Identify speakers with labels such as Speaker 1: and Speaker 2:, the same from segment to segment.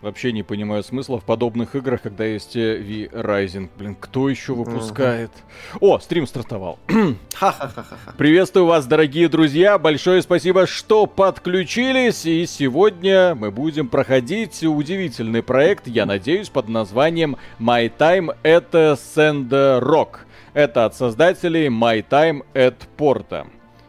Speaker 1: Вообще не понимаю смысла в подобных играх, когда есть V-Rising. Блин, кто еще выпускает? Угу. О, стрим стартовал. Приветствую вас, дорогие друзья. Большое спасибо, что подключились. И сегодня мы будем проходить удивительный проект, я надеюсь, под названием My Time at Sand Это от создателей My Time at Porta.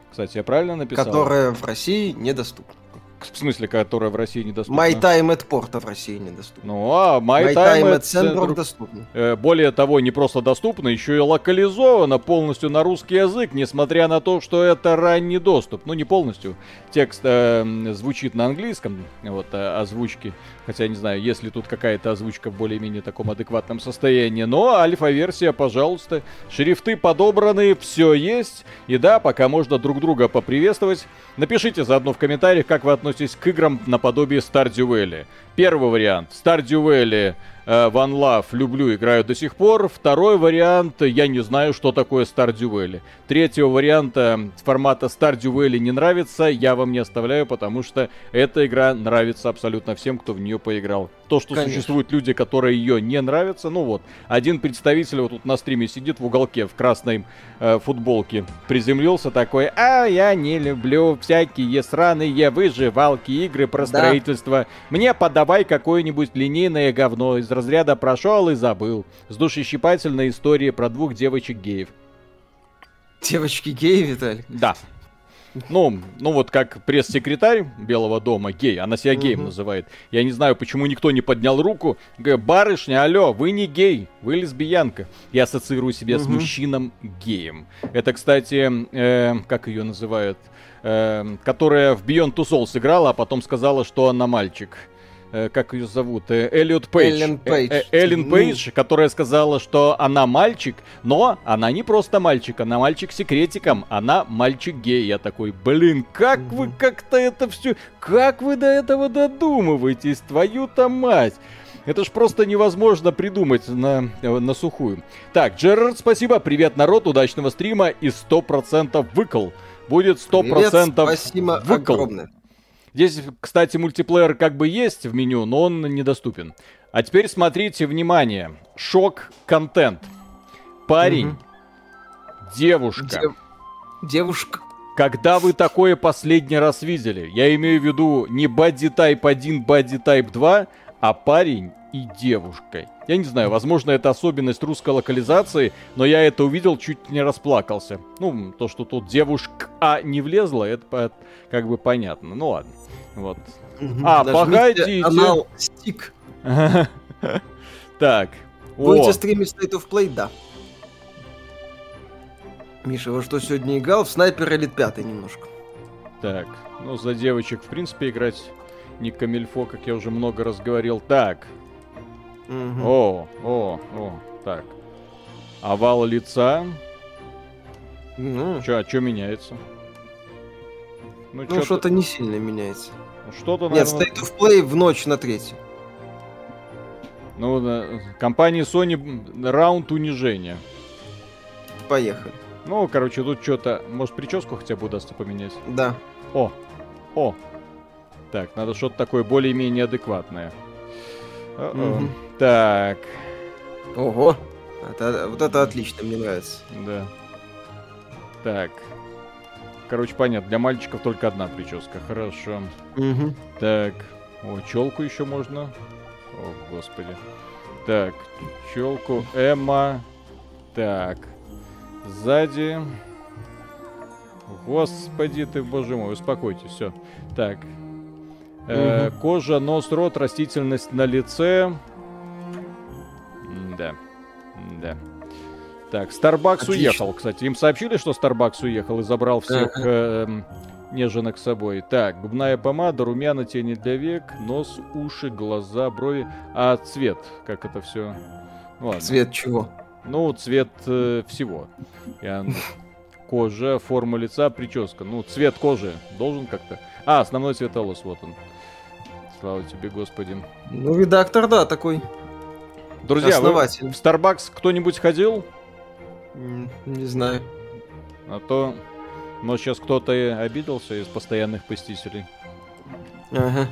Speaker 1: Кстати, я правильно написал?
Speaker 2: Которая в России недоступна.
Speaker 1: В смысле, которая в России недоступна?
Speaker 2: My Time at Porta в России недоступна.
Speaker 1: Ну, а My, My Time, time at Sandrock доступна. Э, более того, не просто доступна, еще и локализована полностью на русский язык, несмотря на то, что это ранний доступ. Ну, не полностью. Текст э, звучит на английском, вот, э, озвучки. Хотя, не знаю, есть ли тут какая-то озвучка в более-менее таком адекватном состоянии. Но альфа-версия, пожалуйста. Шрифты подобраны, все есть. И да, пока можно друг друга поприветствовать. Напишите заодно в комментариях, как вы относитесь к играм наподобие Stardew Valley. Первый вариант. Stardew Valley One Love люблю, играю до сих пор. Второй вариант, я не знаю, что такое Stardew Valley. Третьего варианта формата Stardew Valley не нравится, я вам не оставляю, потому что эта игра нравится абсолютно всем, кто в нее поиграл. То, что Конечно. существуют люди, которые ее не нравятся, ну вот, один представитель вот тут на стриме сидит в уголке в красной э, футболке, приземлился такой, а я не люблю всякие сраные выживалки, игры про да. строительство. Мне подавай какое-нибудь линейное говно из разряда прошел и забыл. С душещипательной историей про двух девочек-геев.
Speaker 2: Девочки-геи, Виталий?
Speaker 1: Да. Ну, ну вот как пресс-секретарь Белого дома, гей, она себя геем угу. называет. Я не знаю, почему никто не поднял руку. Говорит, барышня, алло, вы не гей, вы лесбиянка. Я ассоциирую себя угу. с мужчином-геем. Это, кстати, э, как ее называют? Э, которая в Beyond Two Souls играла, а потом сказала, что она мальчик. Э, как ее зовут, э, Эллиот Пейдж. Эллен э, Пейдж. Эллен. Пейдж, которая сказала, что она мальчик, но она не просто мальчик, она мальчик секретиком, она мальчик-гей. Я такой, блин, как угу. вы как-то это все, как вы до этого додумываетесь, твою-то мать. Это ж просто невозможно придумать на, на сухую. Так, Джерард, спасибо, привет, народ, удачного стрима и 100% выкл. Будет 100% Привет,
Speaker 2: спасибо выкл. огромное.
Speaker 1: Здесь, кстати, мультиплеер как бы есть в меню, но он недоступен. А теперь смотрите, внимание. Шок-контент. Парень, угу. девушка. Дев...
Speaker 2: Девушка.
Speaker 1: Когда вы такое последний раз видели? Я имею в виду не Body Type 1, Body Type 2, а парень и девушкой. Я не знаю, возможно, это особенность русской локализации, но я это увидел, чуть не расплакался. Ну, то, что тут девушка а не влезла, это как бы понятно. Ну ладно. Вот. А, погодите. Анал стик. Так.
Speaker 2: Будете стримить State of Play? Да. Миша, вы что сегодня играл? В Снайпер Элит 5 немножко.
Speaker 1: Так, ну за девочек, в принципе, играть не камильфо, как я уже много раз говорил. Так. Угу. О, о, о, так. Овал лица. Ну. Чё, а чё меняется?
Speaker 2: Ну, ну что-то не сильно меняется.
Speaker 1: Ну, что-то,
Speaker 2: наверное... Нет, State of Play в ночь на третий.
Speaker 1: Ну, на... компании Sony раунд унижения.
Speaker 2: Поехали.
Speaker 1: Ну, короче, тут что-то... Может, прическу хотя бы удастся поменять?
Speaker 2: Да.
Speaker 1: О, о. Так, надо что-то такое более-менее адекватное. Угу. Так.
Speaker 2: Ого. Это, вот это отлично, мне нравится.
Speaker 1: Да. Так. Короче, понятно, для мальчиков только одна прическа. Хорошо. Угу. Так. О, челку еще можно. О, господи. Так, челку. Эмма. Так. Сзади. Господи ты, боже мой, успокойтесь, все. Так. Э, угу. Кожа, нос, рот, растительность на лице. Да. Да. Так, Starbucks Отлично. уехал, кстати. Им сообщили, что Starbucks уехал и забрал всех э, неженок с собой. Так, губная помада, румяна, тени для век, нос, уши, глаза, брови. А цвет, как это все?
Speaker 2: Ладно. Цвет чего?
Speaker 1: Ну, цвет э, всего. Я... Кожа, форма лица, прическа. Ну, цвет кожи должен как-то... А, основной цвет волос, вот он. Слава тебе, Господи.
Speaker 2: Ну, редактор, да, такой.
Speaker 1: Друзья, основатель. вы в Starbucks кто-нибудь ходил?
Speaker 2: Не знаю.
Speaker 1: А то, но сейчас кто-то обиделся из постоянных посетителей.
Speaker 2: Ага.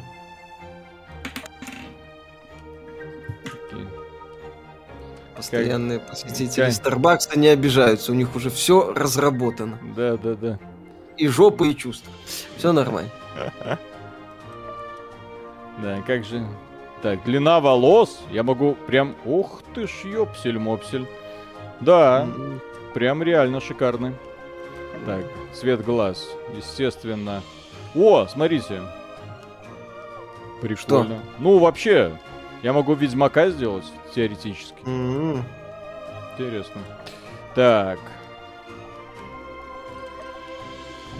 Speaker 2: Постоянные как... посетители как... Старбакса не обижаются, у них уже все разработано.
Speaker 1: Да, да, да.
Speaker 2: И жопы, и чувства. Все нормально.
Speaker 1: Да, как же... Так, длина волос. Я могу прям... Ух ты ж, ёпсель-мопсель. Да, прям реально шикарный. Так, цвет глаз. Естественно. О, смотрите. Прикольно. Что? Ну, вообще, я могу Ведьмака сделать, теоретически. Mm-hmm. Интересно. Так.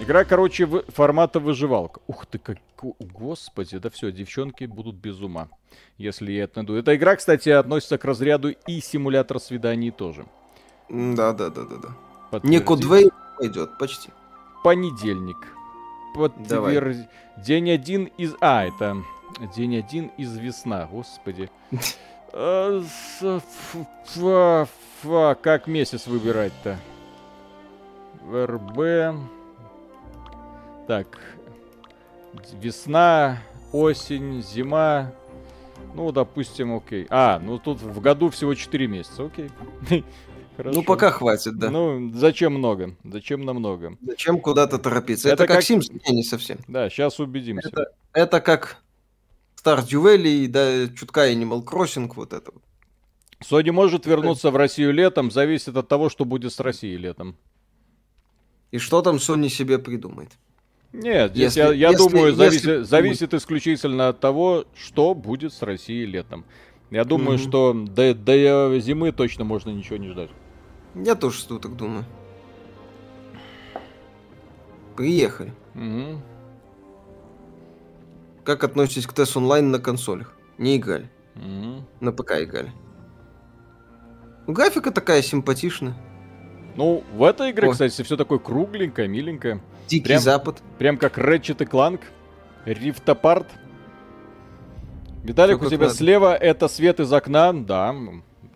Speaker 1: Игра, короче, в... формата выживалка. Ух ты, как... Господи, да все, девчонки будут без ума, если я это найду. Эта игра, кстати, относится к разряду и симулятор свиданий тоже.
Speaker 2: Да, да, да, да, да. Не Кодвей пойдет, почти.
Speaker 1: Понедельник. Подтвер... День один из... А, это День один из весна, господи. А, как месяц выбирать-то? РБ. Так. Весна, осень, зима. Ну, допустим, окей. А, ну тут в году всего 4 месяца, окей.
Speaker 2: Хорошо. Ну, пока хватит, да.
Speaker 1: Ну, зачем много? Зачем намного?
Speaker 2: Зачем куда-то торопиться? Это, это как, как Sims? Не, не совсем.
Speaker 1: Да, сейчас убедимся.
Speaker 2: Это, это как Stardew Valley, да, чутка Animal Crossing, вот это вот.
Speaker 1: Sony может вернуться в Россию летом, зависит от того, что будет с Россией летом.
Speaker 2: И что там Sony себе придумает?
Speaker 1: Нет, здесь если, я, я если, думаю, если... зависит, зависит исключительно от того, что будет с Россией летом. Я думаю, mm-hmm. что до, до зимы точно можно ничего не ждать.
Speaker 2: Я тоже что так думаю. Приехали. Mm-hmm. Как относитесь к TES онлайн на консолях? Не играли. Mm-hmm. На ПК играли. Ну, графика такая симпатичная.
Speaker 1: Ну, в этой игре, О. кстати, все такое кругленькое, миленькое.
Speaker 2: Дикий прям, Запад.
Speaker 1: Прям как Ratchet и Clank. Rift Apart. Виталик, Все у тебя надо. слева это свет из окна, да.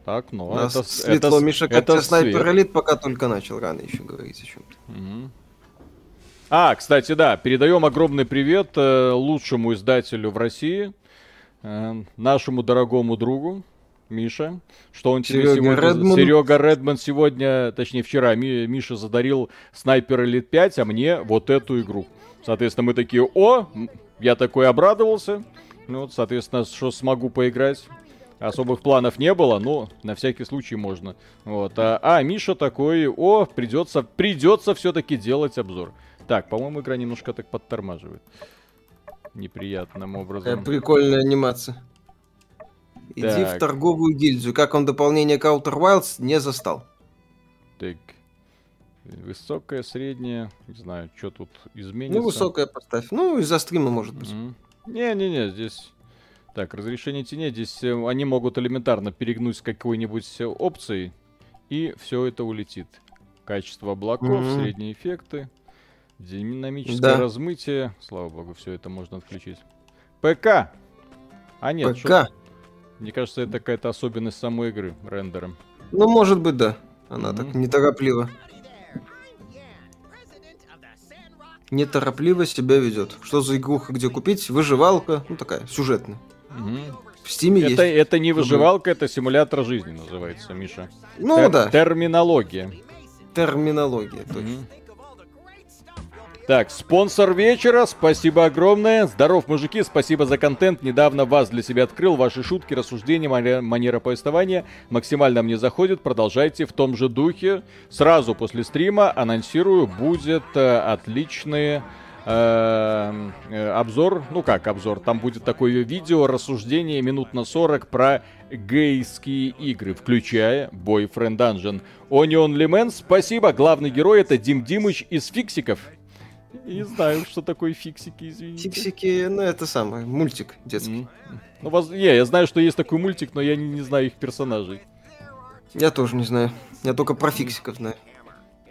Speaker 1: Так, но
Speaker 2: да, это светло, это, Миша, как это снайпер элит пока только начал, рано еще говорить о чем-то. Угу.
Speaker 1: А, кстати, да, передаем огромный привет э, лучшему издателю в России, э, нашему дорогому другу Миша. Что он тебе сегодня... Редман. Серега Редман сегодня, точнее вчера, Ми, Миша задарил Снайпер Элит 5, а мне вот эту игру. Соответственно, мы такие, о, я такой обрадовался. Ну, вот, соответственно, что смогу поиграть. Особых планов не было, но на всякий случай можно. Вот. А, а Миша такой, о, придется, придется все-таки делать обзор. Так, по-моему, игра немножко так подтормаживает. Неприятным образом.
Speaker 2: Прикольная анимация. Иди так. в торговую гильдию. Как он дополнение к Outer Wilds не застал.
Speaker 1: Так. Высокая, средняя. Не знаю, что тут изменится.
Speaker 2: Ну, высокая поставь. Ну, из-за стрима, может быть.
Speaker 1: Не-не-не, здесь... Так, разрешение теней. Здесь э, они могут элементарно перегнуть с какой-нибудь э, опцией, и все это улетит. Качество облаков, mm-hmm. средние эффекты. Динамическое да. размытие. Слава богу, все это можно отключить. ПК! А нет, ПК. Шо? Мне кажется, это какая-то особенность самой игры, рендером.
Speaker 2: Ну, может быть, да. Она mm-hmm. так неторопливо. Неторопливо себя ведет. Что за игруха, где купить? Выживалка. Ну, такая, сюжетная.
Speaker 1: Mm-hmm. В Стиме это, есть. Это не выживалка, это симулятор жизни называется, Миша.
Speaker 2: Ну, Тер- да.
Speaker 1: Терминология.
Speaker 2: Терминология, точно. Mm-hmm.
Speaker 1: Так, спонсор вечера, спасибо огромное. Здоров, мужики, спасибо за контент. Недавно вас для себя открыл. Ваши шутки, рассуждения, манера повествования максимально мне заходит. Продолжайте в том же духе. Сразу после стрима анонсирую, будет э, отличный э, э, обзор, ну как обзор, там будет такое видео, рассуждение минут на 40 про гейские игры, включая Boyfriend Dungeon. Onion Liman, спасибо, главный герой это Дим Димыч из Фиксиков. Не знаю, что такое фиксики, извините.
Speaker 2: Фиксики, ну это самое, мультик детский.
Speaker 1: Mm. Ну, воз... не, я знаю, что есть такой мультик, но я не, не знаю их персонажей.
Speaker 2: Я тоже не знаю. Я только про фиксиков знаю.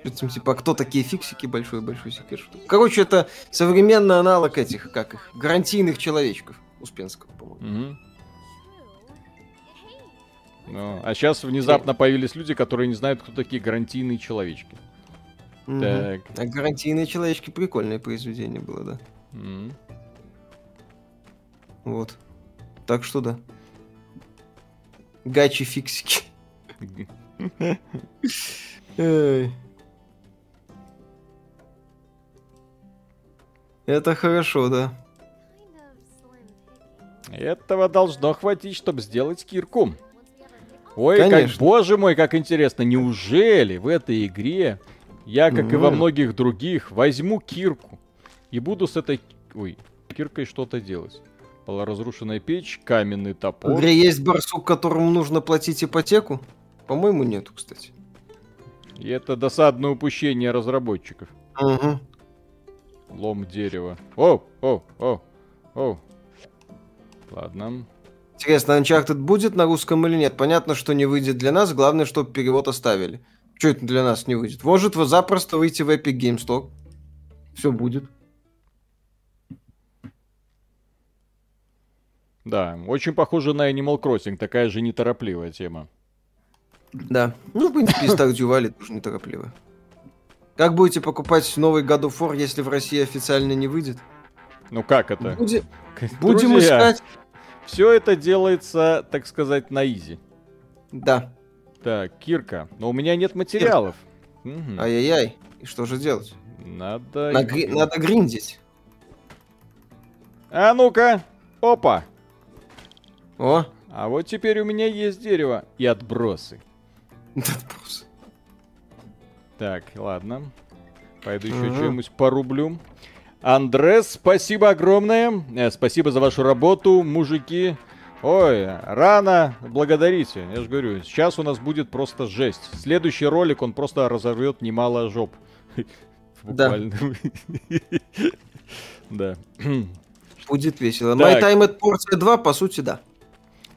Speaker 2: Причем, типа, кто такие фиксики, большой-большой секрет. Короче, это современный аналог этих, как их, гарантийных человечков. Успенского, по-моему. Mm-hmm.
Speaker 1: Ну, а сейчас внезапно появились люди, которые не знают, кто такие гарантийные человечки.
Speaker 2: Угу. Так. А гарантийные человечки прикольное произведение было, да. Вот. Так что да. Гачи фиксики. Это хорошо, да.
Speaker 1: Этого должно хватить, чтобы сделать кирку. Ой, Конечно. как, боже мой, как интересно. Неужели в этой игре я, как mm. и во многих других, возьму кирку и буду с этой... Ой, киркой что-то делать. Полуразрушенная печь, каменный топор.
Speaker 2: В игре есть барсук, которому нужно платить ипотеку? По-моему, нету, кстати.
Speaker 1: И это досадное упущение разработчиков.
Speaker 2: Угу.
Speaker 1: Лом дерева. О, о, о, о. Ладно.
Speaker 2: Интересно, Uncharted будет на русском или нет? Понятно, что не выйдет для нас, главное, чтобы перевод оставили. Что это для нас не выйдет? Может вы запросто выйти в Epic Game Store. Все будет.
Speaker 1: Да, очень похоже на Animal Crossing, такая же неторопливая тема.
Speaker 2: Да. Ну, в принципе, и Stardew Valley тоже неторопливая. Как будете покупать новый God of War, если в России официально не выйдет?
Speaker 1: Ну как это?
Speaker 2: Будем, будем искать.
Speaker 1: Все это делается, так сказать, на изи.
Speaker 2: Да.
Speaker 1: Так, Кирка. Но у меня нет материалов.
Speaker 2: Угу. Ай-яй-яй. И что же делать?
Speaker 1: Надо...
Speaker 2: На гри... Надо гриндить.
Speaker 1: А ну-ка. Опа.
Speaker 2: О.
Speaker 1: А вот теперь у меня есть дерево и отбросы.
Speaker 2: Отбросы.
Speaker 1: Так, ладно. Пойду еще угу. что-нибудь порублю. Андрес, спасибо огромное. Э, спасибо за вашу работу, мужики. Ой, рано благодарите. Я же говорю, сейчас у нас будет просто жесть. Следующий ролик, он просто разорвет немало жоп.
Speaker 2: Буквально. Да. Будет весело. My Time at Portia 2, по сути, да.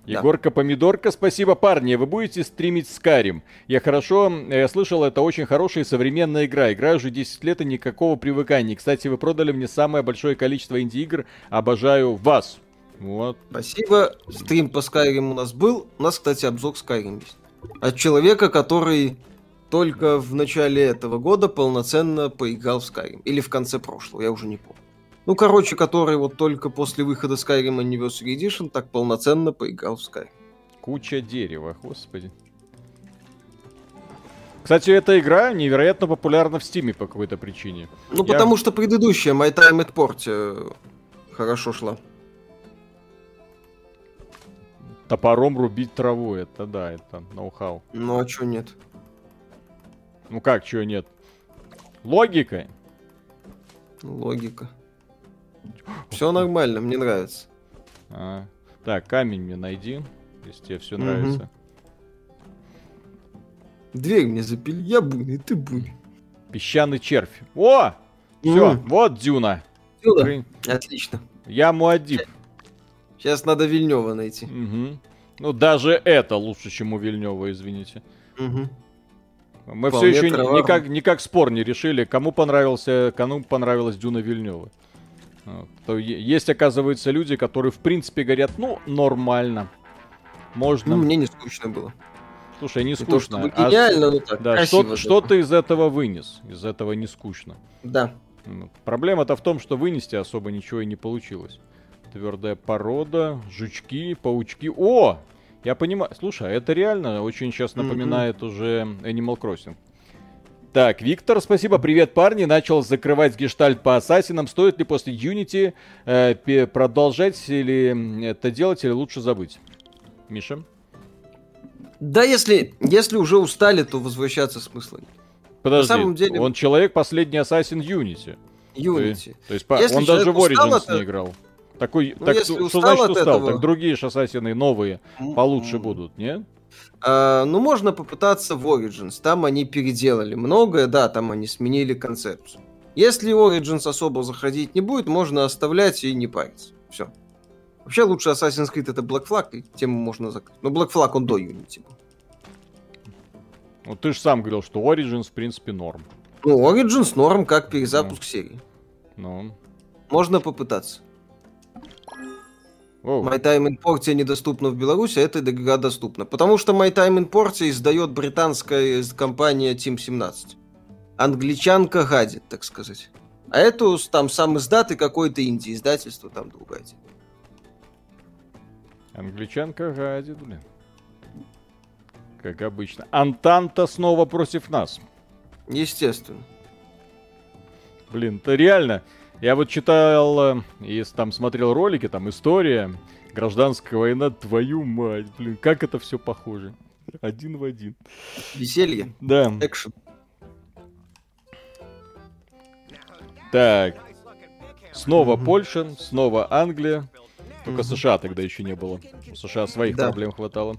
Speaker 1: Егорка Помидорка, спасибо, парни. Вы будете стримить Скарим. Я хорошо я слышал, это очень хорошая и современная игра. Играю уже 10 лет и никакого привыкания. Кстати, вы продали мне самое большое количество инди-игр. Обожаю вас. Вот.
Speaker 2: Спасибо. Стрим по Skyrim у нас был. У нас, кстати, обзор Skyrim есть. От человека, который только в начале этого года полноценно поиграл в Skyrim. Или в конце прошлого, я уже не помню. Ну, короче, который вот только после выхода Skyrim Anniversary Edition так полноценно поиграл в Skyrim.
Speaker 1: Куча дерева, господи. Кстати, эта игра невероятно популярна в Стиме по какой-то причине.
Speaker 2: Ну, Я... потому что предыдущая, My Time at Port, э, хорошо шла.
Speaker 1: Топором рубить траву, это да, это ноу-хау.
Speaker 2: Ну, а чё нет?
Speaker 1: Ну как, чё нет? Логика.
Speaker 2: Логика. Все нормально, мне нравится.
Speaker 1: А, так, камень мне найди, если тебе все нравится.
Speaker 2: Дверь мне запили, я буйный, ты буйный.
Speaker 1: Песчаный червь. О! Все, вот дюна.
Speaker 2: Дюна? Отлично.
Speaker 1: Я Муадиб.
Speaker 2: Сейчас надо Вильнева найти.
Speaker 1: Угу. Ну, даже это лучше, чем у Вильнева, извините.
Speaker 2: Угу.
Speaker 1: Мы Вполне все еще никак, никак спор не решили, кому понравился, кому понравилась Дюна Вильнева. То есть, оказывается, люди, которые, в принципе, говорят, ну, нормально. Можно. Ну,
Speaker 2: мне не скучно было.
Speaker 1: Слушай, не скучно.
Speaker 2: Не то, а гениально, но так
Speaker 1: да, что, что ты из этого вынес? Из этого не скучно.
Speaker 2: Да.
Speaker 1: Проблема-то в том, что вынести особо ничего и не получилось. Твердая порода, жучки, паучки. О! Я понимаю. Слушай, а это реально очень сейчас напоминает mm-hmm. уже Animal Crossing. Так, Виктор, спасибо, привет, парни. Начал закрывать гештальт по ассасинам. Стоит ли после Unity э, продолжать или это делать, или лучше забыть? Миша?
Speaker 2: Да, если, если уже устали, то возвращаться смысла нет.
Speaker 1: Подожди, На самом деле... он человек последний ассасин Unity.
Speaker 2: Unity.
Speaker 1: То есть, то есть он даже в Origins это... не играл. Такой, ну, так, что значит устал? Этого... Так другие ассасины новые получше будут, нет?
Speaker 2: Uh, ну, можно попытаться в Origins. Там они переделали многое, да, там они сменили концепцию. Если Origins особо заходить не будет, можно оставлять и не париться. Все. Вообще лучше Assassin's Creed это Black Flag, и тему можно закрыть. Но Black Flag он до Unity был.
Speaker 1: Ну ты же сам говорил, что Origins в принципе норм.
Speaker 2: Ну, Origins норм как перезапуск ну. серии.
Speaker 1: Ну.
Speaker 2: Можно попытаться. Oh. My Time in Portia недоступна в Беларуси, а эта игра доступна. Потому что My Time in Portia издает британская компания Team 17. Англичанка гадит, так сказать. А эту там сам издат и какое-то инди-издательство там другая.
Speaker 1: Англичанка гадит, блин. Как обычно. Антанта снова против нас.
Speaker 2: Естественно.
Speaker 1: Блин, это реально. Я вот читал э, и там смотрел ролики, там история, гражданская война, твою мать, блин, как это все похоже. Один в один.
Speaker 2: Веселье.
Speaker 1: Да.
Speaker 2: Экшен.
Speaker 1: Так. Снова Польша, снова Англия. Только США тогда еще не было. У США своих да. проблем хватало.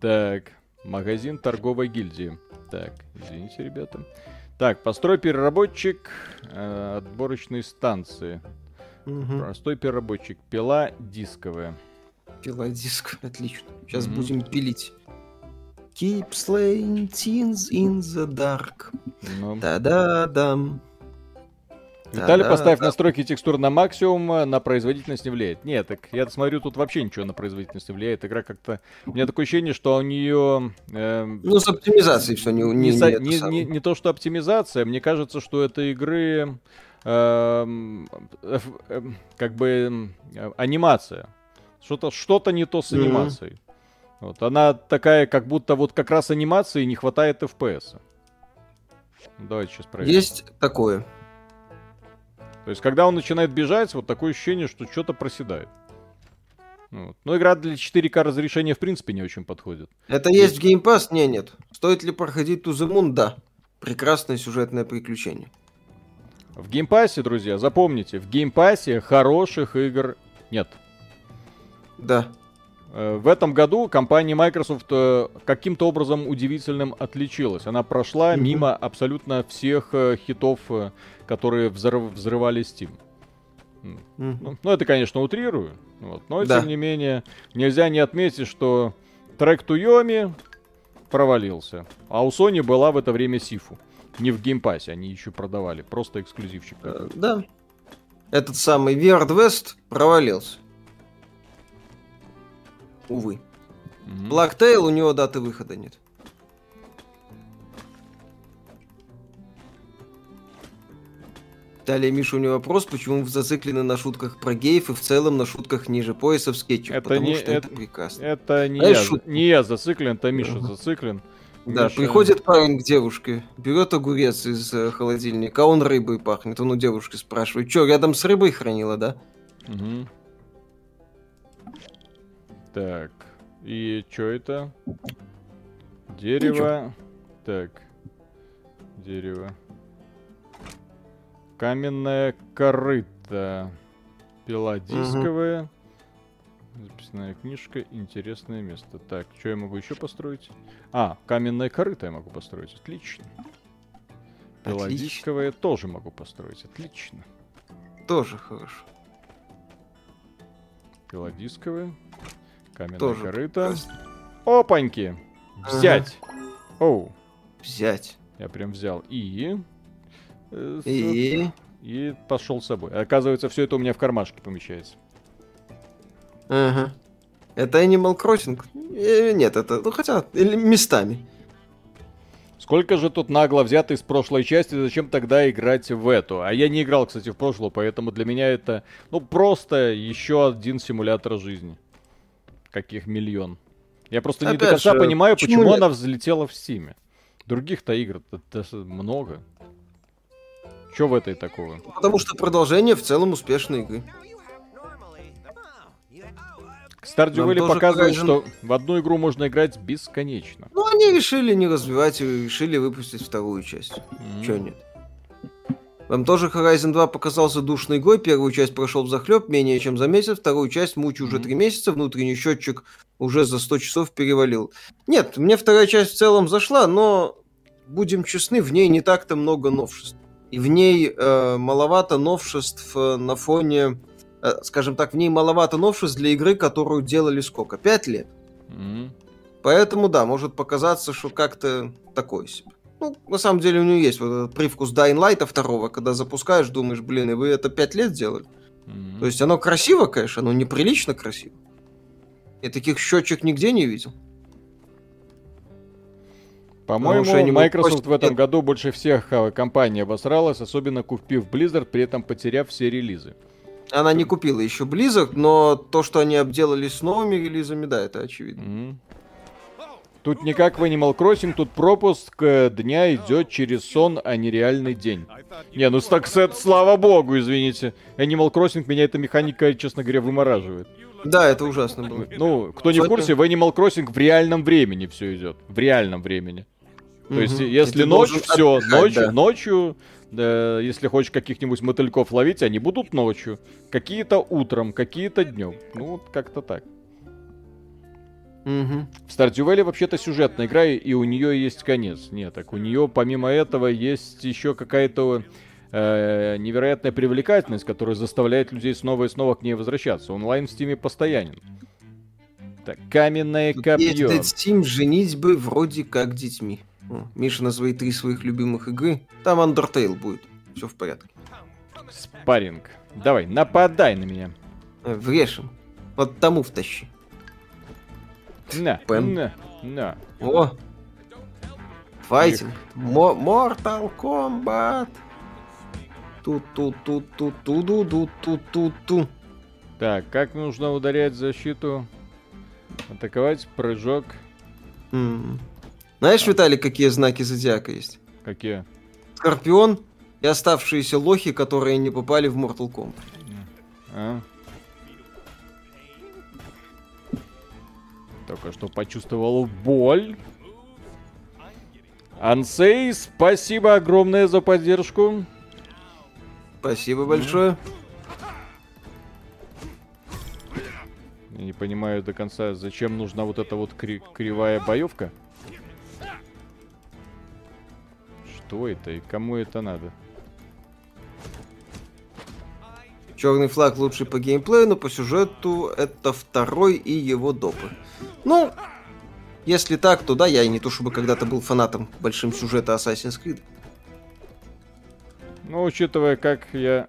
Speaker 1: Так. Магазин торговой гильдии. Так, извините, ребята. Так, построй переработчик э, отборочной станции. Угу. Простой переработчик. Пила дисковая.
Speaker 2: Пила дисковая, отлично. Сейчас угу. будем пилить. Keep slaying teens in the dark. Ну. Да-да-дам.
Speaker 1: Виталий, поставь настройки текстур на максимум, э, на производительность не влияет. Нет, так я смотрю, тут вообще ничего на производительность не влияет. Игра как-то... У меня такое ощущение, что у нее...
Speaker 2: Э, ну, с оптимизацией все не...
Speaker 1: Не, не, не, не, не то, что оптимизация, мне кажется, что это игры... Э, э, э, как бы э, анимация. Что-то что не то с анимацией. Mm-hmm. Вот, она такая, как будто вот как раз анимации не хватает FPS. Давайте сейчас проверим.
Speaker 2: Есть такое.
Speaker 1: То есть, когда он начинает бежать, вот такое ощущение, что что-то проседает. Вот. Но игра для 4К разрешения в принципе не очень подходит.
Speaker 2: Это есть, есть в Game Pass? Не, нет. Стоит ли проходить To The Moon? Да. Прекрасное сюжетное приключение.
Speaker 1: В Game Pass е, друзья, запомните, в Game Pass е хороших игр нет.
Speaker 2: Да.
Speaker 1: Э, в этом году компания Microsoft э, каким-то образом удивительным отличилась. Она прошла mm-hmm. мимо абсолютно всех э, хитов, которые взрыв, взрывали Steam. Mm-hmm. Ну, ну, это, конечно, утрирую. Вот, но, да. тем не менее, нельзя не отметить, что Trek to Yomi провалился. А у Sony была в это время Sifu. Не в Game Pass е, они еще продавали. Просто эксклюзивчик.
Speaker 2: Uh, да. Этот самый Weird West провалился. Увы. Mm-hmm. Blacktail у него даты выхода нет. Далее, Миша, у него вопрос, почему вы зациклены на шутках про геев и в целом на шутках ниже пояса в скетчах,
Speaker 1: это
Speaker 2: потому
Speaker 1: не,
Speaker 2: что
Speaker 1: это,
Speaker 2: это прекрасно.
Speaker 1: Это не, я, шут... не я зациклен, это Миша зациклен.
Speaker 2: Да, Миша... приходит парень к девушке, берет огурец из э, холодильника, а он рыбой пахнет. Он у девушки спрашивает, что, рядом с рыбой хранила, да?
Speaker 1: Угу. Так. И что это? Дерево. Ничего. Так. Дерево. Каменная корыта. Пила дисковая. Угу. Записная книжка. Интересное место. Так, что я могу еще построить? А, каменная корыта я могу построить. Отлично. Дисковая тоже могу построить. Отлично.
Speaker 2: Тоже хорошо.
Speaker 1: Пила дисковая. Каменная Тоже корыто. Опаньки! Взять! Ага. Оу.
Speaker 2: Взять.
Speaker 1: Я прям взял. И...
Speaker 2: Э, И...
Speaker 1: И пошел с собой. Оказывается, все это у меня в кармашке помещается.
Speaker 2: Ага. Это Animal Crossing? Э, нет, это, ну хотя, или местами.
Speaker 1: Сколько же тут нагло взято из прошлой части, зачем тогда играть в эту? А я не играл, кстати, в прошлую, поэтому для меня это, ну, просто еще один симулятор жизни каких миллион. Я просто Опять не до конца же, понимаю, почему, почему она взлетела в Стиме. Других-то игр -то много. Что в этой такого?
Speaker 2: Потому что продолжение в целом успешной игры.
Speaker 1: Стардю Вэлли показывает, что в одну игру можно играть бесконечно.
Speaker 2: Ну, они решили не развивать, решили выпустить вторую часть. Mm-hmm. Чё нет? Вам тоже Horizon 2 показался душной игрой, первую часть прошел в захлеб менее чем за месяц, вторую часть мучу уже три месяца, внутренний счетчик уже за 100 часов перевалил. Нет, мне вторая часть в целом зашла, но, будем честны, в ней не так-то много новшеств. И в ней э, маловато новшеств э, на фоне, э, скажем так, в ней маловато новшеств для игры, которую делали сколько? Пять лет? Mm-hmm. Поэтому, да, может показаться, что как-то такое себе. Ну, на самом деле у нее есть вот этот привкус Dying Light второго, когда запускаешь, думаешь, блин, и вы это пять лет делали. Mm-hmm. То есть оно красиво, конечно, но неприлично красиво. Я таких счетчик нигде не видел.
Speaker 1: По-моему, Microsoft в этом году больше всех а, компаний обосралась, особенно купив Blizzard, при этом потеряв все релизы.
Speaker 2: Она не купила еще Blizzard, но то, что они обделали с новыми релизами, да, это очевидно. Mm-hmm.
Speaker 1: Тут не как в Animal Crossing, тут пропуск э, дня идет через сон, а не реальный день. Не, ну так слава богу, извините. Animal Crossing меня эта механика, честно говоря, вымораживает.
Speaker 2: Да, это ужасно было.
Speaker 1: Ну, кто не в курсе, в Animal Crossing в реальном времени все идет. В реальном времени. То угу. есть, если ночь, все, ночью, да. ночью, да, если хочешь каких-нибудь мотыльков ловить, они будут ночью. Какие-то утром, какие-то днем. Ну, вот как-то так.
Speaker 2: Угу.
Speaker 1: В Stardew Valley вообще-то сюжетная игра, и у нее есть конец. Нет, так у нее помимо этого есть еще какая-то э, невероятная привлекательность, которая заставляет людей снова и снова к ней возвращаться. Онлайн в Стиме постоянен. Так, каменное Тут копье.
Speaker 2: Есть Steam женитьбы вроде как детьми. Миша назови три своих любимых игры. Там Undertale будет. Все в порядке.
Speaker 1: Спаринг. Давай, нападай на меня.
Speaker 2: Э, врешим. Вот тому втащи.
Speaker 1: На, Пен. на, на.
Speaker 2: О! Файтинг. Mortal Kombat. Ту-ту-ту-ту-ту-ду-ду-ту-ту-ту.
Speaker 1: Так, как нужно ударять защиту? Атаковать, прыжок.
Speaker 2: Mm. Знаешь, Виталий, какие знаки зодиака есть?
Speaker 1: Какие?
Speaker 2: Скорпион и оставшиеся лохи, которые не попали в Mortal Kombat.
Speaker 1: А? Только что почувствовал боль. Ансей, спасибо огромное за поддержку.
Speaker 2: Спасибо большое.
Speaker 1: Я не понимаю до конца, зачем нужна вот эта вот кри- кривая боевка. Что это и кому это надо?
Speaker 2: Черный флаг лучший по геймплею, но по сюжету это второй и его допы. Ну, если так, то да, я не то чтобы когда-то был фанатом большим сюжета Assassin's Creed.
Speaker 1: Ну, учитывая, как я...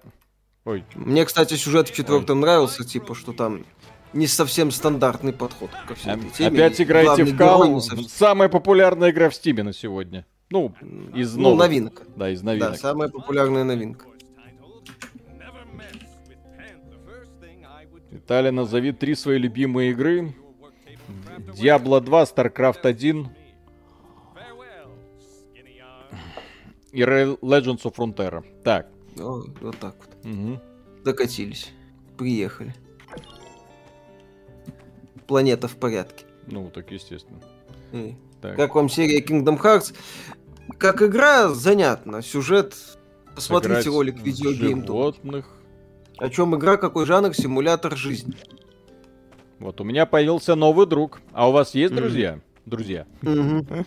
Speaker 2: Ой. Мне, кстати, сюжет в четвертом Ой. нравился, типа, что там не совсем стандартный подход ко всей этой
Speaker 1: теме. Опять играете в Кал, самая популярная игра в Стиме на сегодня. Ну, из ну, новых.
Speaker 2: Ну, новинка.
Speaker 1: Да, из новинок.
Speaker 2: Да, самая популярная новинка.
Speaker 1: Виталий, назови три свои любимые игры. Diablo 2, StarCraft 1 и Legends of Frontera. Так.
Speaker 2: О, вот так вот.
Speaker 1: Угу.
Speaker 2: Докатились. Приехали. Планета в порядке.
Speaker 1: Ну, так естественно.
Speaker 2: И. Так. Как вам серия Kingdom Hearts? Как игра, занятно. Сюжет... Посмотрите Сыграть ролик видеогейм.
Speaker 1: Животных.
Speaker 2: О чем игра, какой жанр, симулятор жизни.
Speaker 1: Вот у меня появился новый друг. А у вас есть друзья? Mm. Друзья.
Speaker 2: Mm-hmm.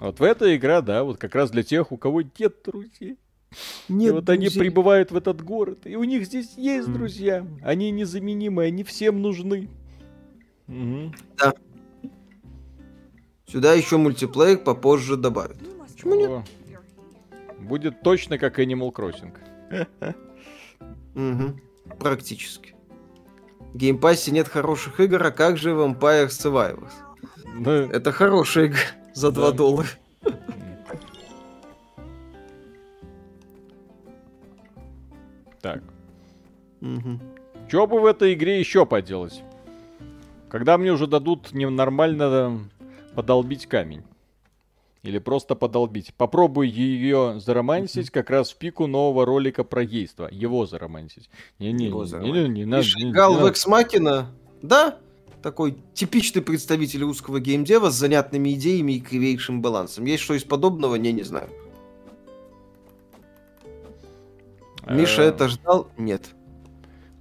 Speaker 1: Вот в этой игра, да, вот как раз для тех, у кого нет друзей.
Speaker 2: Нет и
Speaker 1: вот друзей. они прибывают в этот город, и у них здесь есть mm. друзья. Они незаменимые, они всем нужны. Угу.
Speaker 2: Да. Сюда еще мультиплеер попозже добавят.
Speaker 1: Почему нет? Будет точно как Animal Crossing.
Speaker 2: Угу. Практически. В Game Pass е нет хороших игр, а как же Vampire Survivors? Да. Это хорошая игра за 2 да. доллара.
Speaker 1: Так.
Speaker 2: Угу.
Speaker 1: Что бы в этой игре еще поделать? Когда мне уже дадут ненормально подолбить камень? Или просто подолбить. Попробуй ее заромансить как раз в пику нового ролика про гейство. Его заромансить.
Speaker 2: Не-не, не, не, не, надо. Играл в Экс Да, такой типичный представитель русского геймдева с занятными идеями и кривейшим балансом. Есть что из подобного? Не, не знаю. Миша это ждал? Нет.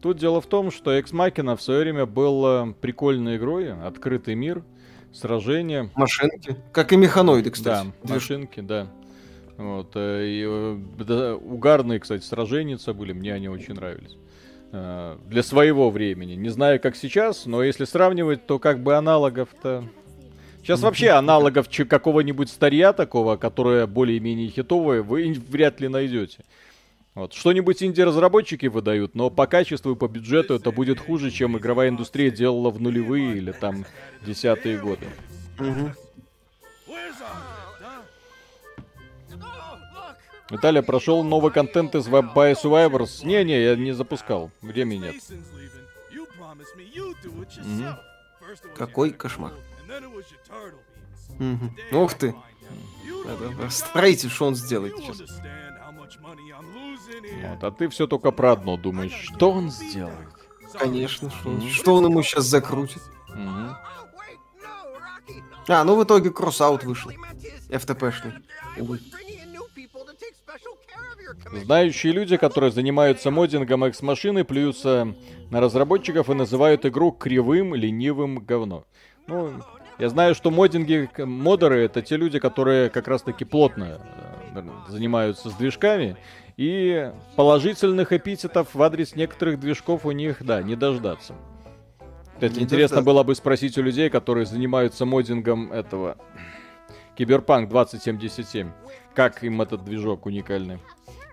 Speaker 1: Тут дело в том, что Экс Макина в свое время был э, прикольной игрой, открытый мир, сражения.
Speaker 2: Машинки. Как и механоиды, кстати.
Speaker 1: Да, машинки, да. Вот. Э, и, э, да, угарные, кстати, сражения были, мне они очень нравились. Э, для своего времени. Не знаю, как сейчас, но если сравнивать, то как бы аналогов-то... Сейчас вообще аналогов какого-нибудь старья такого, которое более-менее хитовое, вы вряд ли найдете. Вот. Что-нибудь инди-разработчики выдают, но по качеству и по бюджету это будет хуже, чем игровая индустрия делала в нулевые или там десятые годы.
Speaker 2: Угу.
Speaker 1: Виталий прошел новый контент из Web by Survivors. Не-не, я не запускал. Времени нет. Угу.
Speaker 2: Какой кошмар. Угу. Ух ты. Это, строитель, что он сделает сейчас?
Speaker 1: Вот, а ты все только про одно думаешь. Что он сделает?
Speaker 2: Конечно, что, mm-hmm. что он ему сейчас закрутит. Mm-hmm. А, ну в итоге кроссаут вышел. FTP-шный.
Speaker 1: Знающие люди, которые занимаются моддингом X-машины, плюются на разработчиков и называют игру кривым, ленивым говно. Ну, я знаю, что моддинги, модеры это те люди, которые как раз таки плотно э, занимаются с движками. И положительных эпитетов в адрес некоторых движков у них, да, не дождаться. Кстати, не интересно дождаться. было бы спросить у людей, которые занимаются моддингом этого Киберпанк 2077, как им этот движок уникальный.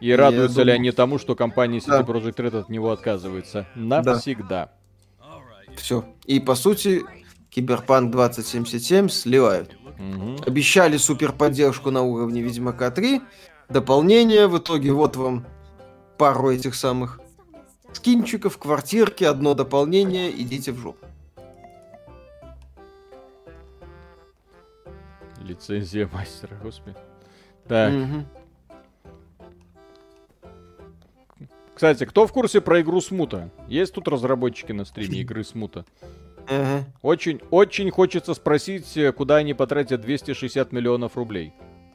Speaker 1: И Я радуются думаю... ли они тому, что компания CD да. Projekt Red от него отказывается? Навсегда. Да.
Speaker 2: Все. И по сути, Киберпанк 2077 сливают. Угу. Обещали супер поддержку на уровне Ведьмака 3. Дополнение, в итоге вот вам пару этих самых скинчиков, квартирки, одно дополнение, идите в жопу.
Speaker 1: Лицензия мастера, господи. Так. Угу. Кстати, кто в курсе про игру Смута? Есть тут разработчики на стриме игры Смута? Ага. Очень, очень хочется спросить, куда они потратят 260 миллионов рублей.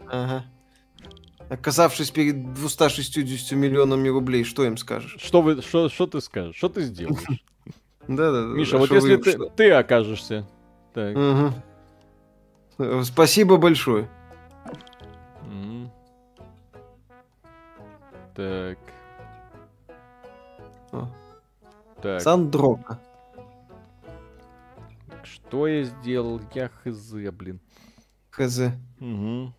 Speaker 2: Ага. Оказавшись перед 260 миллионами рублей, что им скажешь?
Speaker 1: Что, вы, что, что ты скажешь? Что ты сделаешь?
Speaker 2: Да-да-да.
Speaker 1: Миша, вот если ты, ты окажешься.
Speaker 2: Так. Спасибо большое.
Speaker 1: Так.
Speaker 2: Так. Сандрока.
Speaker 1: Что я сделал? Я хз, блин.
Speaker 2: Хз. Угу.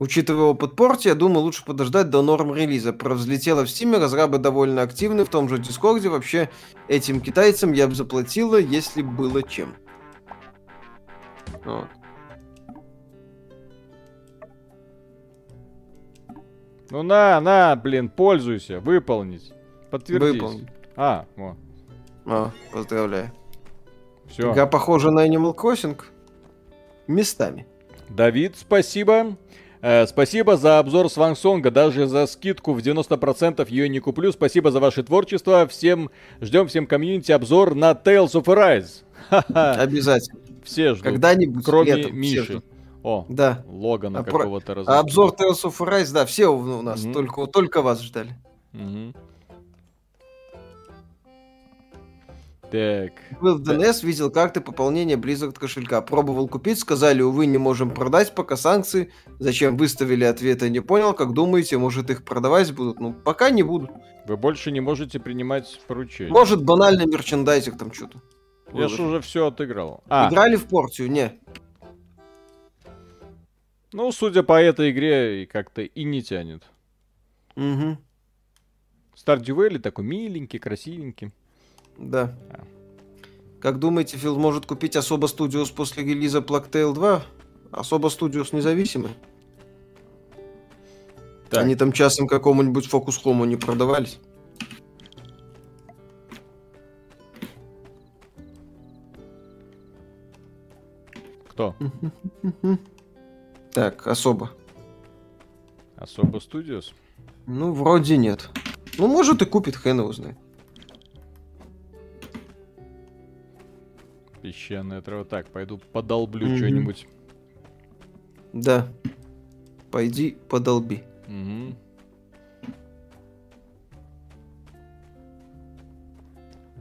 Speaker 2: Учитывая опыт Портии, я думаю, лучше подождать до норм релиза. Про взлетело в Steam е, разрабы довольно активны, в том же Discord е. Вообще, этим китайцам я бы заплатила, если было чем. Вот.
Speaker 1: Ну на, на, блин, пользуйся, выполнить. Подтвердить. Выполнить. А, вот.
Speaker 2: О, поздравляю. Все. Игра похожа на Animal Crossing. Местами.
Speaker 1: Давид, спасибо. Э, спасибо за обзор Свангсонга, даже за скидку в 90% ее не куплю. Спасибо за ваше творчество. Всем ждем всем комьюнити обзор на Tales of Arise.
Speaker 2: Обязательно.
Speaker 1: Все ждут.
Speaker 2: Когда-нибудь
Speaker 1: кроме летом, Миши. О,
Speaker 2: да.
Speaker 1: Логана а какого-то
Speaker 2: про... Обзор Tales of Arise, да, все у нас, mm-hmm. только, только вас ждали. Mm-hmm.
Speaker 1: Так.
Speaker 2: Был в ДНС, видел карты пополнения Blizzard кошелька. Пробовал купить, сказали, увы, не можем продать, пока санкции. Зачем выставили ответа, не понял. Как думаете, может их продавать будут? Ну, пока не будут.
Speaker 1: Вы больше не можете принимать поручения.
Speaker 2: Может, банальный мерчендайзик там что-то.
Speaker 1: Я же уже все отыграл.
Speaker 2: А. Играли в порцию? Не.
Speaker 1: Ну, судя по этой игре, как-то и не тянет.
Speaker 2: Угу.
Speaker 1: Valley такой миленький, красивенький.
Speaker 2: Да. А. Как думаете, Фил может купить Особо Студиос после релиза Plague Tale 2? Особо Студиос независимый? Так. Они там часом какому-нибудь фокус хому не продавались?
Speaker 1: Кто?
Speaker 2: Так, особо.
Speaker 1: Особо Студиос?
Speaker 2: Ну, вроде нет. Ну, может и купит, хрен его знает.
Speaker 1: Песчаная трава. Так, пойду подолблю mm-hmm. что-нибудь.
Speaker 2: Да. Пойди подолби.
Speaker 1: Угу.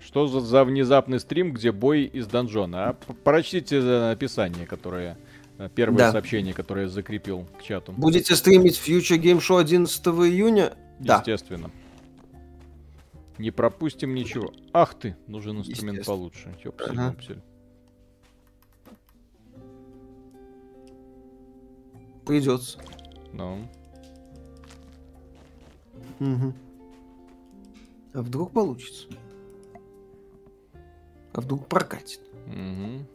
Speaker 1: Что за, за внезапный стрим, где бой из донжона? А прочтите описание, которое э, первое да. сообщение, которое я закрепил к чату.
Speaker 2: Будете стримить Future Game Show 11 июня?
Speaker 1: Да. Естественно. Не пропустим ничего. Ах ты, нужен инструмент получше. Ёпсель, ага.
Speaker 2: Придется.
Speaker 1: Ну.
Speaker 2: Угу. А вдруг получится? А вдруг прокатит?
Speaker 1: Угу.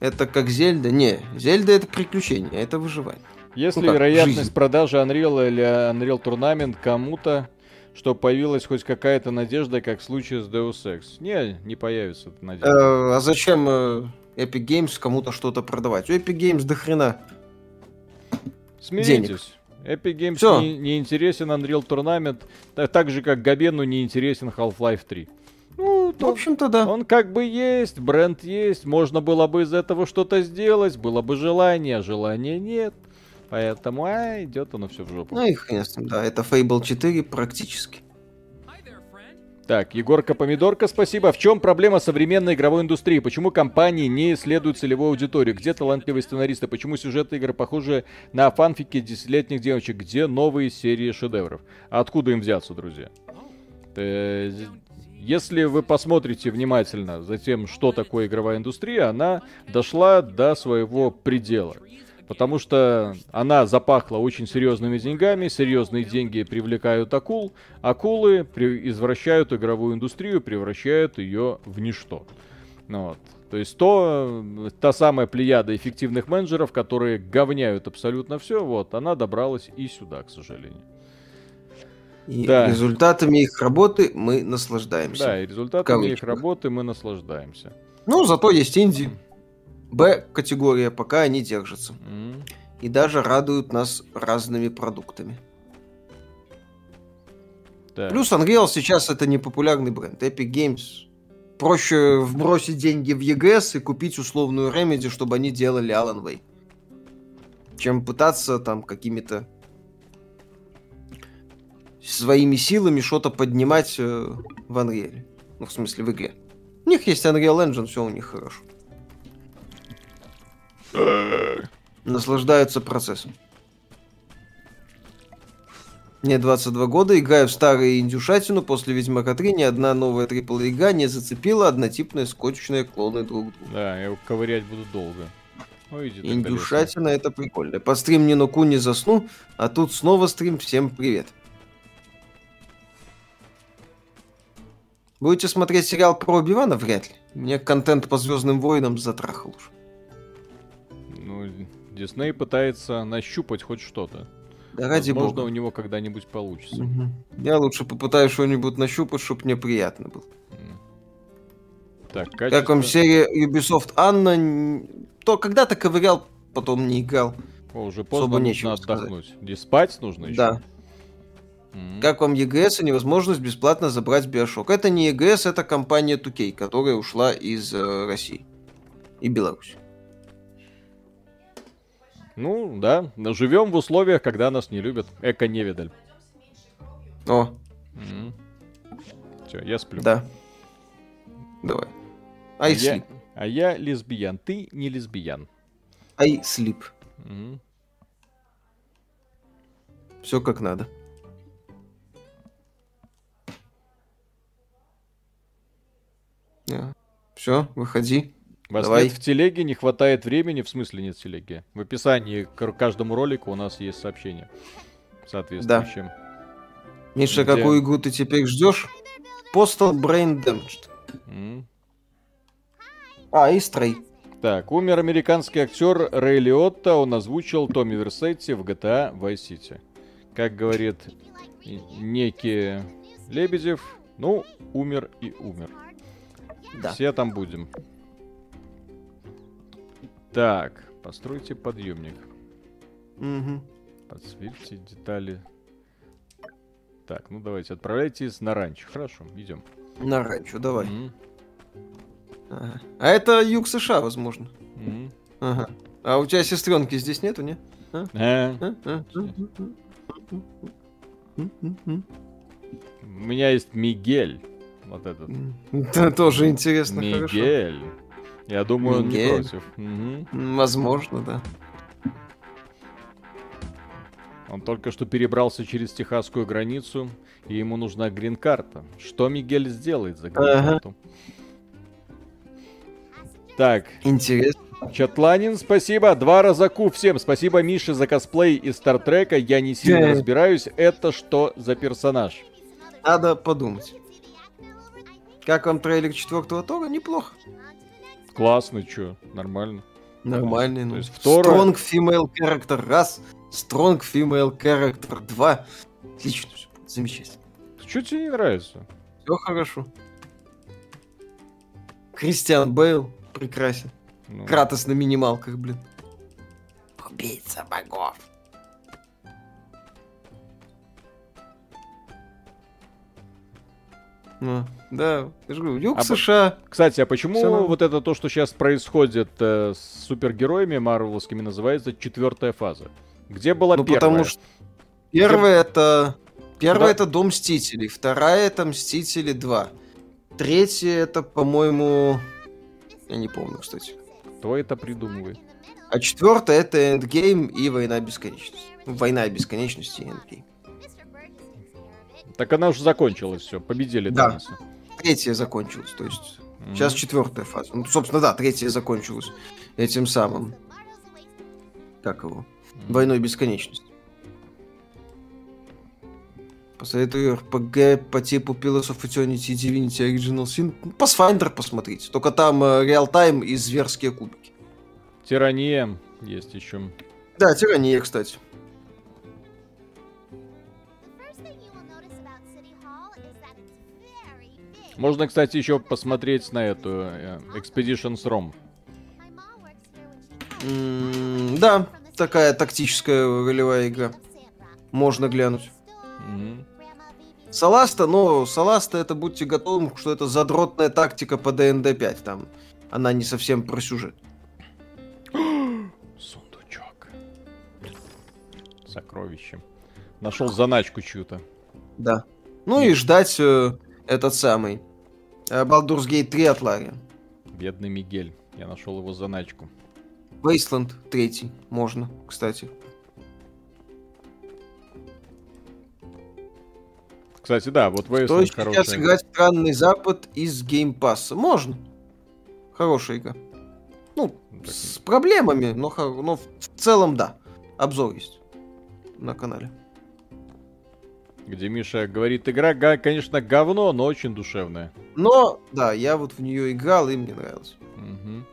Speaker 2: Это как Зельда? Не, Зельда это приключение, это выживание.
Speaker 1: Если ну, вероятность жизнь. продажи Unreal или Unreal Tournament кому-то что появилась хоть какая-то надежда, как в случае с Deus Ex. Не, не появится эта надежда. Э,
Speaker 2: а зачем э, Epic Games кому-то что-то продавать? У Epic Games до хрена
Speaker 1: Смиритесь. денег. Epic Games Всё. не, не интересен Unreal Tournament, так, так же как Габену не интересен Half-Life 3.
Speaker 2: Ну, в общем-то, да.
Speaker 1: Он как бы есть, бренд есть, можно было бы из этого что-то сделать, было бы желание, а желания нет. Поэтому, а, идет оно все в жопу.
Speaker 2: Ну и хрен да, это Fable 4 практически.
Speaker 1: Так, Егорка Помидорка, спасибо. В чем проблема современной игровой индустрии? Почему компании не исследуют целевую аудиторию? Где талантливые сценаристы? Почему сюжеты игр похожи на фанфики десятилетних девочек? Где новые серии шедевров? откуда им взяться, друзья? Э, если вы посмотрите внимательно за тем, что такое игровая индустрия, она дошла до своего предела. Потому что она запахла очень серьезными деньгами, серьезные деньги привлекают акул, акулы извращают игровую индустрию, превращают ее в ничто. Ну вот. То есть то, та самая плеяда эффективных менеджеров, которые говняют абсолютно все, вот, она добралась и сюда, к сожалению.
Speaker 2: И да. результатами их работы мы наслаждаемся.
Speaker 1: Да, и результатами их работы мы наслаждаемся.
Speaker 2: Ну, зато есть инди. Б-категория, пока они держатся. Mm. И даже радуют нас разными продуктами. Да. Плюс Unreal сейчас это не популярный бренд. Epic Games проще вбросить деньги в EGS и купить условную Remedy, чтобы они делали Alan Wake. Чем пытаться там какими-то своими силами что-то поднимать э, в Unreal. Ну, в смысле, в игре. У них есть Unreal Engine, все у них хорошо. Наслаждаются процессом. Мне 22 года, играю в старые индюшатину, после Ведьмака 3 ни одна новая трипл игра не зацепила однотипные скотчные клоны друг друга.
Speaker 1: Да, я ковырять буду долго.
Speaker 2: Ой, Индюшатина это прикольно. По стрим не нуку не засну, а тут снова стрим. Всем привет. Будете смотреть сериал про Убивана? Вряд ли. Мне контент по Звездным войнам затрахал уж.
Speaker 1: Дисней пытается нащупать хоть что-то.
Speaker 2: Да ради
Speaker 1: Возможно, бога. у него когда-нибудь получится. Угу.
Speaker 2: Я лучше попытаюсь что-нибудь нащупать, чтобы мне приятно было. Так, качество... Как вам серия Ubisoft Анна? То когда-то ковырял, потом не играл.
Speaker 1: О, уже поздно нужно отдохнуть. Где спать нужно еще?
Speaker 2: Да. Mm-hmm. Как вам EGS и невозможность бесплатно забрать Bioshock? Это не EGS, это компания 2K, которая ушла из э, России и Беларуси.
Speaker 1: Ну, да, живем в условиях, когда нас не любят. Эко-невидаль.
Speaker 2: О.
Speaker 1: Mm. Все, я сплю.
Speaker 2: Да. Давай.
Speaker 1: I а sleep. Я, а я лесбиян. Ты не лесбиян.
Speaker 2: I sleep. Mm. Все как надо. Все, выходи.
Speaker 1: Вас Давай. нет в телеге, не хватает времени, в смысле нет в телеге. В описании к каждому ролику у нас есть сообщение соответствующее. Да.
Speaker 2: Миша, Где... какую игру ты теперь ждешь? Postal Brain Damaged. Mm. А, и Stray.
Speaker 1: Так, умер американский актер Рэй Лиотта, он озвучил Томми Версетти в GTA Vice City. Как говорит некий Лебедев, ну, умер и умер. Да. Все там будем. Так, постройте подъемник.
Speaker 2: Угу.
Speaker 1: Подсветьте детали. Так, ну давайте, отправляйтесь на ранчо. Хорошо, идем.
Speaker 2: На ранчо, давай. mm Ага. А это юг США, возможно. mm Ага. А у тебя сестренки здесь нету, не? А?
Speaker 1: А? А? У меня есть Мигель. Вот этот.
Speaker 2: Это тоже интересно.
Speaker 1: Мигель. Хорошо. Я думаю, он не против. Угу.
Speaker 2: Возможно, да.
Speaker 1: Он только что перебрался через техасскую границу, и ему нужна грин-карта. Что Мигель сделает за грин-карту? Ага. Так.
Speaker 2: Интересно.
Speaker 1: Чатланин, спасибо. Два раза ку всем. Спасибо Мише за косплей из Стартрека. Я не сильно разбираюсь. Это что за персонаж?
Speaker 2: Надо подумать. Как вам трейлер четвертого Тора? Неплохо.
Speaker 1: Классный, чё, нормально.
Speaker 2: Нормальный, ну. То есть второе... Strong female character раз, strong female character два. Отлично, все, замечательно.
Speaker 1: Что тебе не нравится?
Speaker 2: Все хорошо. Кристиан Бейл прекрасен. Ну. Кратос на минималках, блин. Убийца богов. Ну, да, я же говорю, юг а США.
Speaker 1: Кстати, а почему Все вот это то, что сейчас происходит э, с супергероями марвеловскими, называется четвертая фаза? Где была ну, первая? потому что
Speaker 2: первая Где... это... Первая да? это Дом Мстителей, вторая это Мстители 2. Третья это, по-моему... Я не помню, кстати.
Speaker 1: Кто это придумывает?
Speaker 2: А четвертая это Эндгейм и Война Бесконечности. Война Бесконечности и Эндгейм.
Speaker 1: Так она уже закончилась, все, победили
Speaker 2: да. Таноса. Третья закончилась, то есть mm-hmm. сейчас четвертая фаза. Ну, собственно, да, третья закончилась этим самым. Как его? Mm-hmm. Войной бесконечности. Посоветую RPG по типу Pillars of Eternity Divinity Original Sin. Pathfinder посмотрите. Только там э, реал-тайм и зверские кубики.
Speaker 1: Тирания есть еще.
Speaker 2: Да, тирания, кстати.
Speaker 1: Можно, кстати, еще посмотреть на эту э, Expeditions ROM.
Speaker 2: Mm, да, такая тактическая ролевая игра. Можно глянуть. Mm-hmm. Саласта, но Саласта это будьте готовы, что это задротная тактика по ДНД 5. Там она не совсем про сюжет.
Speaker 1: Сундучок. Сокровище. Нашел заначку чью-то.
Speaker 2: Да. Ну и ждать э, этот самый Baldur's Gate 3 от Ларри.
Speaker 1: Бедный Мигель. Я нашел его заначку.
Speaker 2: Wasteland 3 можно, кстати.
Speaker 1: Кстати, да, вот
Speaker 2: Wasteland Кто хорошая. сейчас играть Странный Запад из геймпасса? Можно. Хорошая игра. Ну, так... с проблемами, но, но в целом да. Обзор есть на канале
Speaker 1: где Миша говорит, игра, конечно, говно, но очень душевная.
Speaker 2: Но, да, я вот в нее играл, и мне нравилось. Угу.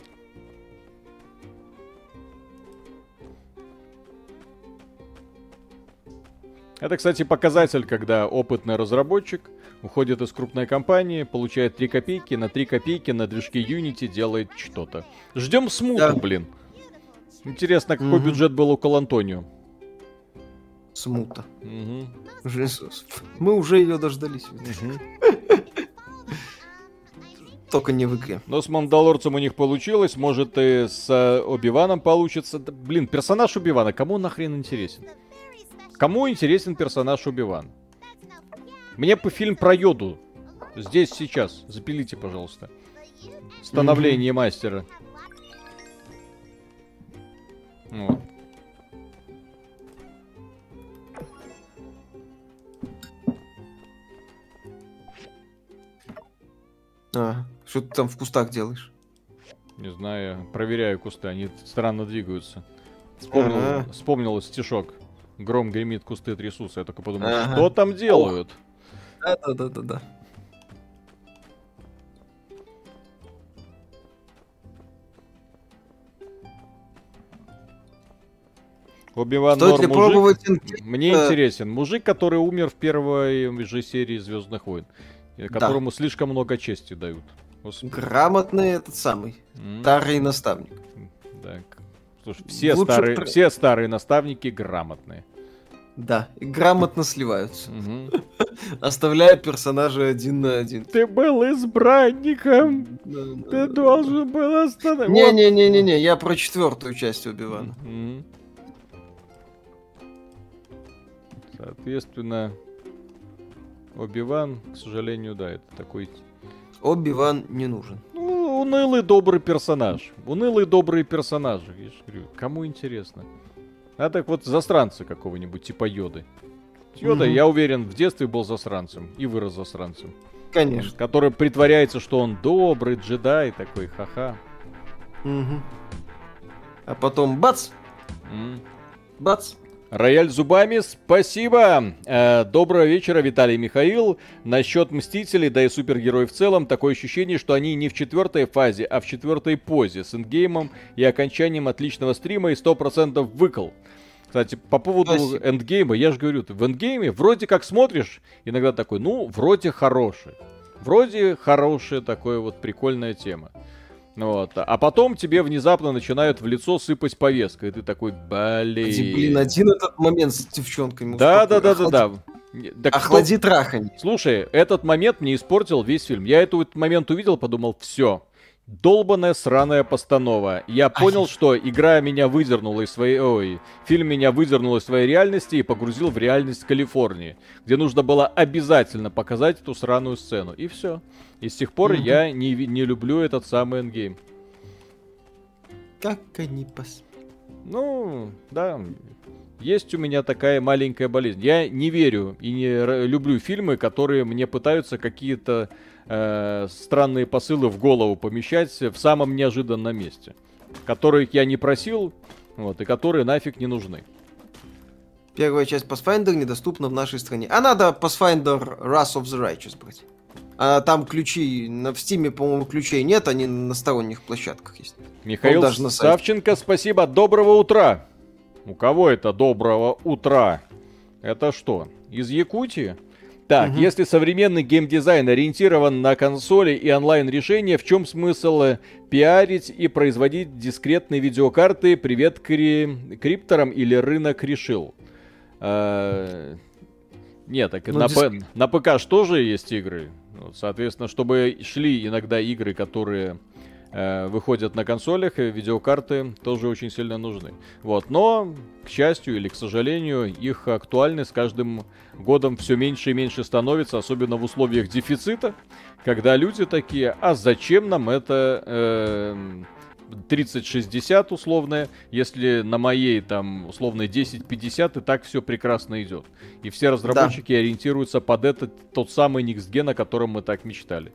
Speaker 1: Это, кстати, показатель, когда опытный разработчик уходит из крупной компании, получает 3 копейки, на 3 копейки на движке Unity делает что-то. Ждем смуту, да. блин. Интересно, какой угу. бюджет был у Калантонио?
Speaker 2: Смута. Угу. Мы уже ее дождались. Только не в игре.
Speaker 1: Но с Мандалорцем у них получилось, может и с э, Обиваном получится. Блин, персонаж Убивана, кому нахрен интересен? Кому интересен персонаж Убиван? Мне по фильм про Йоду. Здесь, сейчас. Запилите, пожалуйста. Становление mm-hmm. мастера. Вот.
Speaker 2: А, что ты там в кустах делаешь?
Speaker 1: Не знаю, проверяю кусты, они странно двигаются. Вспомнил, ага. вспомнил стишок. Гром гремит, кусты трясутся. Я только подумал, ага. что там делают?
Speaker 2: Да-да-да-да-да.
Speaker 1: Убиван Стоит ли мужик? пробовать Мне интересен. Мужик, который умер в первой же серии Звездных войн которому да. слишком много чести дают.
Speaker 2: Господи. Грамотный этот самый. Mm. Старый наставник.
Speaker 1: Да. Слушай, все, Лучше старые, про... все старые наставники грамотные.
Speaker 2: Да, и грамотно сливаются. Оставляя персонажа один на один.
Speaker 1: Ты был избранником. Ты должен был остановить.
Speaker 2: Не-не-не-не-не, я про четвертую часть Убивана.
Speaker 1: Соответственно, Оби-Ван, к сожалению, да, это такой...
Speaker 2: Оби-Ван не нужен.
Speaker 1: Ну, унылый добрый персонаж. Унылый добрый персонаж. Я говорю, кому интересно? А так вот засранца какого-нибудь, типа Йоды. Йода, угу. я уверен, в детстве был засранцем и вырос засранцем.
Speaker 2: Конечно.
Speaker 1: Который притворяется, что он добрый джедай, такой ха-ха.
Speaker 2: Угу. А потом бац! Mm. Бац!
Speaker 1: Рояль зубами, спасибо. Э, доброго вечера, Виталий Михаил. Насчет Мстителей, да и супергероев в целом, такое ощущение, что они не в четвертой фазе, а в четвертой позе с ингеймом и окончанием отличного стрима и 100% выкол. Кстати, по поводу Спасибо. эндгейма, я же говорю, в эндгейме вроде как смотришь, иногда такой, ну, вроде хороший. Вроде хорошая такая вот прикольная тема. Вот. А потом тебе внезапно начинают в лицо сыпать повестка, и ты такой, блин.
Speaker 2: Блин, один этот момент с девчонками.
Speaker 1: Да, да, да, да, да.
Speaker 2: Так Охлади кто... трахань.
Speaker 1: Слушай, этот момент мне испортил весь фильм. Я этот момент увидел, подумал, все, Долбаная сраная постанова. Я понял, что игра меня выдернула из своей... Ой, фильм меня выдернул из своей реальности и погрузил в реальность Калифорнии, где нужно было обязательно показать эту сраную сцену. И все. И с тех пор mm-hmm. я не, не люблю этот самый эндгейм.
Speaker 2: Как они пос...
Speaker 1: Ну, да. Есть у меня такая маленькая болезнь. Я не верю и не люблю фильмы, которые мне пытаются какие-то э, странные посылы в голову помещать в самом неожиданном месте, которых я не просил, вот, и которые нафиг не нужны.
Speaker 2: Первая часть Pathfinder недоступна в нашей стране. А надо Pathfinder Wrath of the Righteous брать. А там ключи, в Стиме, по-моему, ключей нет, они на сторонних площадках есть.
Speaker 1: Михаил даже на Савченко, спасибо. Доброго утра. У кого это доброго утра? Это что, из Якутии? Так, угу. если современный геймдизайн ориентирован на консоли и онлайн-решения, в чем смысл э, пиарить и производить дискретные видеокарты? Привет кри... крипторам или рынок решил? А... Нет, так ну, на, диск... П... на ПК же тоже есть игры. Соответственно, чтобы шли иногда игры, которые э, выходят на консолях, видеокарты тоже очень сильно нужны. Вот, но, к счастью или к сожалению, их актуальность с каждым годом все меньше и меньше становится, особенно в условиях дефицита, когда люди такие, а зачем нам это... Э, 3060 условная, если на моей там условной 1050 и так все прекрасно идет. И все разработчики да. ориентируются под этот тот самый Gen, о котором мы так мечтали.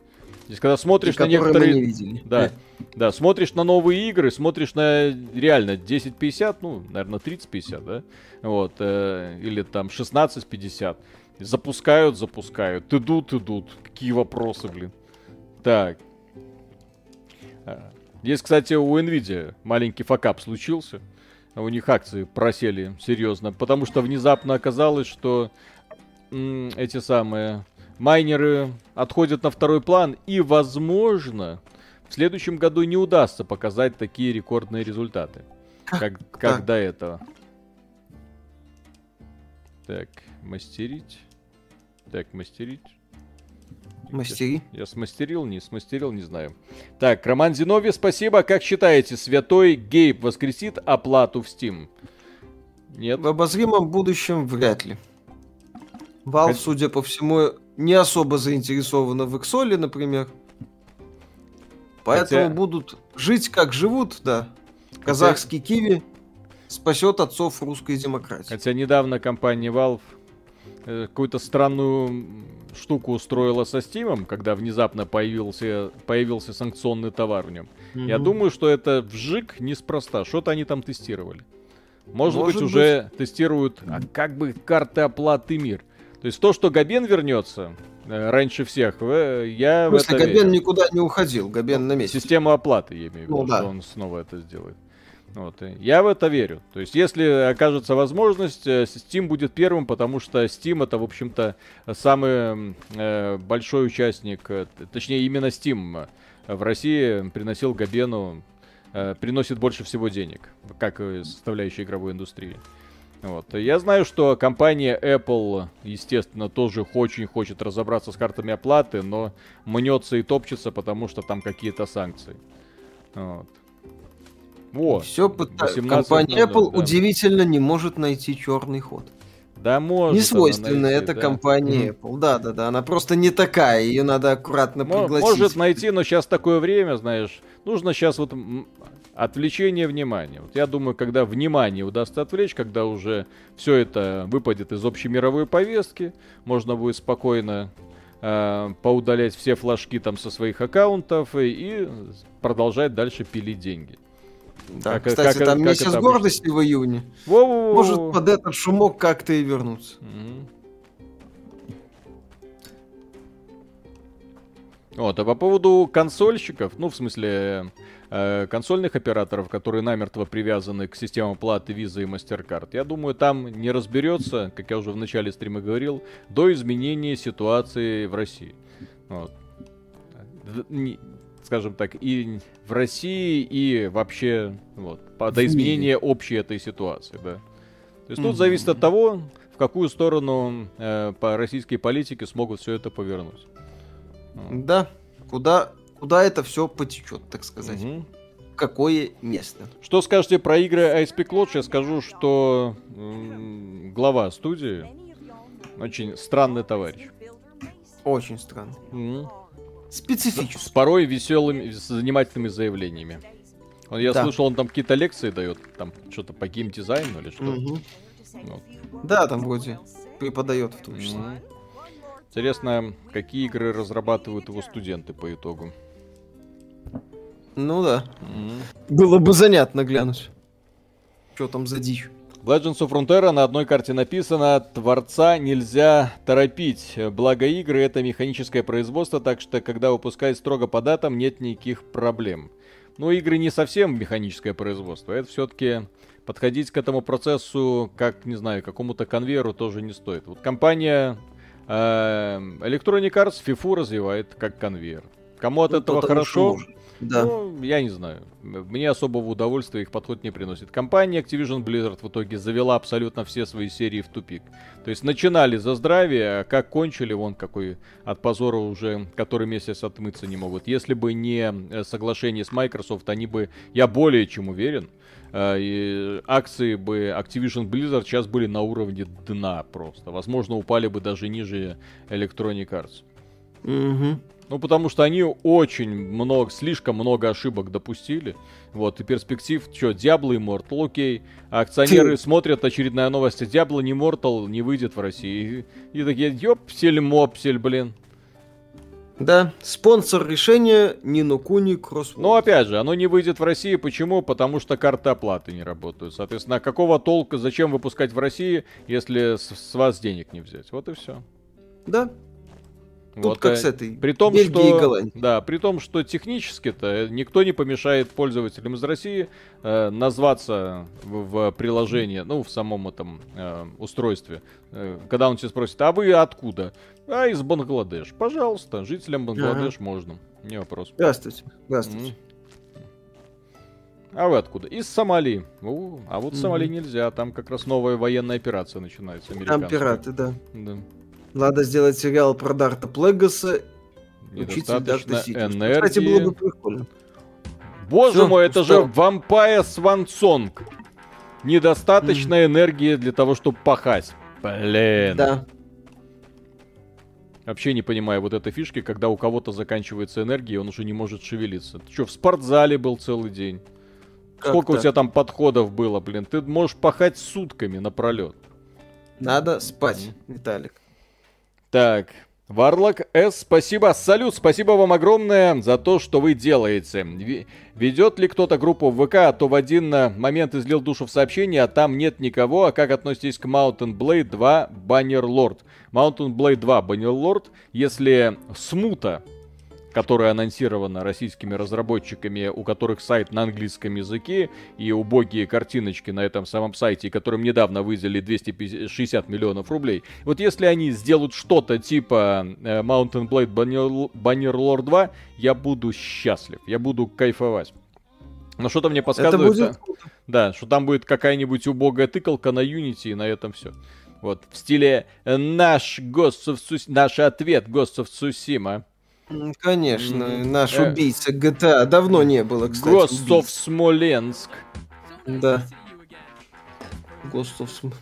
Speaker 1: Здесь, когда смотришь на некоторые...
Speaker 2: не видели.
Speaker 1: Да, да, смотришь на новые игры, смотришь на реально 1050, ну, наверное, 3050, да? Вот, э, или там 1650. Запускают, запускают. Идут, идут. Какие вопросы, блин. Так. А, здесь, кстати, у Nvidia маленький факап случился. У них акции просели серьезно, потому что внезапно оказалось, что эти самые майнеры отходят на второй план, и, возможно, в следующем году не удастся показать такие рекордные результаты, как, как до этого. Так, мастерить. Так, мастерить.
Speaker 2: Мастери.
Speaker 1: Я, я смастерил, не смастерил, не знаю. Так, Роман Зиновьев, спасибо. Как считаете, святой Гейб воскресит оплату в Steam?
Speaker 2: Нет. В обозримом будущем вряд ли. Valve, Хоть... судя по всему, не особо заинтересованы в Иксоле, например. Поэтому Хотя... будут жить как живут, да. Казахский Хотя... киви спасет отцов русской демократии.
Speaker 1: Хотя недавно компания Valve э, какую-то странную штуку устроила со Steam, когда внезапно появился, появился санкционный товар в нем. Mm-hmm. Я думаю, что это вжик неспроста. Что-то они там тестировали. Может, Может быть, быть, уже тестируют а как бы карты оплаты мир. То есть то, что Габен вернется э, раньше всех, я
Speaker 2: в это Габен верю. никуда не уходил, Габен на месте.
Speaker 1: Система оплаты, я имею в виду, ну, да. что он снова это сделает. Вот, я в это верю. То есть, если окажется возможность, э, Steam будет первым, потому что Steam это, в общем-то, самый э, большой участник, э, точнее, именно Steam в России приносил Габену, э, приносит больше всего денег, как составляющая игровой индустрии. Вот. Я знаю, что компания Apple, естественно, тоже очень хочет разобраться с картами оплаты, но мнется и топчется, потому что там какие-то санкции. Вот.
Speaker 2: Вот. Все пытается. Компания Apple да. удивительно не может найти черный ход.
Speaker 1: Да, может.
Speaker 2: Не свойственно найти, это да. компания mm-hmm. Apple. Да, да, да. Она просто не такая. Ее надо аккуратно пригласить.
Speaker 1: Может найти, но сейчас такое время, знаешь. Нужно сейчас вот отвлечение внимания. Вот я думаю, когда внимание удастся отвлечь, когда уже все это выпадет из общей мировой повестки, можно будет спокойно э, поудалять все флажки там со своих аккаунтов и, и продолжать дальше пилить деньги.
Speaker 2: Да, как, кстати, как, там как месяц гордости в июне. Во-во-во. Может под этот шумок как-то и вернуться.
Speaker 1: Вот, а по поводу консольщиков, ну, в смысле, э, консольных операторов, которые намертво привязаны к системам платы Visa и MasterCard, я думаю, там не разберется, как я уже в начале стрима говорил, до изменения ситуации в России. Вот. Не, скажем так, и в России, и вообще, вот, по, до изменения общей этой ситуации, да. То есть тут зависит от того, в какую сторону э, по российской политике смогут все это повернуть.
Speaker 2: Да, куда, куда это все потечет, так сказать. Угу. Какое место.
Speaker 1: Что скажете про игры ISP Cloud? Я скажу, что м- глава студии очень странный товарищ.
Speaker 2: Очень странный. Угу. Специфический. С
Speaker 1: порой веселыми, занимательными заявлениями. Я да. слышал, он там какие-то лекции дает, там что-то по геймдизайну или что. Угу.
Speaker 2: Вот. Да, там вроде преподает в том числе. Угу.
Speaker 1: Интересно, какие игры разрабатывают его студенты по итогу.
Speaker 2: Ну да. Mm-hmm. Было бы занятно глянуть. Что там за дичь.
Speaker 1: Legends of Frontera на одной карте написано «Творца нельзя торопить». Благо игры — это механическое производство, так что когда выпускают строго по датам, нет никаких проблем. Но игры не совсем механическое производство. Это все-таки подходить к этому процессу как, не знаю, какому-то конвейеру тоже не стоит. Вот компания Эм, Electronic Arts FIFA развивает как конвейер. Кому от ну, этого хорошо? Да. Ну, я не знаю. Мне особого удовольствия их подход не приносит. Компания Activision Blizzard в итоге завела абсолютно все свои серии в тупик. То есть начинали за здравие, а как кончили, вон какой от позора уже который месяц отмыться не могут. Если бы не э, соглашение с Microsoft, они бы, я более чем уверен, Э, и акции бы Activision Blizzard сейчас были на уровне дна просто. Возможно, упали бы даже ниже Electronic Arts. Угу. Ну, потому что они очень много, слишком много ошибок допустили. Вот, и перспектив, что, Diablo Immortal, окей. А акционеры Фу. смотрят очередная новость, Diablo не Immortal не выйдет в России. И, и такие, ёпсель-мопсель, блин.
Speaker 2: Да, спонсор решения Нино Куни Кроссворд.
Speaker 1: Но опять же, оно не выйдет в России. Почему? Потому что карты оплаты не работают. Соответственно, какого толка, зачем выпускать в России, если с, с вас денег не взять? Вот и все.
Speaker 2: Да, Тут вот, как а, с этой
Speaker 1: при том, что, и. Да, при том, что технически-то никто не помешает пользователям из России э, назваться в, в приложении, ну, в самом этом э, устройстве. Э, когда он тебя спросит, а вы откуда? А из Бангладеш. Пожалуйста, жителям Бангладеш ага. можно. Не вопрос.
Speaker 2: Здравствуйте. Здравствуйте.
Speaker 1: А вы откуда? Из Сомали. У, а вот в Сомали нельзя, там как раз новая военная операция начинается.
Speaker 2: Там пираты, да. Да. Надо сделать сериал про Дарта Плегаса.
Speaker 1: Учитель Дарта энергии. Кстати, было бы прикольно. Боже Все, мой, это устал. же Vampire Song. Недостаточно mm. энергии для того, чтобы пахать. Блин. Да. Вообще не понимаю вот этой фишки, когда у кого-то заканчивается энергия, он уже не может шевелиться. Ты что, в спортзале был целый день? Как Сколько так? у тебя там подходов было, блин? Ты можешь пахать сутками напролет.
Speaker 2: Надо спать, mm. Виталик.
Speaker 1: Так, Варлок С, спасибо. Салют, спасибо вам огромное за то, что вы делаете. Ведет ли кто-то группу в ВК, а то в один момент излил душу в сообщение, а там нет никого. А как относитесь к Mountain Blade 2 Banner Lord? Mountain Blade 2 Banner Lord, если смута которая анонсирована российскими разработчиками, у которых сайт на английском языке и убогие картиночки на этом самом сайте, которым недавно выделили 260 миллионов рублей. Вот если они сделают что-то типа э, Mountain Blade Banner, Banner Lord 2, я буду счастлив, я буду кайфовать. Но что-то мне подсказывает, будет... да, что там будет какая-нибудь убогая тыкалка на Unity и на этом все. Вот, в стиле наш, Ghost of наш ответ Ghost of Tsushima.
Speaker 2: Конечно, mm-hmm. наш э... убийца GTA. Давно не было, кстати.
Speaker 1: Ghost of Smolensk.
Speaker 2: Да. Ghost of.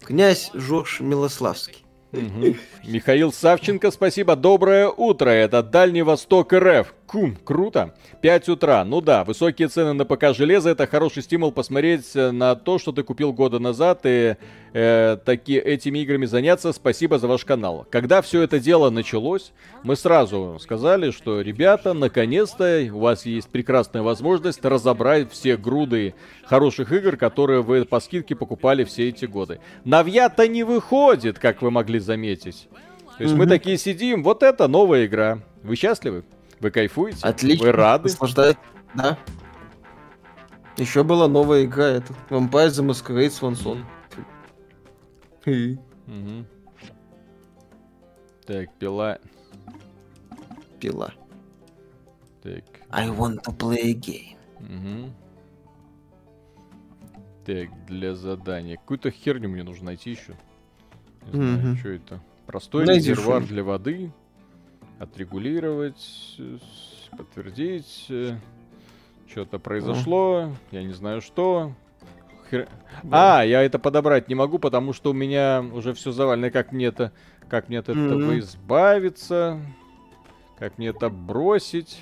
Speaker 2: Князь Жорж Милославский.
Speaker 1: Угу. Михаил Савченко, спасибо. Доброе утро. Это Дальний Восток РФ. Кум, круто. 5 утра. Ну да, высокие цены на ПК железа это хороший стимул посмотреть э, на то, что ты купил года назад и э, таки, этими играми заняться. Спасибо за ваш канал. Когда все это дело началось, мы сразу сказали, что, ребята, наконец-то у вас есть прекрасная возможность разобрать все груды хороших игр, которые вы по скидке покупали все эти годы. Навья-то не выходит, как вы могли заметить. То есть угу. мы такие сидим, вот это новая игра. Вы счастливы? Вы кайфуете?
Speaker 2: Отлично.
Speaker 1: Вы рады?
Speaker 2: Наслаждает. Да. Еще была новая игра, это Vampire the Masquerade Swanson.
Speaker 1: Угу. Так, пила.
Speaker 2: Пила.
Speaker 1: Так.
Speaker 2: I want to play a game.
Speaker 1: Угу. Так, для задания. Какую-то херню мне нужно найти еще. Не знаю, угу. что это. Простой Найди резервуар для воды. Отрегулировать. Подтвердить. Э, что-то произошло. Я не знаю что. Хер... Да. А, я это подобрать не могу, потому что у меня уже все завалено. Как мне это, как мне от этого mm-hmm. избавиться? Как мне это бросить?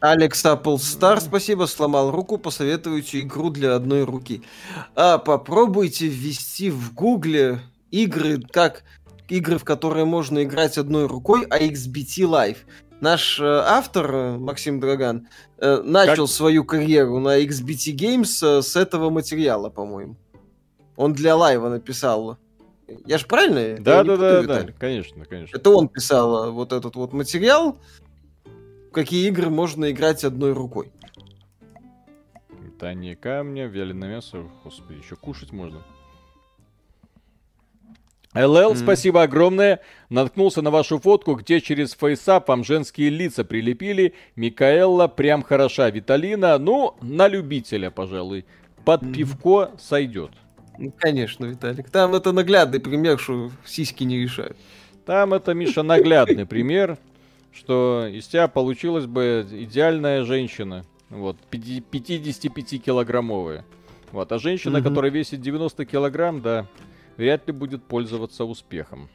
Speaker 2: Алекс Стар, спасибо, сломал руку, посоветуйте игру для одной руки. А, попробуйте ввести в гугле игры, как игры, в которые можно играть одной рукой, а XBT Live. Наш э, автор, э, Максим Драган, э, начал как? свою карьеру на XBT Games э, с этого материала, по-моему. Он для лайва написал. Я же правильно?
Speaker 1: Да, да, да, да, конечно, конечно.
Speaker 2: Это он писал э, вот этот вот материал, какие игры можно играть одной рукой.
Speaker 1: Метание камня, вяленое мясо, господи, еще кушать можно. ЛЛ, mm. спасибо огромное. Наткнулся на вашу фотку, где через FaceApp вам женские лица прилепили. Микаэлла прям хороша. Виталина, ну, на любителя, пожалуй. Под mm. пивко сойдет.
Speaker 2: Ну, конечно, Виталик. Там это наглядный пример, что сиськи не решают.
Speaker 1: Там это, Миша, наглядный пример, что из тебя получилась бы идеальная женщина. Вот, 55-килограммовая. Вот, а женщина, которая весит 90 килограмм, да, вряд ли будет пользоваться успехом.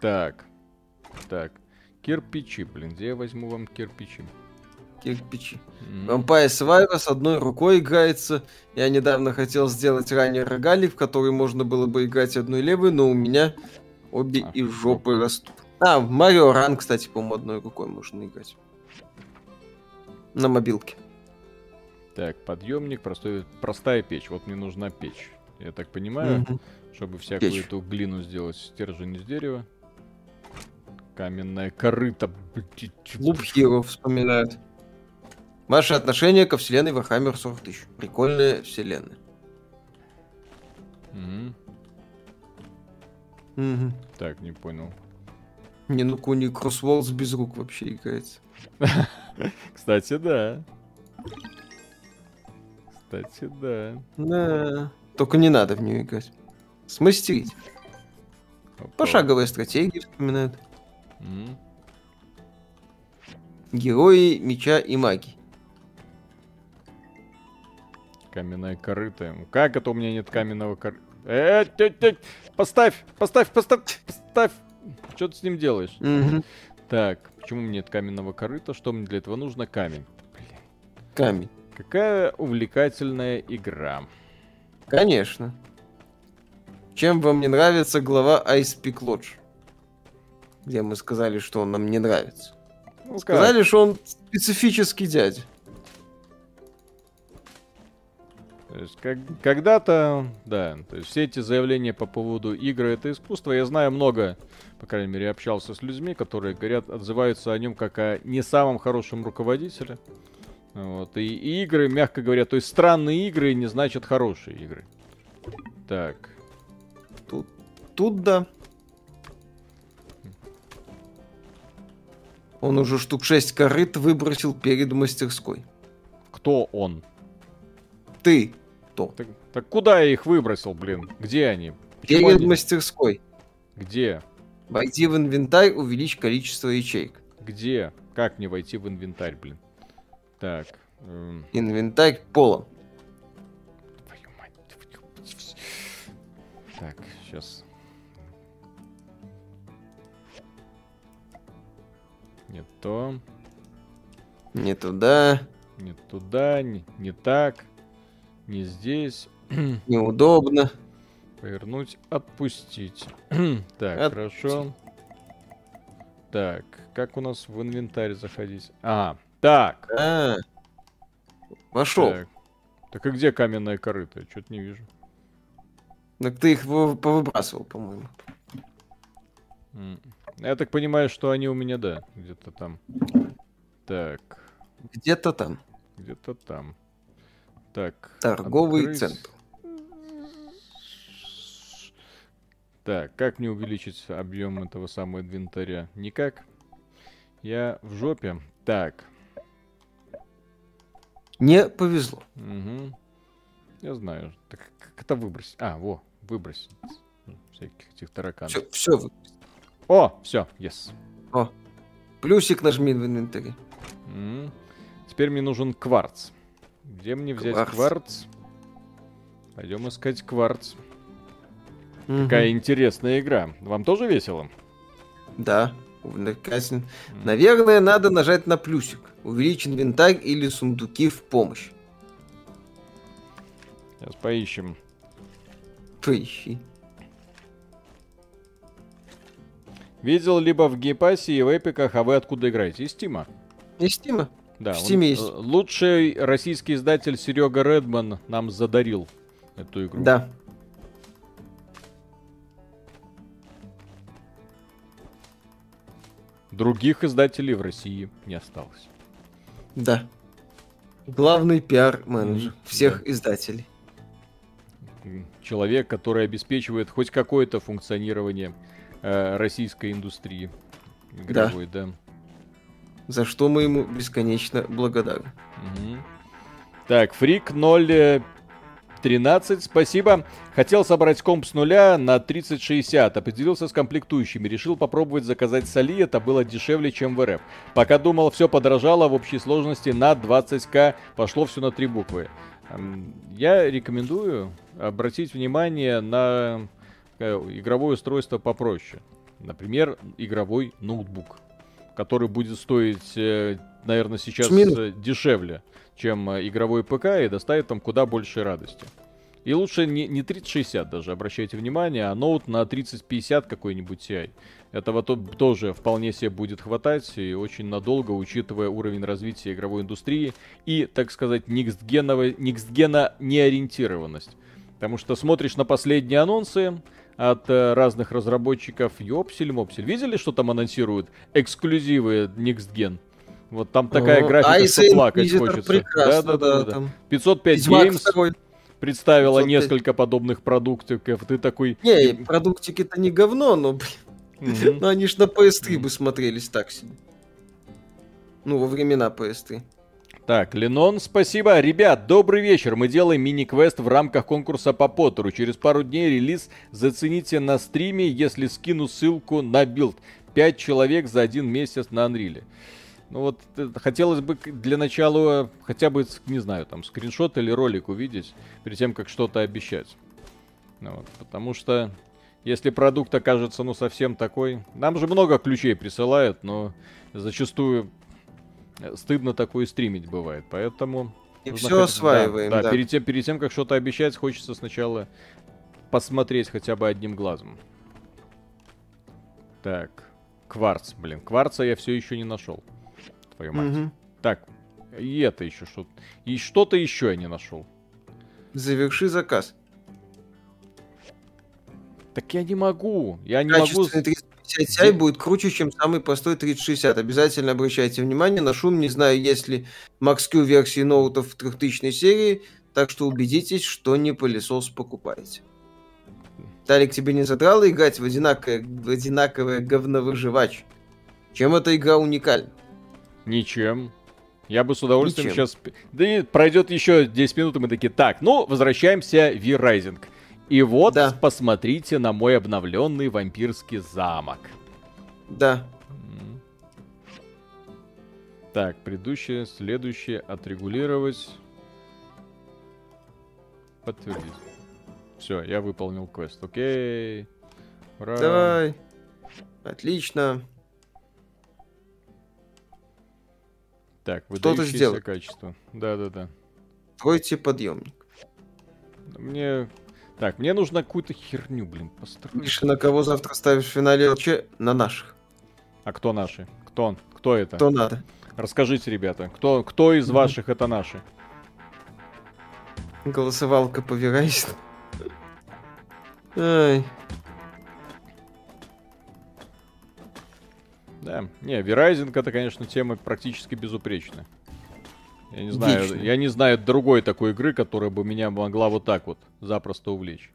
Speaker 1: Так. Так. Кирпичи, блин, где я возьму вам кирпичи?
Speaker 2: Кирпичи. Mm-hmm. Vampire с одной рукой играется. Я недавно хотел сделать ранее рогали, в который можно было бы играть одной левой, но у меня обе а, из жопы жопа. растут. А, Марио Ран, кстати, по-моему, одной рукой можно играть. На мобилке.
Speaker 1: Так, подъемник, простой, простая печь. Вот мне нужна печь. Я так понимаю, угу. чтобы всякую печь. эту глину сделать. Стержень из дерева. Каменная корыта.
Speaker 2: Клуб Хиро вспоминают. Ваше отношение ко вселенной Warhammer 40 тысяч. Прикольная вселенная.
Speaker 1: Угу.
Speaker 2: Угу.
Speaker 1: Так, не понял.
Speaker 2: Не, ну Куни Кроссвордс без рук вообще играется.
Speaker 1: Кстати, да. Кстати, да.
Speaker 2: Да. Только не надо в нее играть. Смастерить. Опа. Пошаговые стратегии вспоминают. Mm. Герои меча и магии.
Speaker 1: Каменная корыта. Как это у меня нет каменного корыта? Э, ть, ть, поставь, поставь, поставь, поставь. Что ты с ним делаешь?
Speaker 2: Угу.
Speaker 1: Так, почему мне нет каменного корыта? Что мне для этого нужно? Камень.
Speaker 2: Камень.
Speaker 1: Какая увлекательная игра.
Speaker 2: Конечно. Чем вам не нравится глава Ice Peak Lodge? Где мы сказали, что он нам не нравится. Ну, сказали, что он специфический дядя.
Speaker 1: То есть, как, когда-то, да, то есть все эти заявления по поводу игры это искусство, я знаю много, по крайней мере, общался с людьми, которые говорят, отзываются о нем как о не самом хорошем руководителе. Вот, и, и игры, мягко говоря, то есть странные игры не значат хорошие игры. Так.
Speaker 2: Тут, тут да. Он уже штук 6 корыт выбросил перед мастерской.
Speaker 1: Кто он?
Speaker 2: Ты. Кто?
Speaker 1: Так, так куда я их выбросил, блин? Где они?
Speaker 2: Почему перед они? мастерской.
Speaker 1: Где?
Speaker 2: Войти в инвентарь, увеличь количество ячеек.
Speaker 1: Где? Как мне войти в инвентарь, блин? Так.
Speaker 2: Эм... Инвентарь полон. Твою мать.
Speaker 1: Так, сейчас. Не то.
Speaker 2: Не туда.
Speaker 1: Не туда, не, не так. Не здесь.
Speaker 2: Неудобно.
Speaker 1: Повернуть, отпустить. так, От... хорошо. Так, как у нас в инвентарь заходить? А, так.
Speaker 2: А, вошел.
Speaker 1: Так. так и где каменная корыта? Что-то не вижу.
Speaker 2: Так ты их повыбрасывал, по-моему.
Speaker 1: Я так понимаю, что они у меня, да, где-то там. Так.
Speaker 2: Где-то там.
Speaker 1: Где-то там. Так.
Speaker 2: Торговый открыть. центр.
Speaker 1: Так, как мне увеличить объем этого самого инвентаря? Никак. Я в жопе. Так.
Speaker 2: Не повезло.
Speaker 1: Угу. Я знаю. Так как это выбросить? А, во, выбросить. Всяких этих тараканов.
Speaker 2: Все, все выбросить.
Speaker 1: О, все, yes.
Speaker 2: О, плюсик нажми в инвентаре.
Speaker 1: Угу. Теперь мне нужен кварц. Где мне взять кварц? кварц? Пойдем искать кварц. Угу. Какая интересная игра. Вам тоже весело?
Speaker 2: Да, увлекательно. Угу. Наверное, надо нажать на плюсик. Увеличь инвентарь или сундуки в помощь.
Speaker 1: Сейчас поищем.
Speaker 2: Поищи.
Speaker 1: Видел либо в гейпассе и в эпиках, а вы откуда играете? Из Стима.
Speaker 2: Из Стима?
Speaker 1: Да. В Стиме есть. Э, лучший российский издатель Серега Редман нам задарил эту игру.
Speaker 2: Да.
Speaker 1: Других издателей в России не осталось.
Speaker 2: Да. Главный пиар-менеджер mm-hmm. всех да. издателей.
Speaker 1: Человек, который обеспечивает хоть какое-то функционирование э, российской индустрии игровой, да. да.
Speaker 2: За что мы ему бесконечно благодарны.
Speaker 1: Угу. Так, Фрик 0 13, спасибо. Хотел собрать комп с нуля на 3060. Определился с комплектующими. Решил попробовать заказать с Али. Это было дешевле, чем в РФ. Пока думал, все подорожало в общей сложности на 20к. Пошло все на три буквы. Я рекомендую обратить внимание на э, игровое устройство попроще. Например, игровой ноутбук, который будет стоить, э, наверное, сейчас Шмин. дешевле чем э, игровой ПК и доставит там куда больше радости. И лучше не, не 3060 даже, обращайте внимание, а ноут на 3050 какой-нибудь Ti. Этого то, тоже вполне себе будет хватать и очень надолго, учитывая уровень развития игровой индустрии и, так сказать, никстгена неориентированность. Потому что смотришь на последние анонсы от э, разных разработчиков, ёпсель-мопсель. Видели, что там анонсируют? Эксклюзивы Next вот там такая О, графика, а что плакать хочется.
Speaker 2: Да, да, да, да.
Speaker 1: 505 Ведьмак Games второй. представила 505. несколько подобных продуктиков. Ты такой...
Speaker 2: Не, продуктики-то не говно, но, блин. Mm-hmm. Но они ж на PS3 mm-hmm. бы смотрелись так себе. Ну, во времена PS3.
Speaker 1: Так, Ленон, спасибо. Ребят, добрый вечер. Мы делаем мини-квест в рамках конкурса по Поттеру. Через пару дней релиз. Зацените на стриме, если скину ссылку на билд. Пять человек за один месяц на Unreal е. Ну вот хотелось бы для начала хотя бы, не знаю, там скриншот или ролик увидеть, перед тем, как что-то обещать. Ну, вот, потому что если продукт окажется, ну, совсем такой... Нам же много ключей присылают, но зачастую э, стыдно такое стримить бывает, поэтому...
Speaker 2: И все хоть... осваиваем,
Speaker 1: да. да. Перед, тем, перед тем, как что-то обещать, хочется сначала посмотреть хотя бы одним глазом. Так, кварц, блин, кварца я все еще не нашел твою мать. Угу. Так, и это еще что-то. И что-то еще я не нашел.
Speaker 2: Заверши заказ.
Speaker 1: Так я не могу. Я не могу.
Speaker 2: 3050 Ti будет круче, чем самый простой 3060. Обязательно обращайте внимание на шум. Не знаю, есть ли Max-Q версии ноутов 3000 серии, так что убедитесь, что не пылесос покупаете. Талик, тебе не задрало играть в одинаковое, в одинаковое говновыживач? Чем эта игра уникальна?
Speaker 1: Ничем. Я бы с удовольствием Ничем. сейчас... Да и пройдет еще 10 минут, и мы такие, так, ну, возвращаемся в V-Rising. И вот, да. посмотрите на мой обновленный вампирский замок.
Speaker 2: Да.
Speaker 1: Так, предыдущее, следующее, отрегулировать. Подтвердить. Все, я выполнил квест, окей.
Speaker 2: Ура. Давай. Отлично.
Speaker 1: Так, выдающееся качество. Да-да-да.
Speaker 2: Тройте подъемник.
Speaker 1: Мне... Так, мне нужно какую-то херню, блин, построить.
Speaker 2: Миша, на кого завтра ставишь в финале ЛЧ? На наших.
Speaker 1: А кто наши? Кто он? Кто это?
Speaker 2: Кто надо?
Speaker 1: Расскажите, ребята, кто, кто из ваших это наши?
Speaker 2: Голосовалка по Verizon. Ай.
Speaker 1: Да, не, Verizon это, конечно, тема практически безупречная. Я не знаю, Вечно. я не знаю другой такой игры, которая бы меня могла вот так вот запросто увлечь.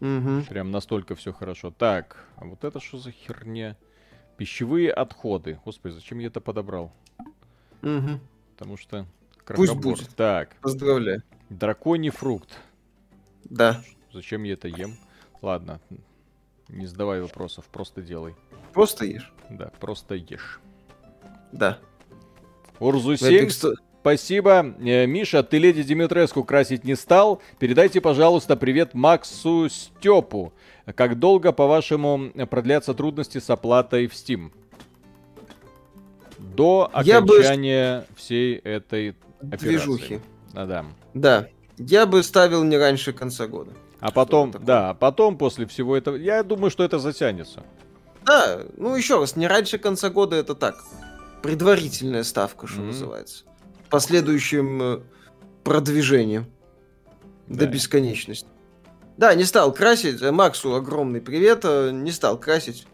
Speaker 1: Угу. Прям настолько все хорошо. Так, а вот это что за херня? Пищевые отходы. Господи, зачем я это подобрал? Угу. Потому что
Speaker 2: Пусть будет.
Speaker 1: Так.
Speaker 2: Поздравляю.
Speaker 1: Драконий фрукт.
Speaker 2: Да.
Speaker 1: Зачем я это ем? Ладно, не задавай вопросов, просто делай.
Speaker 2: Просто ешь?
Speaker 1: Да, просто ешь.
Speaker 2: Да.
Speaker 1: Урзусим, спасибо. Э, Миша, ты леди Димитреску красить не стал? Передайте, пожалуйста, привет Максу Степу. Как долго, по-вашему, продлятся трудности с оплатой в Steam? До окончания бы... всей этой операции. Движухи.
Speaker 2: Да, да. Да. Я бы ставил не раньше конца года.
Speaker 1: А потом, да, а потом после всего этого, я думаю, что это затянется.
Speaker 2: Да, ну еще раз, не раньше конца года это так. Предварительная ставка, что mm-hmm. называется. Последующим э, продвижением да. до бесконечности. Да, не стал красить. Максу огромный привет. Э, не стал красить.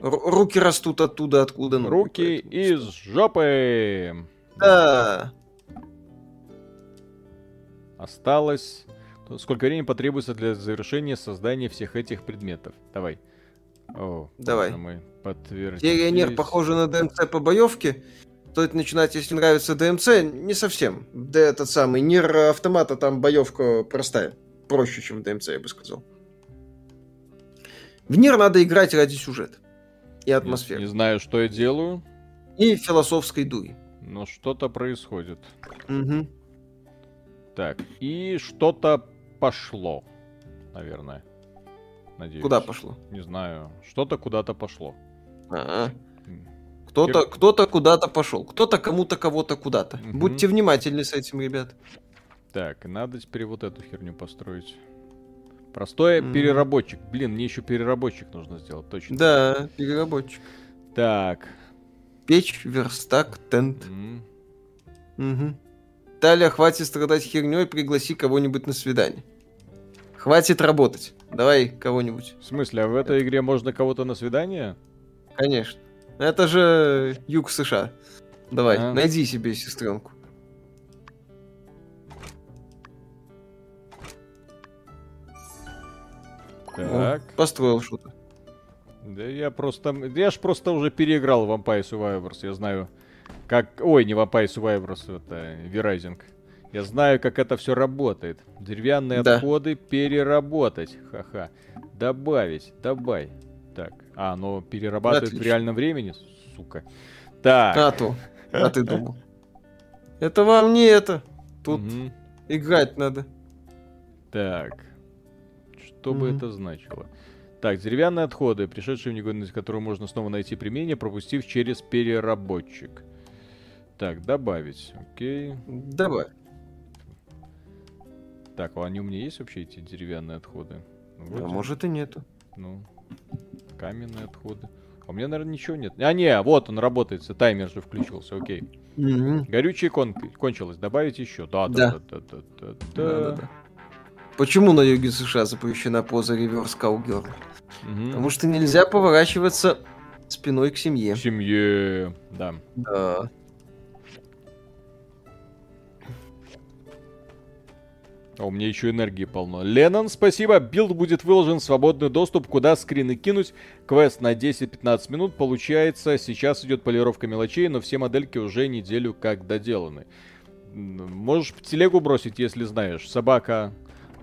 Speaker 2: Р- руки растут оттуда, откуда
Speaker 1: ноги. Руки из жопы.
Speaker 2: Да.
Speaker 1: Осталось Сколько времени потребуется для завершения создания всех этих предметов? Давай.
Speaker 2: О, Давай. Мы Легионер похоже на ДМЦ по боевке. Стоит начинать, если нравится ДМЦ, не совсем. Да этот самый Нир автомата, там боевка простая. Проще, чем ДМЦ, я бы сказал. В Нир надо играть ради сюжета и атмосферы.
Speaker 1: Не, не знаю, что я делаю.
Speaker 2: И философской дуи.
Speaker 1: Но что-то происходит. Угу. Так, и что-то пошло, наверное.
Speaker 2: Надеюсь. Куда пошло?
Speaker 1: Не знаю. Что-то куда-то пошло.
Speaker 2: А-а. Кто-то, кто-то куда-то пошел. Кто-то кому-то кого-то куда-то. Угу. Будьте внимательны с этим, ребят.
Speaker 1: Так, надо теперь вот эту херню построить. Простой mm. переработчик. Блин, мне еще переработчик нужно сделать, точно.
Speaker 2: Да, переработчик.
Speaker 1: Так.
Speaker 2: Печь, верстак, тент. Mm. Угу. Таля, хватит страдать херней, пригласи кого-нибудь на свидание. Хватит работать. Давай кого-нибудь.
Speaker 1: В смысле, а в этой игре можно кого-то на свидание?
Speaker 2: Конечно. Это же юг США. Давай, а? найди себе сестренку. Так. О, построил что-то.
Speaker 1: Да я просто... Я ж просто уже переиграл Vampire Survivors, я знаю как... Ой, не Vampire Survivors, это Verizon. Я знаю, как это все работает. Деревянные да. отходы переработать. Ха-ха. Добавить. Добавь. Так. А, оно перерабатывает Отлично. в реальном времени? Сука. Так.
Speaker 2: А то. А ты думал. Это вам не это. Тут угу. играть надо.
Speaker 1: Так. Что угу. бы это значило? Так, деревянные отходы, пришедшие в негодность, которые можно снова найти применение, пропустив через переработчик. Так, добавить. Окей.
Speaker 2: Добавь.
Speaker 1: Так, а они у меня есть вообще эти деревянные отходы?
Speaker 2: Вроде... А может и нету.
Speaker 1: Ну, каменные отходы. А у меня, наверное, ничего нет. А, не, вот он работает, таймер же включился, окей. Mm-hmm. Горючее кон- кончилось, добавить еще. Да, да, да, да, да, да, да. да, да.
Speaker 2: Почему на юге США запрещена поза реверс каугерл? Угу. Потому что нельзя поворачиваться спиной к семье.
Speaker 1: К семье, да.
Speaker 2: Да.
Speaker 1: А у меня еще энергии полно. Леннон, спасибо. Билд будет выложен в свободный доступ, куда скрины кинуть. Квест на 10-15 минут. Получается, сейчас идет полировка мелочей, но все модельки уже неделю как доделаны. Можешь в телегу бросить, если знаешь. Собака...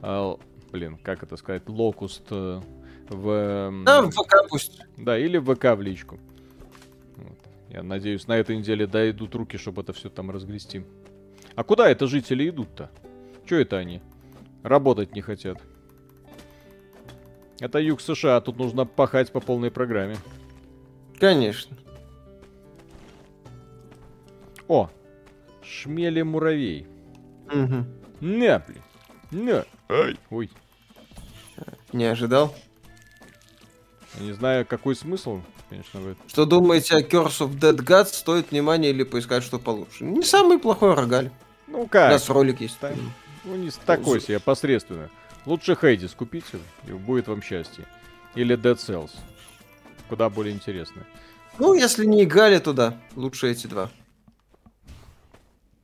Speaker 1: Э, блин, как это сказать? Locust э, в...
Speaker 2: Да, в ВК пусть.
Speaker 1: Да, или в ВК в личку. Вот. Я надеюсь, на этой неделе дойдут руки, чтобы это все там разгрести. А куда это жители идут-то? Что это они? Работать не хотят. Это юг США, тут нужно пахать по полной программе.
Speaker 2: Конечно.
Speaker 1: О, шмели муравей.
Speaker 2: Угу.
Speaker 1: На, блин. На. Ай. Ой.
Speaker 2: Не ожидал?
Speaker 1: Я не знаю, какой смысл, конечно, в этом.
Speaker 2: Что думаете о Curse of Dead Gods? Стоит внимание или поискать что получше? Не самый плохой рогаль.
Speaker 1: Ну как? У
Speaker 2: нас ролик есть.
Speaker 1: Там... Ну, не такой себе, посредственно. Лучше Хейдис купите, и будет вам счастье. Или Dead Cells. Куда более интересно.
Speaker 2: Ну, если не играли туда, лучше эти два.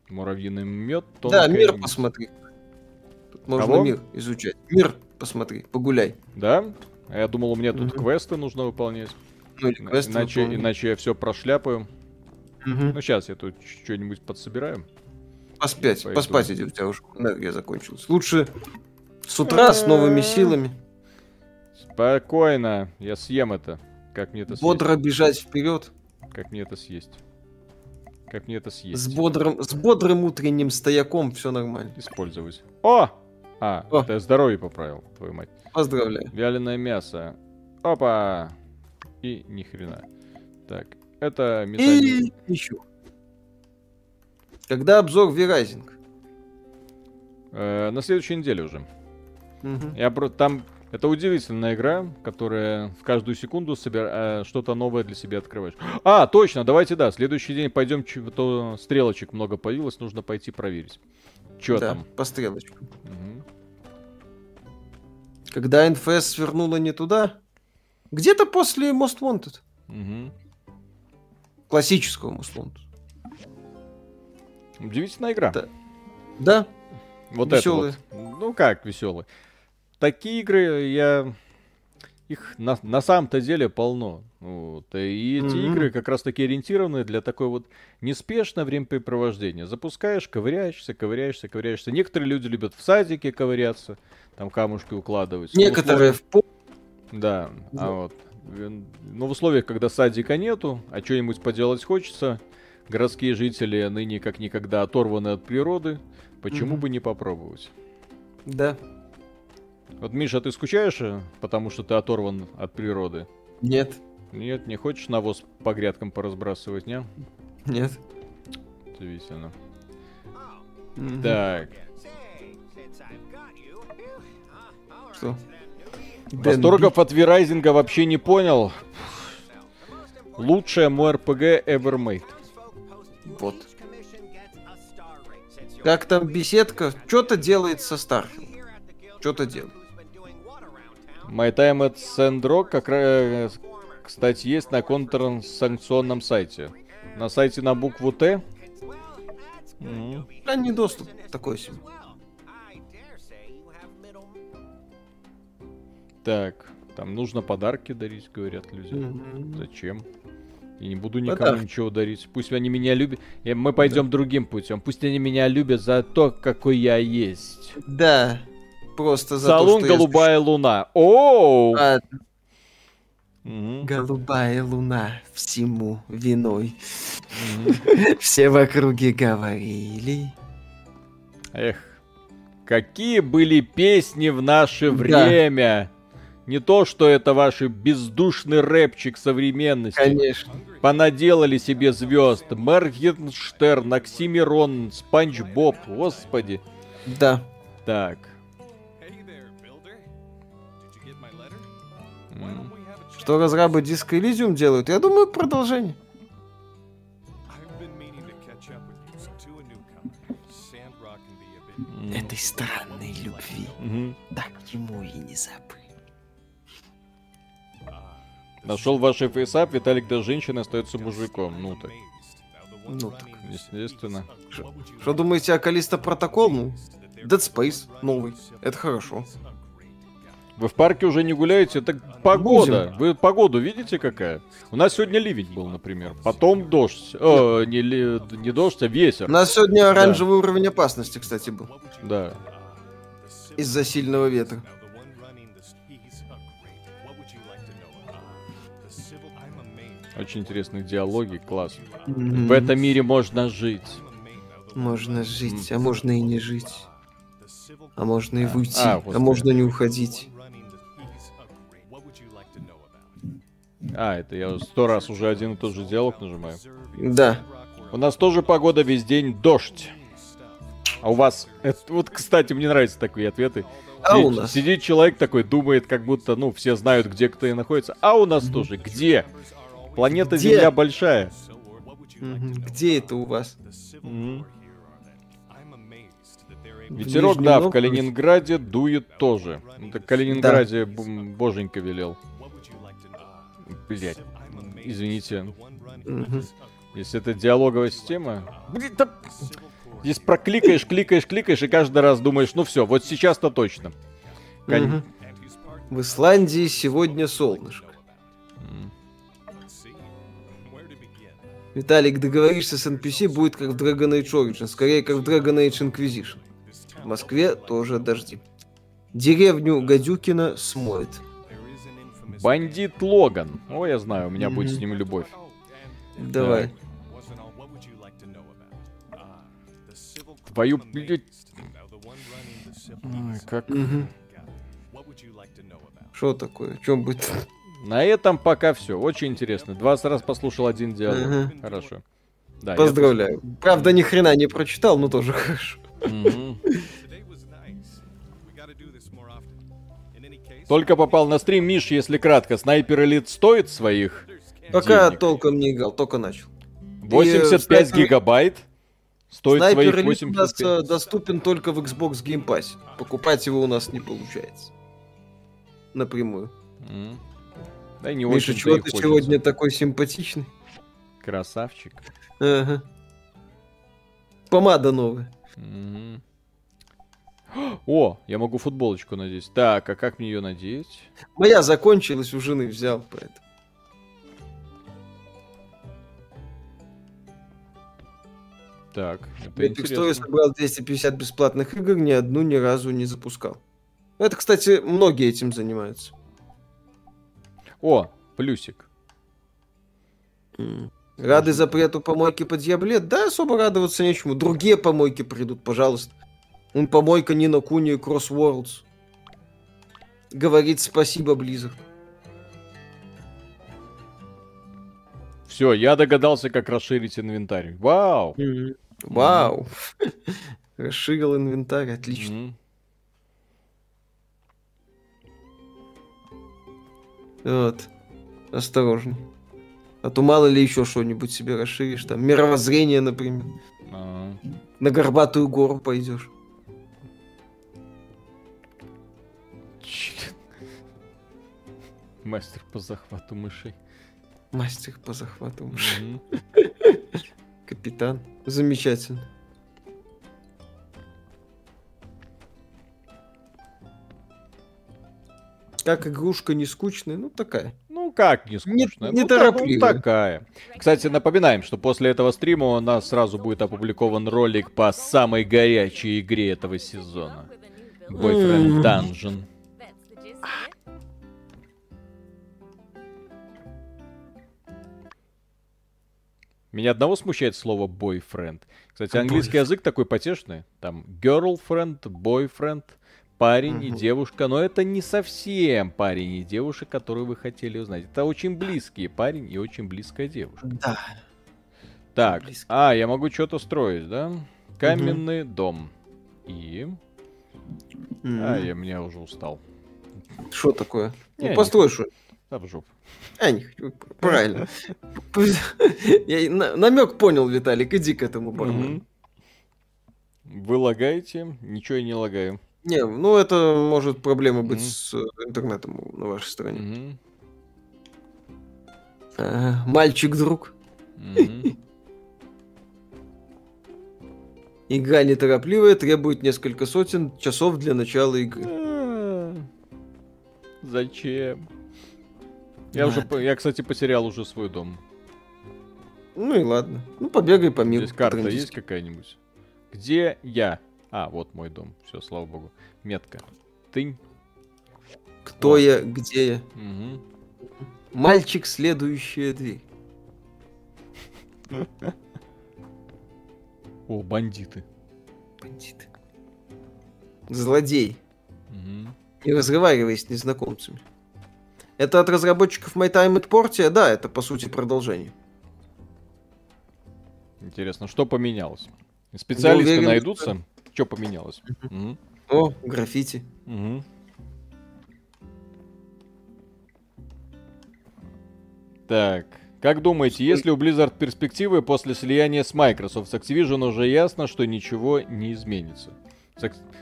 Speaker 1: Муравьиный мед.
Speaker 2: Да, мир посмотри. Тут можно Кого? мир изучать. Мир посмотри, погуляй.
Speaker 1: Да? А я думал, у меня тут угу. квесты нужно выполнять. Ну, или квесты иначе, иначе я все прошляпаю. Угу. Ну, сейчас я тут что-нибудь подсобираю.
Speaker 2: Поспать, Пойду. поспать иди, у тебя уже энергия закончилась. Лучше с утра с новыми силами.
Speaker 1: Спокойно, я съем это. Как мне это съесть?
Speaker 2: Бодро бежать вперед.
Speaker 1: Как мне это съесть? Как мне это съесть?
Speaker 2: С бодрым, с бодрым утренним стояком все нормально.
Speaker 1: Использовать. О! А, О! это я здоровье поправил, твою мать.
Speaker 2: Поздравляю.
Speaker 1: Вяленое мясо. Опа! И ни хрена. Так, это
Speaker 2: металлик. И еще. Когда обзор Verizing?
Speaker 1: Э, на следующей неделе уже. Угу. Я про там это удивительная игра, которая в каждую секунду собир... э, что-то новое для себя открываешь. А, точно, давайте, да, следующий день пойдем, то стрелочек много появилось, нужно пойти проверить. Что да, там?
Speaker 2: по стрелочкам. Угу. Когда НФС свернула не туда, где-то после Most Wanted. Угу. Классического Most Wanted.
Speaker 1: Удивительная игра.
Speaker 2: Да. да.
Speaker 1: Вот веселые. это вот. Ну как веселый такие игры я их на, на самом-то деле полно. Вот. И эти mm-hmm. игры как раз таки ориентированы для такой вот неспешного времяпрепровождения. Запускаешь, ковыряешься, ковыряешься, ковыряешься. Некоторые люди любят в садике ковыряться, там камушки укладывать.
Speaker 2: Некоторые в пол.
Speaker 1: Да, а вот. Но в условиях, когда садика нету, а что-нибудь поделать хочется, городские жители ныне как никогда оторваны от природы, почему mm-hmm. бы не попробовать?
Speaker 2: Да.
Speaker 1: Вот, Миша, ты скучаешь, э, потому что ты оторван от природы?
Speaker 2: Нет.
Speaker 1: Нет, не хочешь навоз по грядкам поразбрасывать, не?
Speaker 2: Нет.
Speaker 1: Удивительно. Mm-hmm. Так.
Speaker 2: Что?
Speaker 1: Восторгов от Верайзинга вообще не понял. Лучшее мой РПГ ever made.
Speaker 2: Вот. Как там беседка? Что-то делает со Starfield. Что-то делает.
Speaker 1: My Time at Sandrock, как раз, кстати, есть на контрсанкционном сайте. На сайте на букву Т.
Speaker 2: Mm. Ранний доступ такой себе.
Speaker 1: Так, там нужно подарки дарить, говорят люди. Mm-hmm. Зачем? Я не буду никому Подарок. ничего дарить. Пусть они меня любят. Мы пойдем да. другим путем. Пусть они меня любят за то, какой я есть.
Speaker 2: Да просто
Speaker 1: за Салон то, что «Голубая я... луна». О! А...
Speaker 2: Угу. Голубая луна всему виной. Все в округе говорили.
Speaker 1: Эх, какие были песни в наше время. Не то, что это ваш бездушный рэпчик современности.
Speaker 2: Конечно.
Speaker 1: Понаделали себе звезд. Моргенштерн, Оксимирон, Спанч Боб. Господи.
Speaker 2: Да.
Speaker 1: Так.
Speaker 2: Что разрабы Disco Elysium делают? Я думаю, продолжение. Этой странной любви. Угу. Так ему и не забыл.
Speaker 1: Нашел ваш FaceApp, Виталик даже женщина остается мужиком. Ну так.
Speaker 2: Ну так.
Speaker 1: Естественно.
Speaker 2: Что думаете о Callisto Protocol? Ну, Dead Space новый. Это хорошо.
Speaker 1: Вы в парке уже не гуляете? Это погода. Будем. Вы погоду видите какая? У нас сегодня ливень был, например. Потом дождь. О, не, ли, не дождь, а ветер.
Speaker 2: У нас сегодня оранжевый да. уровень опасности, кстати, был.
Speaker 1: Да.
Speaker 2: Из-за сильного ветра.
Speaker 1: Очень интересные диалоги, класс. Mm-hmm. В этом мире можно жить.
Speaker 2: Можно жить, а можно и не жить. А можно и выйти, а, а можно не уходить.
Speaker 1: А, это я сто раз уже один и тот же диалог нажимаю.
Speaker 2: Да.
Speaker 1: У нас тоже погода весь день дождь. А у вас... Это, вот, кстати, мне нравятся такие ответы. А сидит, у нас? Сидит человек такой, думает, как будто, ну, все знают, где кто и находится. А у нас mm-hmm. тоже. Где? Планета где? Земля большая.
Speaker 2: Где это у вас?
Speaker 1: Ветерок, да, в Калининграде дует тоже. Это в Калининграде да. боженька велел. Блять. извините. Угу. Если это диалоговая система... Блин, да... Здесь прокликаешь, кликаешь, кликаешь, и каждый раз думаешь, ну все, вот сейчас-то точно.
Speaker 2: Кон... Угу. В Исландии сегодня солнышко. Виталик, договоришься с NPC, будет как в Dragon Age Origin, скорее как в Dragon Age Inquisition. В Москве тоже дожди. Деревню Гадюкина смоет.
Speaker 1: Бандит Логан. О, я знаю, у меня mm-hmm. будет с ним любовь.
Speaker 2: Давай.
Speaker 1: Твою... как...
Speaker 2: Что такое? В чем будет?
Speaker 1: На этом пока все. Очень интересно. 20 раз послушал один диалог. Ага. Хорошо.
Speaker 2: Да, Поздравляю. Я... Правда, ни хрена не прочитал, но тоже хорошо.
Speaker 1: Только попал на стрим, Миш, если кратко, снайпер элит стоит своих
Speaker 2: Пока денег? толком не играл, только начал.
Speaker 1: 85 И, снайпер... гигабайт. Стоит снайпер своих 85. у нас
Speaker 2: э, доступен только в Xbox Game Pass. Покупать его у нас не получается. Напрямую. Mm. Да не Миша, чего ты хочется. сегодня такой симпатичный?
Speaker 1: Красавчик.
Speaker 2: Ага. Помада новая.
Speaker 1: Mm-hmm. О, я могу футболочку надеть. Так, а как мне ее надеть?
Speaker 2: Моя закончилась, у жены взял, поэтому.
Speaker 1: Так,
Speaker 2: это Epic Story собрал 250 бесплатных игр, ни одну ни разу не запускал. Это, кстати, многие этим занимаются.
Speaker 1: О, плюсик.
Speaker 2: Рады запрету помойки под Дьяблет? Да, особо радоваться нечему. Другие помойки придут, пожалуйста. Он помойка не на Куни Crossworlds. Говорит спасибо, Blizzard.
Speaker 1: Все, я догадался, как расширить инвентарь. Вау!
Speaker 2: Вау! Расширил инвентарь, отлично. Вот. Осторожно. А то мало ли еще что-нибудь себе расширишь. Там мировоззрение, например. А-а-а. На горбатую гору пойдешь.
Speaker 1: Мастер по захвату мышей.
Speaker 2: Мастер по захвату мышей. Капитан. Замечательно. Как игрушка не скучная, ну такая.
Speaker 1: Ну как не скучная? Не, не ну, такая. Кстати, напоминаем, что после этого стрима у нас сразу будет опубликован ролик по самой горячей игре этого сезона. Boyfriend Dungeon. Меня одного смущает слово boyfriend. Кстати, английский язык такой потешный. Там girlfriend, boyfriend, парень угу. и девушка. Но это не совсем парень и девушка, которую вы хотели узнать. Это очень близкие парень и очень близкая девушка.
Speaker 2: Да.
Speaker 1: Так, Близко. а, я могу что-то строить, да? Каменный угу. дом. И... Угу. А, я меня уже устал.
Speaker 2: Что такое? ну, построй что
Speaker 1: да в жопу.
Speaker 2: А, не хочу. Правильно. Я намек понял, Виталик, иди к этому бармену.
Speaker 1: Вы лагаете? Ничего я не лагаю.
Speaker 2: Не, ну это может проблема быть с интернетом на вашей стороне. Мальчик-друг. Игра неторопливая, требует несколько сотен часов для начала игры. А,
Speaker 1: зачем? Я уже, я, кстати, потерял уже свой дом.
Speaker 2: Ну и ладно. Ну, побегай по миру.
Speaker 1: Здесь карта есть какая-нибудь? Где я? А, вот мой дом. Все, слава богу. Метка. Тынь.
Speaker 2: Кто вот. я, где я? Угу. Мальчик, следующая дверь.
Speaker 1: О, бандиты.
Speaker 2: Бандиты. Злодей. Угу. Не разговаривай с незнакомцами. Это от разработчиков My Time at Portia? Да, это по сути продолжение.
Speaker 1: Интересно, что поменялось? Специалисты уверен, найдутся? Что... поменялось?
Speaker 2: Угу. О, граффити.
Speaker 1: Угу. Так, как думаете, есть ли у Blizzard перспективы после слияния с Microsoft? С Activision уже ясно, что ничего не изменится.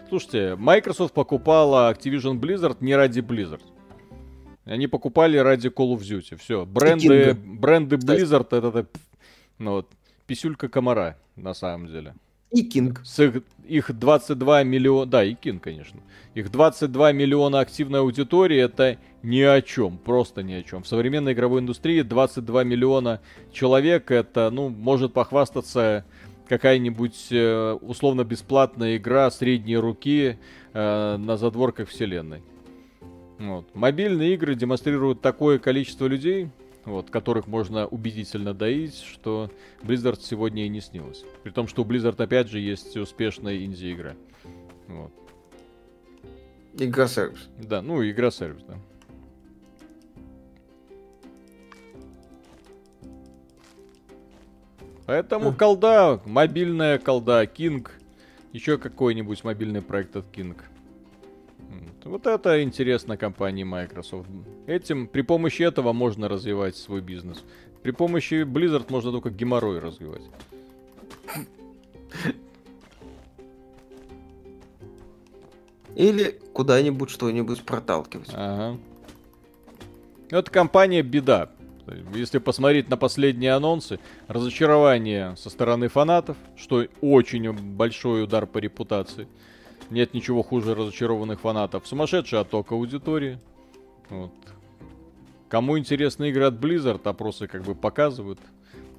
Speaker 1: Слушайте, Microsoft покупала Activision Blizzard не ради Blizzard. Они покупали ради Call of Duty. Все. Бренды, бренды Blizzard это, это ну, вот, писюлька комара, на самом деле.
Speaker 2: И Кинг.
Speaker 1: С их, их 22 миллиона... Да, и Кинг, конечно. Их 22 миллиона активной аудитории это ни о чем. Просто ни о чем. В современной игровой индустрии 22 миллиона человек это, ну, может похвастаться какая-нибудь э, условно бесплатная игра средней руки э, на задворках вселенной. Вот. Мобильные игры демонстрируют такое количество людей, вот, которых можно убедительно доить, что Blizzard сегодня и не снилось. При том, что у Blizzard опять же есть успешная инди-игра. Вот.
Speaker 2: Игра-сервис.
Speaker 1: Да, ну игра-сервис, да. Поэтому колда, мобильная колда, King, еще какой-нибудь мобильный проект от King. Вот это интересно компании Microsoft. Этим, при помощи этого можно развивать свой бизнес. При помощи Blizzard можно только геморрой развивать.
Speaker 2: Или куда-нибудь что-нибудь проталкивать.
Speaker 1: Ага. Это компания беда. Если посмотреть на последние анонсы, разочарование со стороны фанатов, что очень большой удар по репутации. Нет ничего хуже разочарованных фанатов. Сумасшедший отток аудитории. Вот. Кому интересны игры от Blizzard, опросы как бы показывают.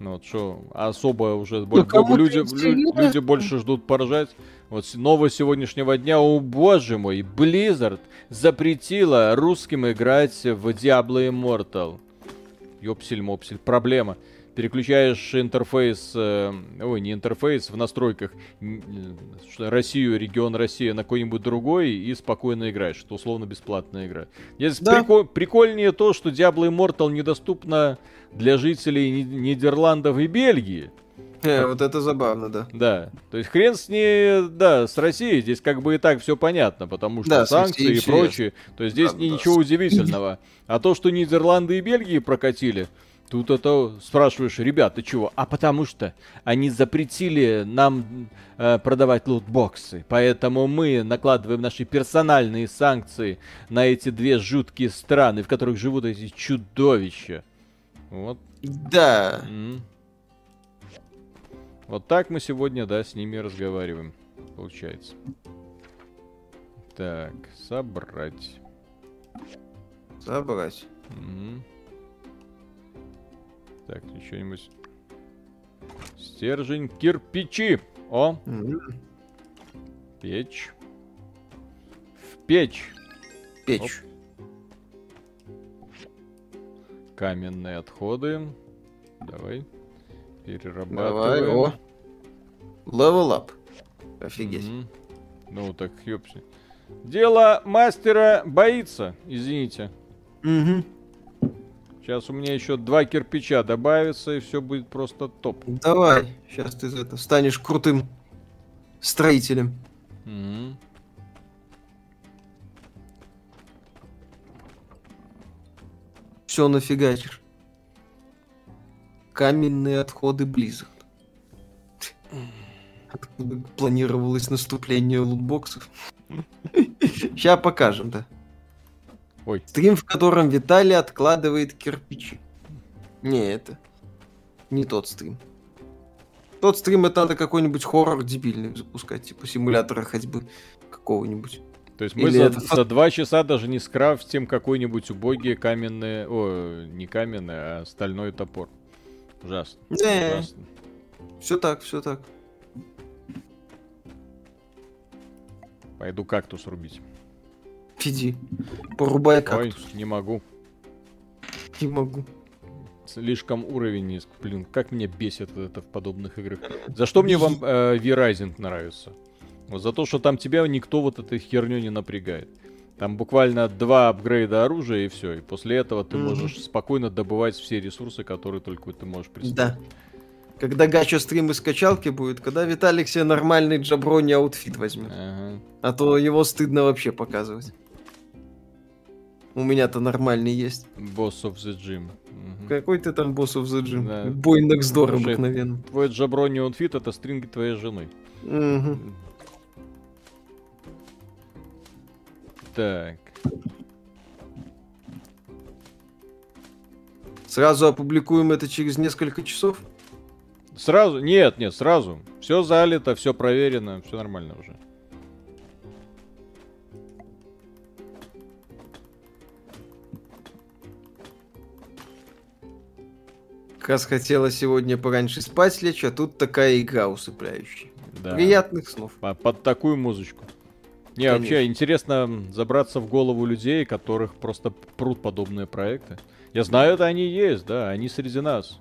Speaker 1: Ну, вот что особо уже ну, люди, люди, люди больше ждут поржать. Вот новость сегодняшнего дня, о боже мой, Blizzard запретила русским играть в Diablo Immortal. Ёпсель-мопсель, проблема переключаешь интерфейс, э, ой, не интерфейс, в настройках Россию, регион Россия на какой-нибудь другой и спокойно играешь. Это условно бесплатная игра. Здесь да. прикол, прикольнее то, что Diablo Immortal недоступна для жителей Нидерландов и Бельгии.
Speaker 2: Э, вот это забавно, да.
Speaker 1: Да. То есть хрен с ней, да, с Россией здесь как бы и так все понятно, потому что да, санкции и прочее. То есть здесь да, ничего да. удивительного. А то, что Нидерланды и Бельгии прокатили, Тут это спрашиваешь, ребята, чего? А потому что они запретили нам э, продавать лутбоксы. Поэтому мы накладываем наши персональные санкции на эти две жуткие страны, в которых живут эти чудовища. Вот.
Speaker 2: Да.
Speaker 1: М-м. Вот так мы сегодня, да, с ними разговариваем. Получается. Так, собрать.
Speaker 2: Собрать.
Speaker 1: М-м. Так, что-нибудь. Стержень кирпичи. О. Печь. В печь.
Speaker 2: Печь. Оп.
Speaker 1: Каменные отходы. Давай. Перерабатываем. Давай, о.
Speaker 2: Level up. Офигеть.
Speaker 1: Mm-hmm. Ну так, ёпси. Дело мастера боится, извините.
Speaker 2: Угу.
Speaker 1: Сейчас у меня еще два кирпича добавится, и все будет просто топ.
Speaker 2: Давай, сейчас ты это, станешь крутым строителем.
Speaker 1: Mm-hmm.
Speaker 2: Все нафигачишь. Каменные отходы Blizzard. Откуда планировалось наступление лутбоксов? Сейчас покажем, да.
Speaker 1: Ой.
Speaker 2: Стрим, в котором Виталий откладывает кирпичи. Не, это не тот стрим. Тот стрим это надо какой-нибудь хоррор дебильный запускать, типа симулятора ходьбы какого-нибудь.
Speaker 1: То есть мы за, это... за два часа даже не скрафтим какой-нибудь убогий каменный, о, не каменный, а стальной топор. Ужасно.
Speaker 2: Не, Ужасно. Все так, все так.
Speaker 1: Пойду кактус рубить.
Speaker 2: Иди, порубай кактус.
Speaker 1: Ой, не могу.
Speaker 2: Не могу.
Speaker 1: Слишком уровень низк. Блин, как меня бесит это в подобных играх. За что мне вам э, V-Rising нравится? Вот за то, что там тебя никто вот этой херню не напрягает. Там буквально два апгрейда оружия и все. И после этого ты mm-hmm. можешь спокойно добывать все ресурсы, которые только ты можешь представить.
Speaker 2: Да. Когда гача стрим из качалки будет, когда Виталик себе нормальный jabroni outfit возьмет. Ага. А то его стыдно вообще показывать. У меня-то нормальный есть.
Speaker 1: Boss of the Gym.
Speaker 2: Угу. Какой ты там Boss of the Gym? Да. Boy next door обыкновенно.
Speaker 1: Твой Jabroni outfit это стринги твоей жены.
Speaker 2: Угу.
Speaker 1: Так.
Speaker 2: Сразу опубликуем это через несколько часов?
Speaker 1: Сразу? Нет, нет, сразу. Все залито, все проверено, все нормально уже.
Speaker 2: Как раз хотела сегодня пораньше спать лечь, а тут такая игра усыпляющая. Да. Приятных снов.
Speaker 1: Под такую музычку. Не, Конечно. вообще интересно забраться в голову людей, которых просто прут подобные проекты. Я знаю, это они есть, да, они среди нас.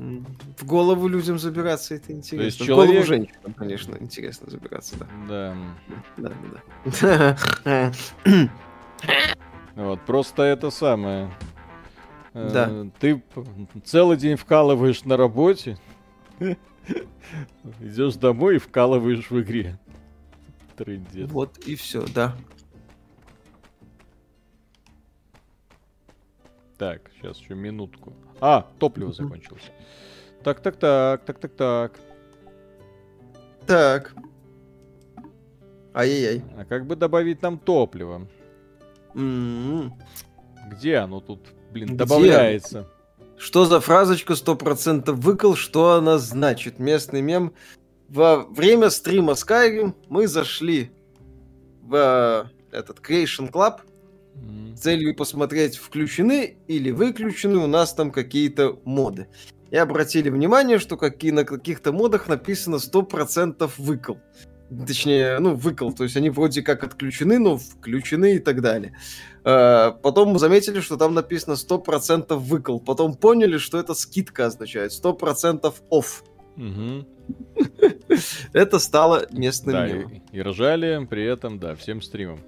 Speaker 2: В голову людям забираться это интересно. То есть человек... В голову женщинам, конечно, интересно забираться, да.
Speaker 1: Да. Да, да. Вот, просто это самое. Э, да. Ты целый день вкалываешь на работе, идешь домой и вкалываешь в игре.
Speaker 2: Трындец. Вот и все, да.
Speaker 1: Так, сейчас еще минутку. А, топливо закончилось. Так, так, так, так, так, так.
Speaker 2: Так. Ай-яй-яй.
Speaker 1: А как бы добавить нам топливо? Mm-hmm. Где оно тут, блин, Где? добавляется?
Speaker 2: Что за фразочка 100% выкол, что она значит? Местный мем. Во время стрима Skyrim мы зашли в этот Creation Club, целью посмотреть, включены или выключены у нас там какие-то моды. И обратили внимание, что какие, на каких-то модах написано 100% выкол. Точнее, ну, выкол, то есть они вроде как отключены, но включены и так далее. А, потом мы заметили, что там написано 100% выкол. Потом поняли, что это скидка означает. 100% off. Это стало местным
Speaker 1: да, мемом. И, и ржали при этом, да, всем стримом.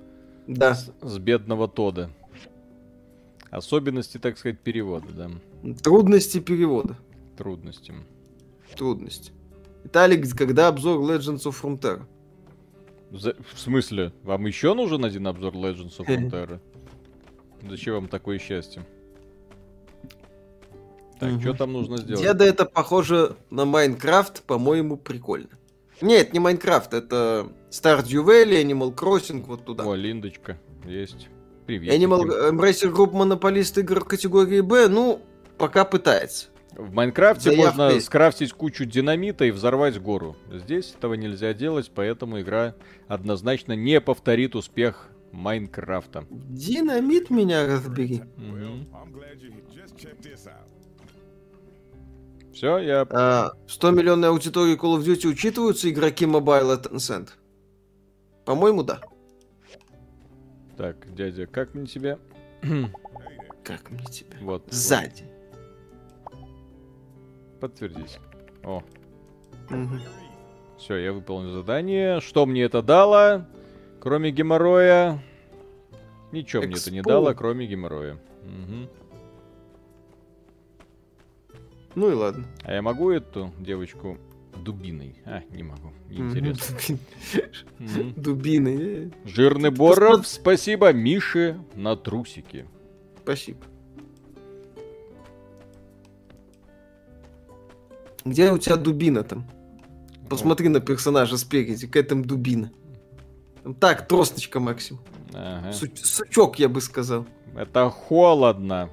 Speaker 2: Да.
Speaker 1: С, с бедного Тода. Особенности, так сказать, перевода, да.
Speaker 2: Трудности перевода.
Speaker 1: Трудности.
Speaker 2: Трудности. Виталик, когда обзор Legends of Frontera?
Speaker 1: За... В смысле? Вам еще нужен один обзор Legends of Frontera? Зачем вам такое счастье? Так, угу. что там нужно сделать?
Speaker 2: Деда это похоже на Майнкрафт, по-моему, прикольно. Нет, не Майнкрафт, это Stardew Valley, Animal Crossing, вот туда.
Speaker 1: О, Линдочка, есть. Привет.
Speaker 2: Animal Embracer Group монополист игр категории Б, ну, пока пытается.
Speaker 1: В Майнкрафте Заявка можно скрафтить кучу динамита и взорвать гору. Здесь этого нельзя делать, поэтому игра однозначно не повторит успех Майнкрафта.
Speaker 2: Динамит меня разбери.
Speaker 1: Все, я...
Speaker 2: А, 100 миллионной аудитории Call of Duty учитываются игроки Mobile от Tencent? По-моему, да.
Speaker 1: Так, дядя, как мне тебя?
Speaker 2: как мне тебя?
Speaker 1: Вот.
Speaker 2: Сзади.
Speaker 1: Подтвердить. О. Угу. Все, я выполнил задание. Что мне это дало? Кроме геморроя. Ничего Экспо. мне это не дало, кроме геморроя. Угу.
Speaker 2: Ну и ладно.
Speaker 1: А я могу эту девочку дубиной? А, не могу. Неинтересно.
Speaker 2: Дубиной.
Speaker 1: Жирный Боров, спасибо Мише на трусики.
Speaker 2: Спасибо. Где у тебя дубина там? Посмотри на персонажа спереди, к этому дубина. Так, тросточка максимум. Ага. Сучок, я бы сказал.
Speaker 1: Это холодно.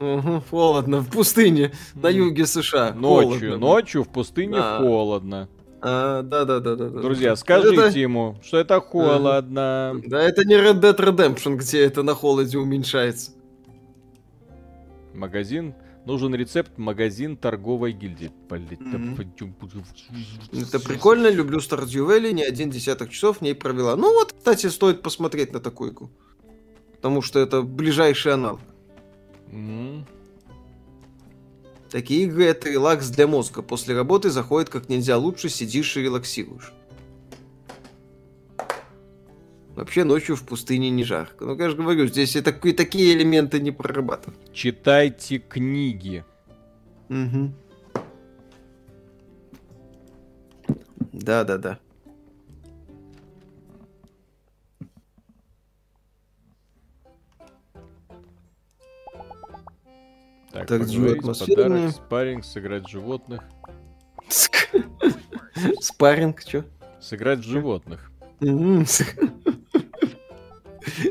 Speaker 2: Угу, холодно. В пустыне на юге США.
Speaker 1: Ночью, холодно. ночью в пустыне а. холодно.
Speaker 2: А, да, да, да, да.
Speaker 1: Друзья, скажите это... ему, что это холодно.
Speaker 2: А, да, это не Red Dead Redemption, где это на холоде уменьшается.
Speaker 1: Магазин Нужен рецепт магазин торговой гильдии.
Speaker 2: Это прикольно, люблю Stardew Valley, не один десяток часов в ней провела. Ну вот, кстати, стоит посмотреть на такую игру. Потому что это ближайший аналог. Такие игры это релакс для мозга. После работы заходит как нельзя лучше, сидишь и релаксируешь. Вообще ночью в пустыне не жарко. Ну, я же говорю, здесь и такие, такие элементы не прорабатывают.
Speaker 1: Читайте книги.
Speaker 2: Угу. Да, да, да.
Speaker 1: Так, так подарок, спарринг, сыграть животных.
Speaker 2: Спарринг, что?
Speaker 1: Сыграть животных.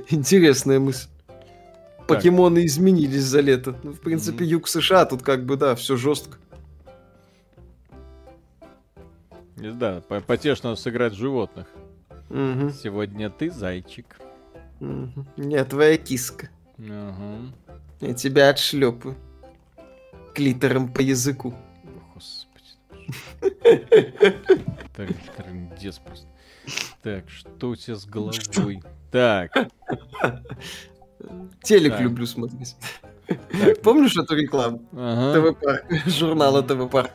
Speaker 2: Интересная мысль. покемоны изменились за лето. Ну, в принципе, юг США тут как бы, да, все жестко.
Speaker 1: Да, потешно сыграть животных.
Speaker 2: Угу.
Speaker 1: Сегодня ты зайчик.
Speaker 2: Угу. Нет, твоя киска.
Speaker 1: Угу.
Speaker 2: Я тебя отшлепаю. Клитором по языку.
Speaker 1: Господи. Так, трындец просто. Так, что у тебя с головой? Так.
Speaker 2: Телек так. люблю смотреть. Так. Помнишь эту рекламу?
Speaker 1: Ага.
Speaker 2: ТВ-парк. Журнала ТВ-парк.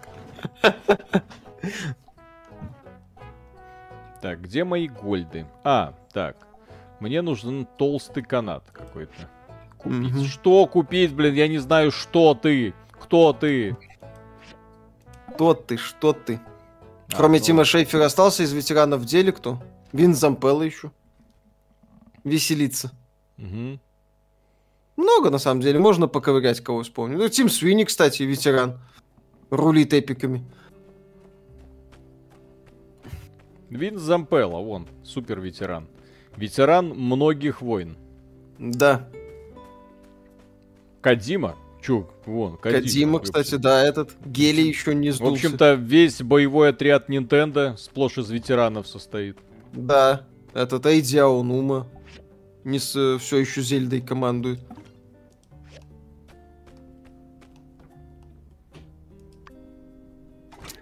Speaker 1: Так, где мои гольды? А, так. Мне нужен толстый канат какой-то. Купить. Mm-hmm. Что купить, блин? Я не знаю, что ты. Кто ты?
Speaker 2: Кто ты, что ты? А, Кроме ну... Тима Шейфера остался из ветеранов в деле кто? Вин Зампелла еще. Веселиться.
Speaker 1: Угу.
Speaker 2: Много, на самом деле. Можно поковырять, кого вспомнить. Ну, Тим Свини, кстати, ветеран. Рулит эпиками.
Speaker 1: Вин Зампелла, вон, супер ветеран. Ветеран многих войн.
Speaker 2: Да.
Speaker 1: Кадима, Чё, вон,
Speaker 2: Кадима. Кадима, кстати, да, этот Гели еще не сдулся.
Speaker 1: В общем-то, весь боевой отряд Nintendo сплошь из ветеранов состоит.
Speaker 2: Да, этот Эйди Аонума не с, все еще Зельдой командует.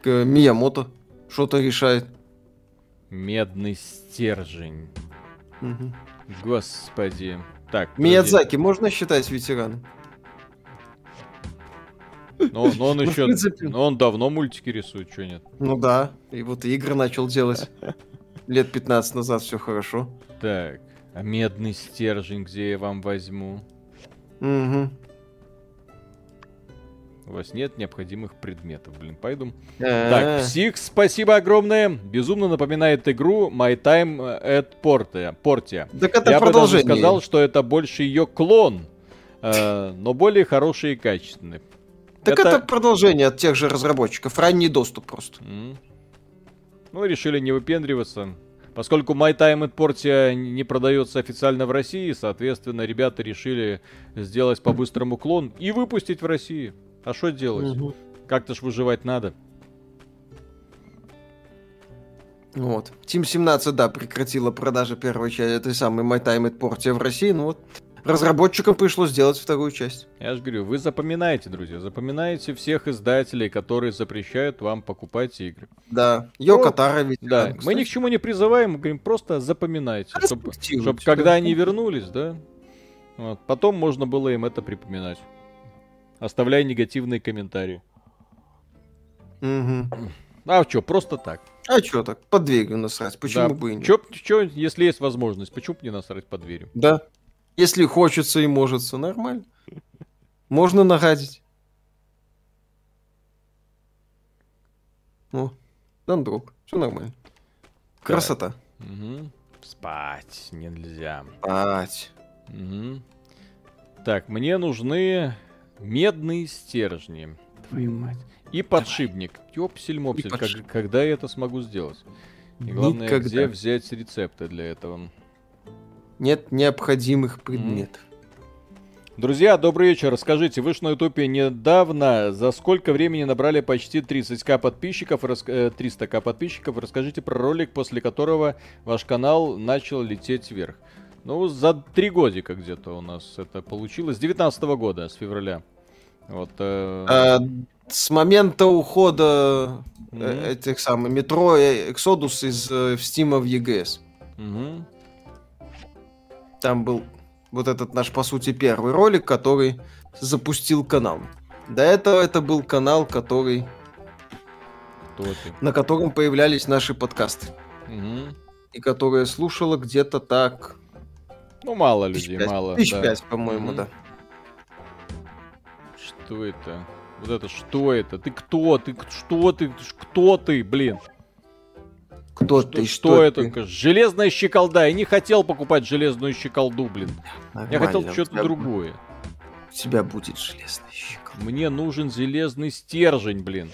Speaker 2: Миямото что-то решает.
Speaker 1: Медный стержень.
Speaker 2: Угу.
Speaker 1: Господи. Так.
Speaker 2: Миядзаки можно считать ветераном?
Speaker 1: Но, но он ну, еще, но он давно мультики рисует, что нет?
Speaker 2: Ну да, и вот игры начал делать лет 15 назад, все хорошо.
Speaker 1: Так, а медный стержень, где я вам возьму?
Speaker 2: Угу.
Speaker 1: У вас нет необходимых предметов. Блин, пойду. Так, Псих, спасибо огромное. Безумно напоминает игру My Time at Portia. Portia.
Speaker 2: Так это Я бы даже
Speaker 1: сказал, что это больше ее клон, э, но более хороший и качественный.
Speaker 2: Так это... это продолжение от тех же разработчиков. Ранний доступ просто.
Speaker 1: Mm. Ну, решили не выпендриваться. Поскольку My Time at Portia не продается официально в России, соответственно, ребята решили сделать по-быстрому клон и выпустить в России. А что делать? Угу. Как-то ж выживать надо.
Speaker 2: Вот. Team 17, да, прекратила продажи первой части этой самой My Time at Portia в России, ну вот разработчикам пришлось сделать вторую часть.
Speaker 1: Я же говорю, вы запоминаете, друзья, запоминаете всех издателей, которые запрещают вам покупать игры.
Speaker 2: Да, Йоко Таро
Speaker 1: ведь. Да, мы ни к чему не призываем, мы говорим, просто запоминайте, чтобы чтоб, когда они вернулись, да, вот, потом можно было им это припоминать оставляя негативные комментарии.
Speaker 2: Угу.
Speaker 1: А что, просто так.
Speaker 2: А что так? Под дверью насрать, почему да. бы и нет?
Speaker 1: Чё, чё, если есть возможность, почему бы не насрать под дверью?
Speaker 2: Да. Если хочется и может, нормально. Можно нагадить. О, друг, все нормально. Красота.
Speaker 1: Угу. Спать нельзя.
Speaker 2: Спать.
Speaker 1: Угу. Так, мне нужны Медные стержни. Твою мать. И подшипник. Ёпсель-мопсель. Как, когда я это смогу сделать? И главное, Никогда. где взять рецепты для этого?
Speaker 2: Нет необходимых предметов.
Speaker 1: Друзья, добрый вечер. Скажите, вы же на Ютубе недавно за сколько времени набрали почти 30к подписчиков, 300к э, подписчиков? Расскажите про ролик, после которого ваш канал начал лететь вверх. Ну, за три годика где-то у нас это получилось. С 19 года, с февраля. Вот, э...
Speaker 2: А, с момента ухода mm-hmm. этих самых метро Exodus из э, в Steam в EGS.
Speaker 1: Mm-hmm.
Speaker 2: Там был вот этот наш, по сути, первый ролик, который запустил канал. До этого это был канал, который...
Speaker 1: Кто ты?
Speaker 2: На котором появлялись наши подкасты.
Speaker 1: Угу.
Speaker 2: И которые слушала где-то так...
Speaker 1: Ну, мало людей, мало.
Speaker 2: Тысяч да. пять, по-моему, угу. да.
Speaker 1: Что это? Вот это что это? Ты кто? Ты что ты? Кто ты, блин?
Speaker 2: Кто
Speaker 1: что,
Speaker 2: ты?
Speaker 1: Что, что это? Ты? Железная щеколда. Я не хотел покупать железную щеколду, блин. Нормально, Я хотел что-то другое.
Speaker 2: У тебя будет железная щеколда.
Speaker 1: Мне нужен железный стержень, блин.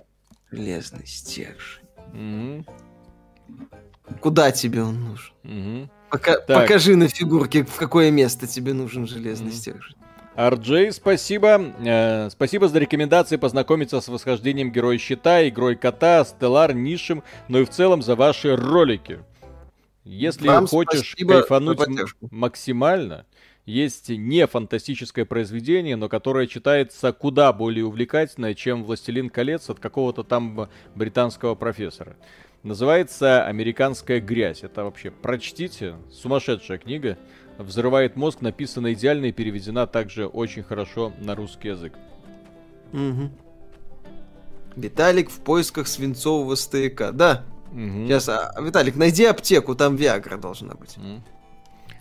Speaker 2: Железный стержень.
Speaker 1: Угу.
Speaker 2: Куда тебе он нужен?
Speaker 1: Угу.
Speaker 2: Пока, покажи на фигурке, в какое место тебе нужен железный угу. стержень.
Speaker 1: RJ, спасибо. Э, спасибо за рекомендации познакомиться с восхождением Героя Щита, Игрой Кота, Стеллар, Нишем, но и в целом за ваши ролики. Если Вам хочешь кайфануть максимально, есть не фантастическое произведение, но которое читается куда более увлекательно, чем «Властелин колец» от какого-то там британского профессора. Называется «Американская грязь». Это вообще, прочтите, сумасшедшая книга взрывает мозг, написана идеально и переведена также очень хорошо на русский язык.
Speaker 2: Угу. Виталик в поисках свинцового стояка. Да. Угу. Сейчас, а, Виталик, найди аптеку, там Виагра должна быть. Угу.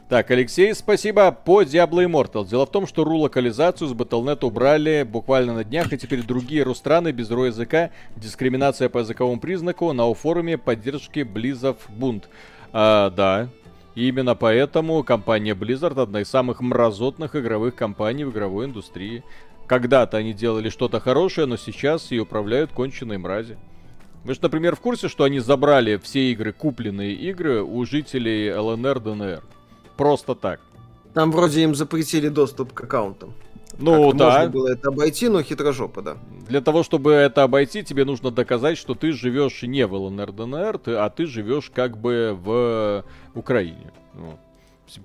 Speaker 1: Так, Алексей, спасибо. По Diablo Immortal. Дело в том, что ру-локализацию с Battle.net убрали буквально на днях, и теперь другие рустраны без ро языка, дискриминация по языковому признаку на форуме поддержки Близов Бунт. А, да, и именно поэтому компания Blizzard одна из самых мразотных игровых компаний в игровой индустрии. Когда-то они делали что-то хорошее, но сейчас ее управляют конченые мрази. Вы же, например, в курсе, что они забрали все игры, купленные игры у жителей ЛНР, ДНР? Просто так.
Speaker 2: Там вроде им запретили доступ к аккаунтам.
Speaker 1: Ну как да.
Speaker 2: Можно было это обойти, но хитрожопо, да.
Speaker 1: Для того, чтобы это обойти, тебе нужно доказать, что ты живешь не в ЛНР, ДНР, ты, а ты живешь как бы в Украине.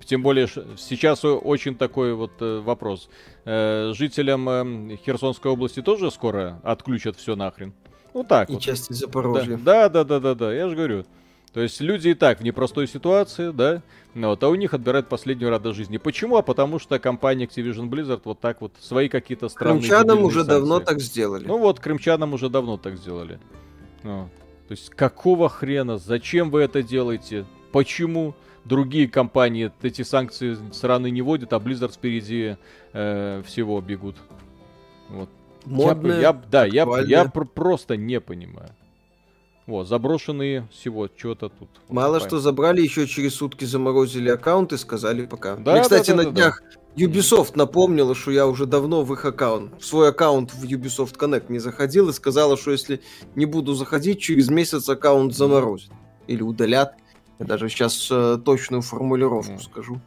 Speaker 1: Тем более, сейчас очень такой вот э, вопрос. Э, жителям э, Херсонской области тоже скоро отключат все нахрен? Ну так
Speaker 2: И
Speaker 1: вот.
Speaker 2: части Запорожья.
Speaker 1: Да, да, да, да, да, я же говорю. То есть люди и так в непростой ситуации, да, вот, а у них отбирают последнюю радость жизни. Почему? А потому что компания Activision Blizzard вот так вот свои какие-то странные...
Speaker 2: Крымчанам уже санкции. давно так сделали.
Speaker 1: Ну вот, крымчанам уже давно так сделали. Ну, то есть какого хрена? Зачем вы это делаете? Почему? Другие компании эти санкции страны не вводят, а Blizzard впереди э, всего бегут. Вот. Модные, я, я, да, я, я пр- просто не понимаю. Вот, заброшенные всего, что-то тут.
Speaker 2: Мало вот, что забрали, еще через сутки заморозили аккаунт и сказали пока. Да, Мне, кстати, да, да, на да, днях да. Ubisoft напомнила, что я уже давно в их аккаунт, в свой аккаунт в Ubisoft Connect не заходил и сказала, что если не буду заходить, через месяц аккаунт заморозят. Или удалят. Я даже сейчас э, точную формулировку mm. скажу.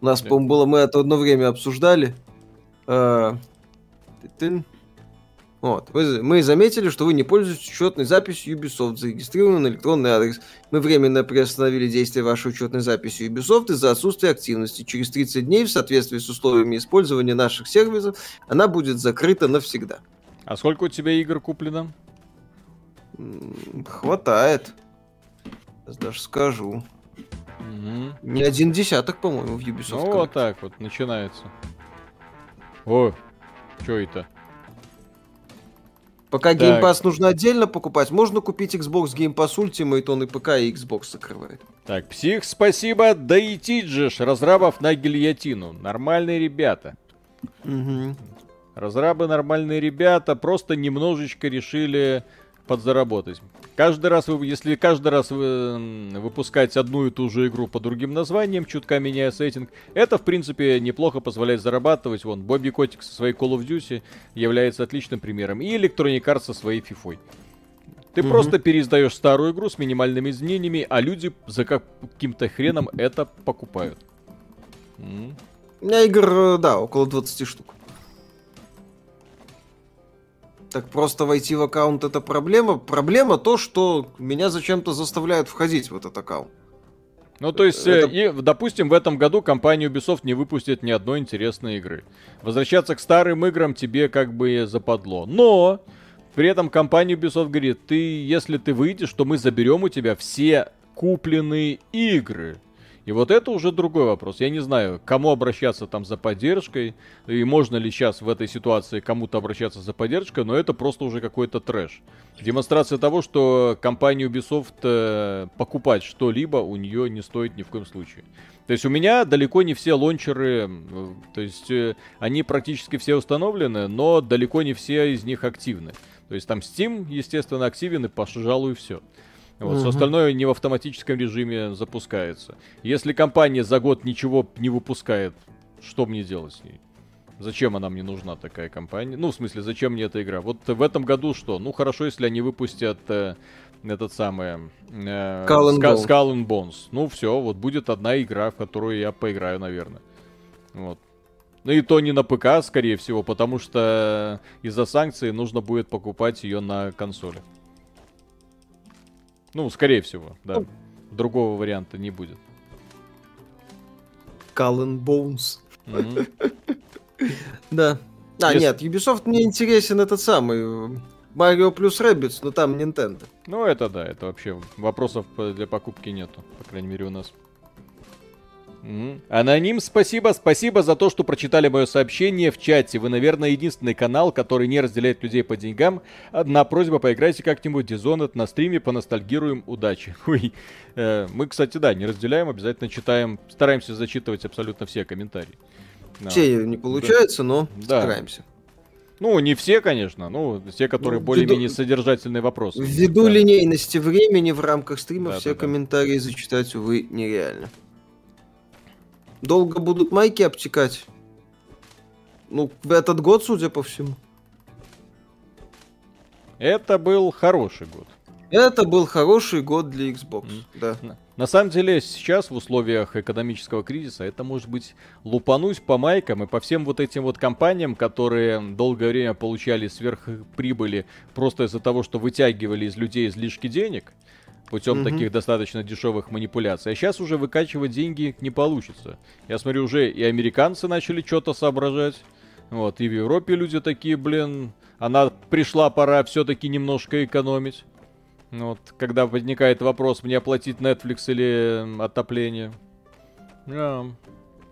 Speaker 2: У нас, по-моему, было, мы это одно время обсуждали. Э, вот. Вы, мы заметили, что вы не пользуетесь учетной записью Ubisoft, зарегистрированной на электронный адрес. Мы временно приостановили действие вашей учетной записи Ubisoft из-за отсутствия активности. Через 30 дней, в соответствии с условиями использования наших сервисов, она будет закрыта навсегда.
Speaker 1: А сколько у тебя игр куплено?
Speaker 2: Хватает. Сейчас даже скажу. Угу. Не один десяток, по-моему, в Ubisoft.
Speaker 1: Ну, вот так вот начинается. О, что это?
Speaker 2: Пока так. Game Pass нужно отдельно покупать, можно купить Xbox Game Pass Ultimate, он и ПК, и Xbox закрывает.
Speaker 1: Так, псих, спасибо, да и Тиджиш, разрабов на гильотину. Нормальные ребята. Угу. Разрабы нормальные ребята, просто немножечко решили подзаработать. Каждый раз, вы, если каждый раз вы выпускаете одну и ту же игру по другим названиям, чутка меняя сеттинг, это, в принципе, неплохо позволяет зарабатывать. Вон, Бобби Котик со своей Call of Duty является отличным примером. И Electronic Arts со своей FIFA. Ты угу. просто переиздаешь старую игру с минимальными изменениями, а люди за каким-то хреном это покупают.
Speaker 2: У меня игр, да, около 20 штук. Так просто войти в аккаунт это проблема. Проблема то, что меня зачем-то заставляют входить в этот аккаунт.
Speaker 1: Ну, то есть, это... и, допустим, в этом году компания Ubisoft не выпустит ни одной интересной игры. Возвращаться к старым играм тебе как бы западло. Но при этом компания Ubisoft говорит, ты, если ты выйдешь, то мы заберем у тебя все купленные игры. И вот это уже другой вопрос. Я не знаю, кому обращаться там за поддержкой, и можно ли сейчас в этой ситуации кому-то обращаться за поддержкой, но это просто уже какой-то трэш. Демонстрация того, что компания Ubisoft э, покупать что-либо у нее не стоит ни в коем случае. То есть у меня далеко не все лончеры, то есть э, они практически все установлены, но далеко не все из них активны. То есть там Steam, естественно, активен и, пожалуй, все. Вот, угу. Все остальное не в автоматическом режиме запускается. Если компания за год ничего не выпускает, что мне делать с ней? Зачем она мне нужна, такая компания? Ну, в смысле, зачем мне эта игра? Вот в этом году что? Ну, хорошо, если они выпустят э, этот самый... Э, Skull, and Ска- Skull and Bones. Ну, все, вот будет одна игра, в которую я поиграю, наверное. Вот. Ну и то не на ПК, скорее всего, потому что из-за санкций нужно будет покупать ее на консоли. Ну, скорее всего, да. Ну. Другого варианта не будет.
Speaker 2: Skull Bones. Да. А, нет, Ubisoft мне интересен этот самый Mario плюс Rabbids, но там Nintendo.
Speaker 1: Ну, это да, это вообще вопросов для покупки нету, по крайней мере, у нас. Аноним, спасибо, спасибо за то, что прочитали мое сообщение в чате. Вы, наверное, единственный канал, который не разделяет людей по деньгам. Одна просьба, поиграйте как-нибудь Dishonored на стриме, поностальгируем, удачи. Ой. Э, мы, кстати, да, не разделяем, обязательно читаем, стараемся зачитывать абсолютно все комментарии.
Speaker 2: Все не получается, но да. стараемся.
Speaker 1: Ну, не все, конечно, ну, те, которые ну, более-менее содержательные вопросы.
Speaker 2: Ввиду да. линейности времени в рамках стрима да, все да, комментарии да. зачитать, увы, нереально. Долго будут майки обтекать? Ну, в этот год, судя по всему.
Speaker 1: Это был хороший год.
Speaker 2: Это был хороший год для Xbox, mm. да.
Speaker 1: На самом деле, сейчас в условиях экономического кризиса это может быть лупануть по майкам и по всем вот этим вот компаниям, которые долгое время получали сверхприбыли просто из-за того, что вытягивали из людей излишки денег путем угу. таких достаточно дешевых манипуляций. А сейчас уже выкачивать деньги не получится. Я смотрю, уже и американцы начали что-то соображать. Вот, и в Европе люди такие, блин, она пришла пора все-таки немножко экономить. Вот, когда возникает вопрос, мне оплатить Netflix или отопление.
Speaker 2: Yeah.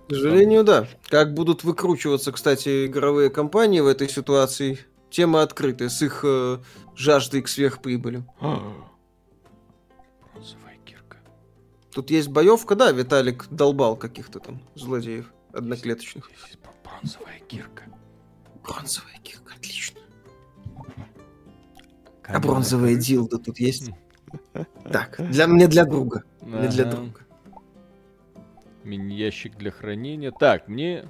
Speaker 2: К сожалению, да. Как будут выкручиваться, кстати, игровые компании в этой ситуации, тема открытая, с их э, жаждой к сверхприбыли. Тут есть боевка, да, Виталик долбал каких-то там злодеев одноклеточных. Здесь
Speaker 1: бронзовая кирка.
Speaker 2: Бронзовая кирка, отлично. А бронзовая дилда тут есть? Так, для мне для друга. Мне для друга.
Speaker 1: Мини-ящик для хранения. Так, мне...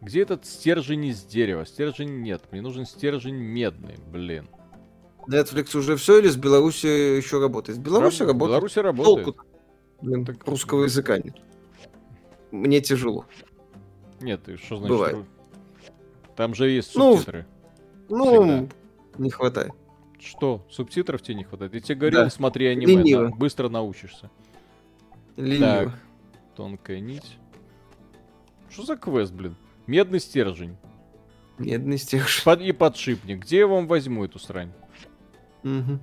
Speaker 1: Где этот стержень из дерева? Стержень нет. Мне нужен стержень медный, блин.
Speaker 2: Netflix уже все или с Беларуси еще работает? С Беларуси Раб... работает.
Speaker 1: Беларуси работает. Толку
Speaker 2: Блин, так русского языка нет. Мне тяжело.
Speaker 1: Нет, что значит? Бывает. Там же есть ну, субтитры.
Speaker 2: Ну, ну не хватает.
Speaker 1: Что? Субтитров тебе не хватает? Я тебе говорил, да. смотри аниме, Лениво. да, быстро научишься. Лениво. Так, тонкая нить. Что за квест, блин? Медный стержень.
Speaker 2: Медный стержень.
Speaker 1: Под, и подшипник. Где я вам возьму эту срань?
Speaker 2: Угу.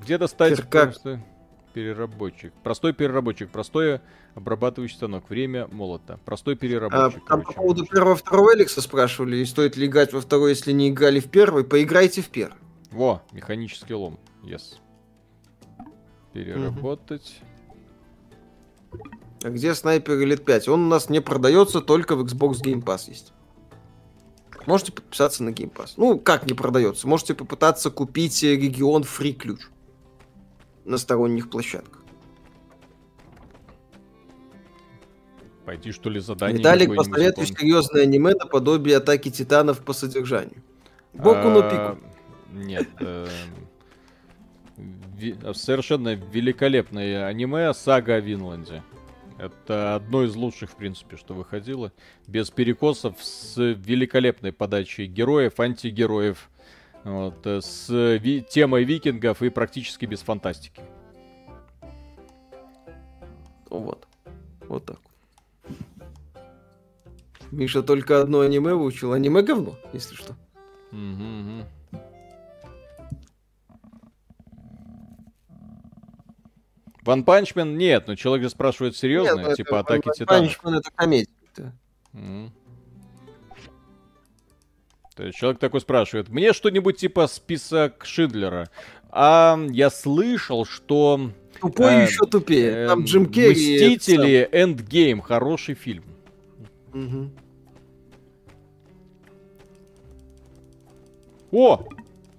Speaker 1: Где достать Кирка... просто... Переработчик. Простой переработчик. Простой обрабатывающий станок. Время молота. Простой переработчик.
Speaker 2: А, там по поводу первого второго Эликса спрашивали, стоит ли играть во второй, если не играли в первый. Поиграйте в первый.
Speaker 1: Во, механический лом. Yes. Переработать.
Speaker 2: А где снайпер лет 5? Он у нас не продается, только в Xbox Game Pass есть. Можете подписаться на Game Pass. Ну, как не продается? Можете попытаться купить регион фри ключ на сторонних площадках.
Speaker 1: Пойти что ли задание?
Speaker 2: Виталик, посоветуй серьезное аниме наподобие атаки титанов по содержанию. Боку на пику.
Speaker 1: Нет. Э, совершенно великолепное аниме «Сага о Винланде». Это одно из лучших, в принципе, что выходило. Без перекосов, с великолепной подачей героев, антигероев, вот, э, с ви- темой викингов и практически без фантастики.
Speaker 2: Вот. Вот так. Миша только одно аниме выучил. Аниме говно, если что.
Speaker 1: Угу, One Punch Man нет, но человек же спрашивает серьезно, нет, типа это, атаки титанов. One Punch Man это комедия. Mm. То есть человек такой спрашивает, мне что-нибудь типа список Шиндлера. А я слышал, что...
Speaker 2: Тупой э, еще тупее. Там Джим Керри...
Speaker 1: Мстители Endgame. Хороший фильм.
Speaker 2: Угу.
Speaker 1: О!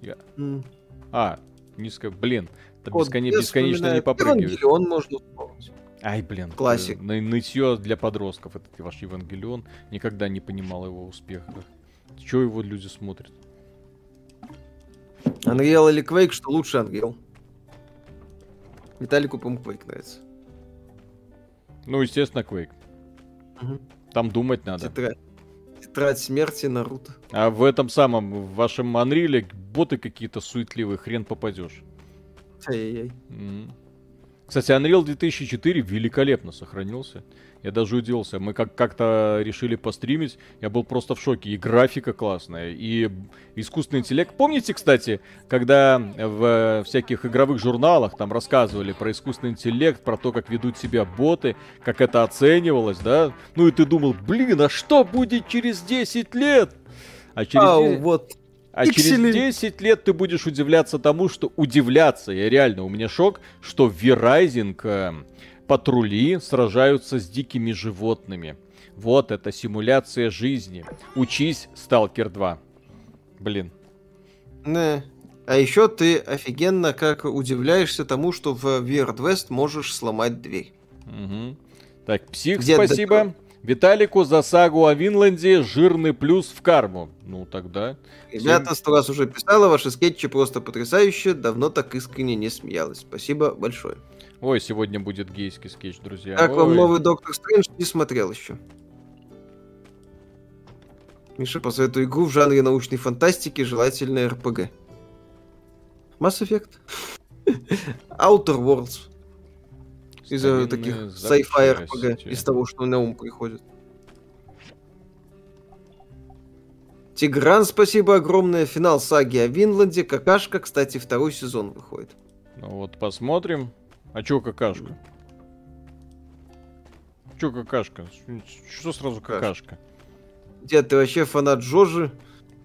Speaker 1: Я... Mm. А, низко, блин. Там бескон... бесконечно не попрыгиваешь.
Speaker 2: Он можно вспомнить.
Speaker 1: Ай, блин.
Speaker 2: Классик.
Speaker 1: Ны- нытье для подростков. Этот ваш Евангелион. Никогда не понимал его успеха. Чего его люди смотрят?
Speaker 2: Unreal или Quake, что лучше Unreal? Виталику, по-моему, Quake нравится.
Speaker 1: Ну, естественно, Quake. Угу. Там думать надо.
Speaker 2: Тетрадь. Тетрадь смерти Наруто.
Speaker 1: А в этом самом, в вашем Анриле боты какие-то суетливые, хрен попадешь.
Speaker 2: Ай-яй-яй. Mm.
Speaker 1: Кстати, Unreal 2004 великолепно сохранился. Я даже удивился. Мы как- как-то решили постримить. Я был просто в шоке. И графика классная, и искусственный интеллект. Помните, кстати, когда в всяких игровых журналах там рассказывали про искусственный интеллект, про то, как ведут себя боты, как это оценивалось, да? Ну и ты думал, блин, а что будет через 10 лет?
Speaker 2: А через 10... вот
Speaker 1: а Пиксели. через 10 лет ты будешь удивляться тому, что удивляться, я реально, у меня шок, что в Verizon э, патрули сражаются с дикими животными. Вот это симуляция жизни. Учись, Сталкер 2. Блин.
Speaker 2: Не. А еще ты офигенно как удивляешься тому, что в Weird West можешь сломать дверь.
Speaker 1: Угу. Так, псих, Где спасибо. Виталику за сагу о Винланде жирный плюс в карму. Ну, тогда...
Speaker 2: Ребята, сто раз уже писала, ваши скетчи просто потрясающие. Давно так искренне не смеялась. Спасибо большое.
Speaker 1: Ой, сегодня будет гейский скетч, друзья.
Speaker 2: Как
Speaker 1: Ой.
Speaker 2: вам новый Доктор Стрэндж? Не смотрел еще. Миша, посоветую игру в жанре научной фантастики, желательно РПГ. Mass Effect. Outer Worlds из таких sci-fi RPG, из того, что на ум приходит. Тигран, спасибо огромное. Финал саги о Винланде. Какашка, кстати, второй сезон выходит.
Speaker 1: Ну вот посмотрим. А чё какашка? Чё какашка? Что сразу какашка?
Speaker 2: Дед, ты вообще фанат Джожи?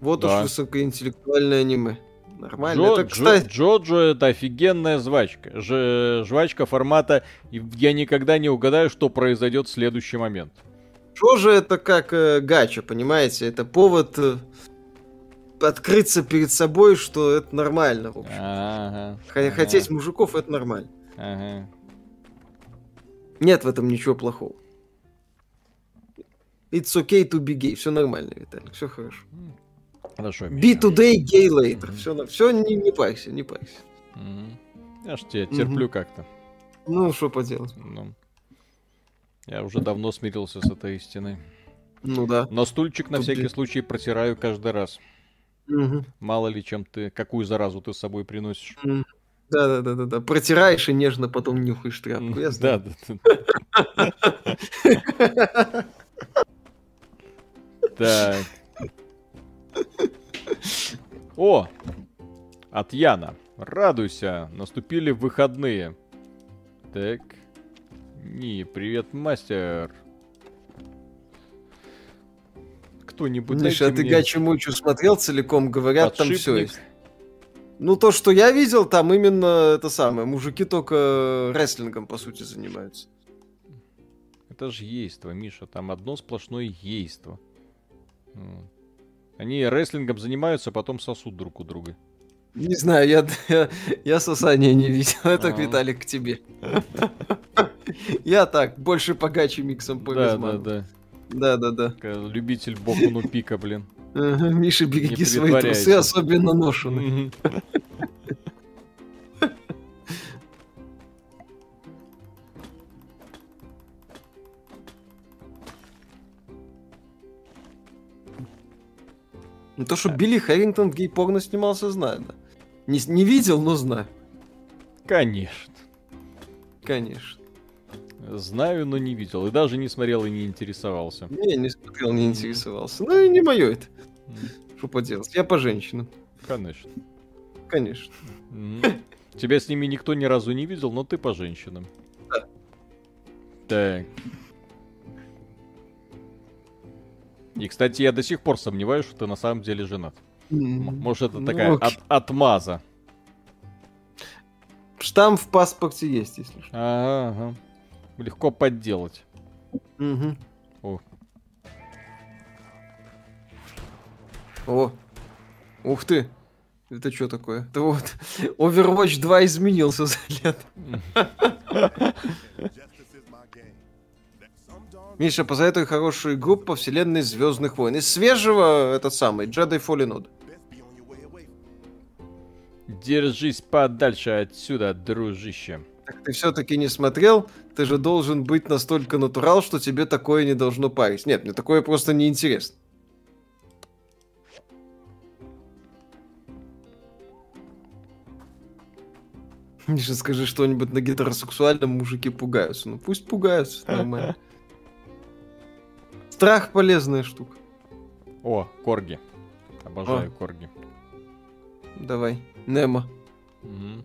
Speaker 2: Вот да. уж высокоинтеллектуальное аниме. Нормально. Джо,
Speaker 1: это, кстати... Джо, Джоджо это офигенная жвачка. Ж, жвачка формата я никогда не угадаю, что произойдет в следующий момент.
Speaker 2: Джоджо это как э, гача, понимаете? Это повод э, открыться перед собой, что это нормально, в общем. Ага, ага. Хотеть мужиков это нормально. Ага. Нет в этом ничего плохого. It's okay to be gay. Все нормально, Виталий. Все хорошо.
Speaker 1: Хорошо.
Speaker 2: Be today, gay later. Mm-hmm. Все, все не, не парься, не парься.
Speaker 1: Mm-hmm. Я ж тебя терплю mm-hmm. как-то.
Speaker 2: Ну, что поделать. Ну,
Speaker 1: я уже давно смирился с этой истиной.
Speaker 2: Ну да.
Speaker 1: Но стульчик на Тут всякий ты... случай протираю каждый раз. Угу. Мало ли, чем ты, какую заразу ты с собой приносишь.
Speaker 2: Да, да, да, да, да. Протираешь и нежно потом нюхаешь тряпку.
Speaker 1: Да, да, да. Так. О! От Яна. Радуйся, наступили выходные. Так. Не, привет, мастер. Кто-нибудь
Speaker 2: Миша, а ты мне... Гачи Мучу смотрел целиком? Говорят, Подшипник. там все есть. Ну, то, что я видел, там именно это самое. Мужики только рестлингом, по сути, занимаются.
Speaker 1: Это же ейство, Миша. Там одно сплошное ейство. Они рестлингом занимаются, а потом сосут друг у друга.
Speaker 2: Не знаю, я, я, я сосания не видел. Это, А-а-а. Виталик, к тебе. Я так, больше по гачи миксом повезмал.
Speaker 1: Да,
Speaker 2: да, да. Да, да,
Speaker 1: да. Любитель Бокуну пика, блин.
Speaker 2: Миша, береги свои трусы, особенно ношеные. Ну то, что Билли Хэрингтон в гей-порно снимался, знаю, да. Не, не видел, но знаю.
Speaker 1: Конечно.
Speaker 2: Конечно.
Speaker 1: Знаю, но не видел. И даже не смотрел и не интересовался.
Speaker 2: Не, не смотрел, не интересовался. Ну и не мое это. Что поделать? Я по женщинам.
Speaker 1: Конечно.
Speaker 2: Конечно.
Speaker 1: Тебя с ними никто ни разу не видел, но ты по женщинам.
Speaker 2: Да.
Speaker 1: Так. И, кстати, я до сих пор сомневаюсь, что ты на самом деле женат. Может, это ну, такая от, отмаза.
Speaker 2: Штамп в паспорте есть, если что.
Speaker 1: Ага, ага. Легко подделать.
Speaker 2: Угу. О. О. Ух ты. Это что такое? Это вот Overwatch 2 изменился за лет. Миша, позоветуй хорошую игру по вселенной Звездных войн. Из свежего этот самый, Jedi Fallen Order.
Speaker 1: Держись подальше отсюда, дружище.
Speaker 2: Так ты все-таки не смотрел? Ты же должен быть настолько натурал, что тебе такое не должно парить. Нет, мне такое просто не интересно. Миша, скажи что-нибудь на гетеросексуальном, мужики пугаются. Ну пусть пугаются, нормально. Страх полезная штука.
Speaker 1: О, корги. Обожаю О. корги.
Speaker 2: Давай. Немо.
Speaker 1: Угу.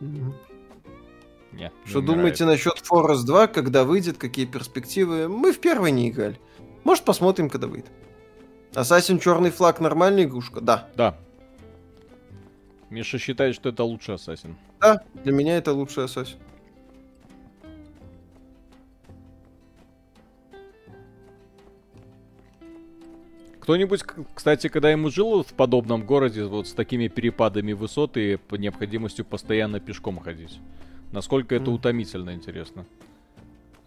Speaker 2: Угу. Не, Что не думаете насчет Forest 2, когда выйдет, какие перспективы? Мы в первой не играли. Может, посмотрим, когда выйдет. Ассасин Черный флаг нормальная игрушка? Да.
Speaker 1: Да. Миша считает, что это лучший Ассасин.
Speaker 2: Да, для меня это лучший Ассасин.
Speaker 1: Кто-нибудь, кстати, когда ему жил в подобном городе, вот с такими перепадами высоты и по необходимостью постоянно пешком ходить? Насколько это утомительно, интересно.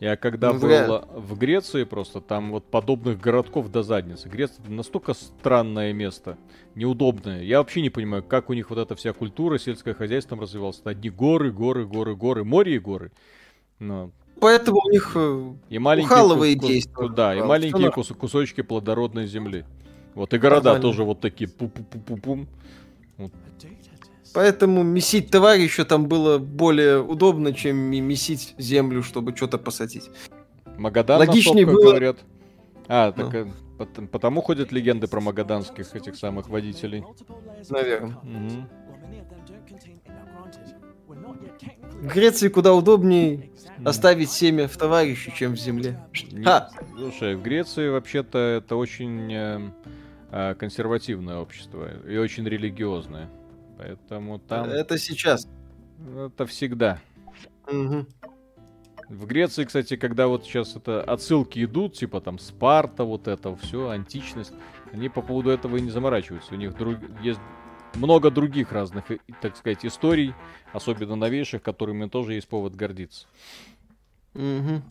Speaker 1: Я когда ну, был вряд... в Греции просто, там вот подобных городков до задницы. Греция настолько странное место, неудобное. Я вообще не понимаю, как у них вот эта вся культура, сельское хозяйство там развивалось. Одни горы, горы, горы, горы, море и горы.
Speaker 2: Но... Поэтому у них э,
Speaker 1: и маленькие кус... действия. Да, и маленькие кус... кусочки плодородной земли. Вот и города Нормально. тоже вот такие пу-пу-пу-пум.
Speaker 2: Вот. Поэтому месить товарища там было более удобно, чем месить землю, чтобы что-то посадить.
Speaker 1: Магадан Логичнее было... говорят. А, так ну. Э, потому ходят легенды про магаданских этих самых водителей.
Speaker 2: Наверное. Угу. В Греции куда удобнее оставить семя в товарище, чем в земле.
Speaker 1: Нет, слушай, в Греции вообще-то это очень э, э, консервативное общество и очень религиозное. Поэтому там...
Speaker 2: Это сейчас.
Speaker 1: Это всегда. Угу. В Греции, кстати, когда вот сейчас это отсылки идут, типа там Спарта, вот это все, античность, они по поводу этого и не заморачиваются. У них друг... есть много других разных, так сказать, историй, особенно новейших, которыми тоже есть повод гордиться. Угу.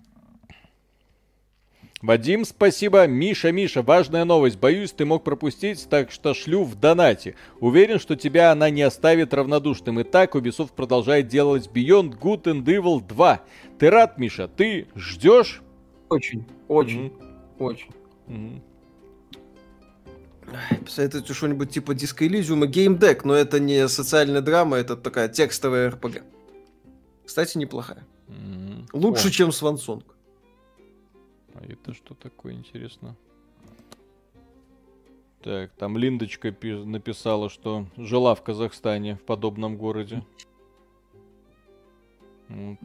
Speaker 1: Вадим, спасибо. Миша, Миша, важная новость. Боюсь, ты мог пропустить, так что шлю в донате. Уверен, что тебя она не оставит равнодушным. Итак, Ubisoft продолжает делать Beyond Good and Evil 2. Ты рад, Миша? Ты ждешь?
Speaker 2: Очень, очень, mm-hmm. очень. Mm-hmm. Посоветуйте что-нибудь типа Disco Elysium и Game Deck, но это не социальная драма, это такая текстовая RPG. Кстати, неплохая. Mm-hmm. Лучше, О. чем Свансонг.
Speaker 1: А это что такое, интересно? Так, там Линдочка написала, что жила в Казахстане, в подобном городе.
Speaker 2: Вот.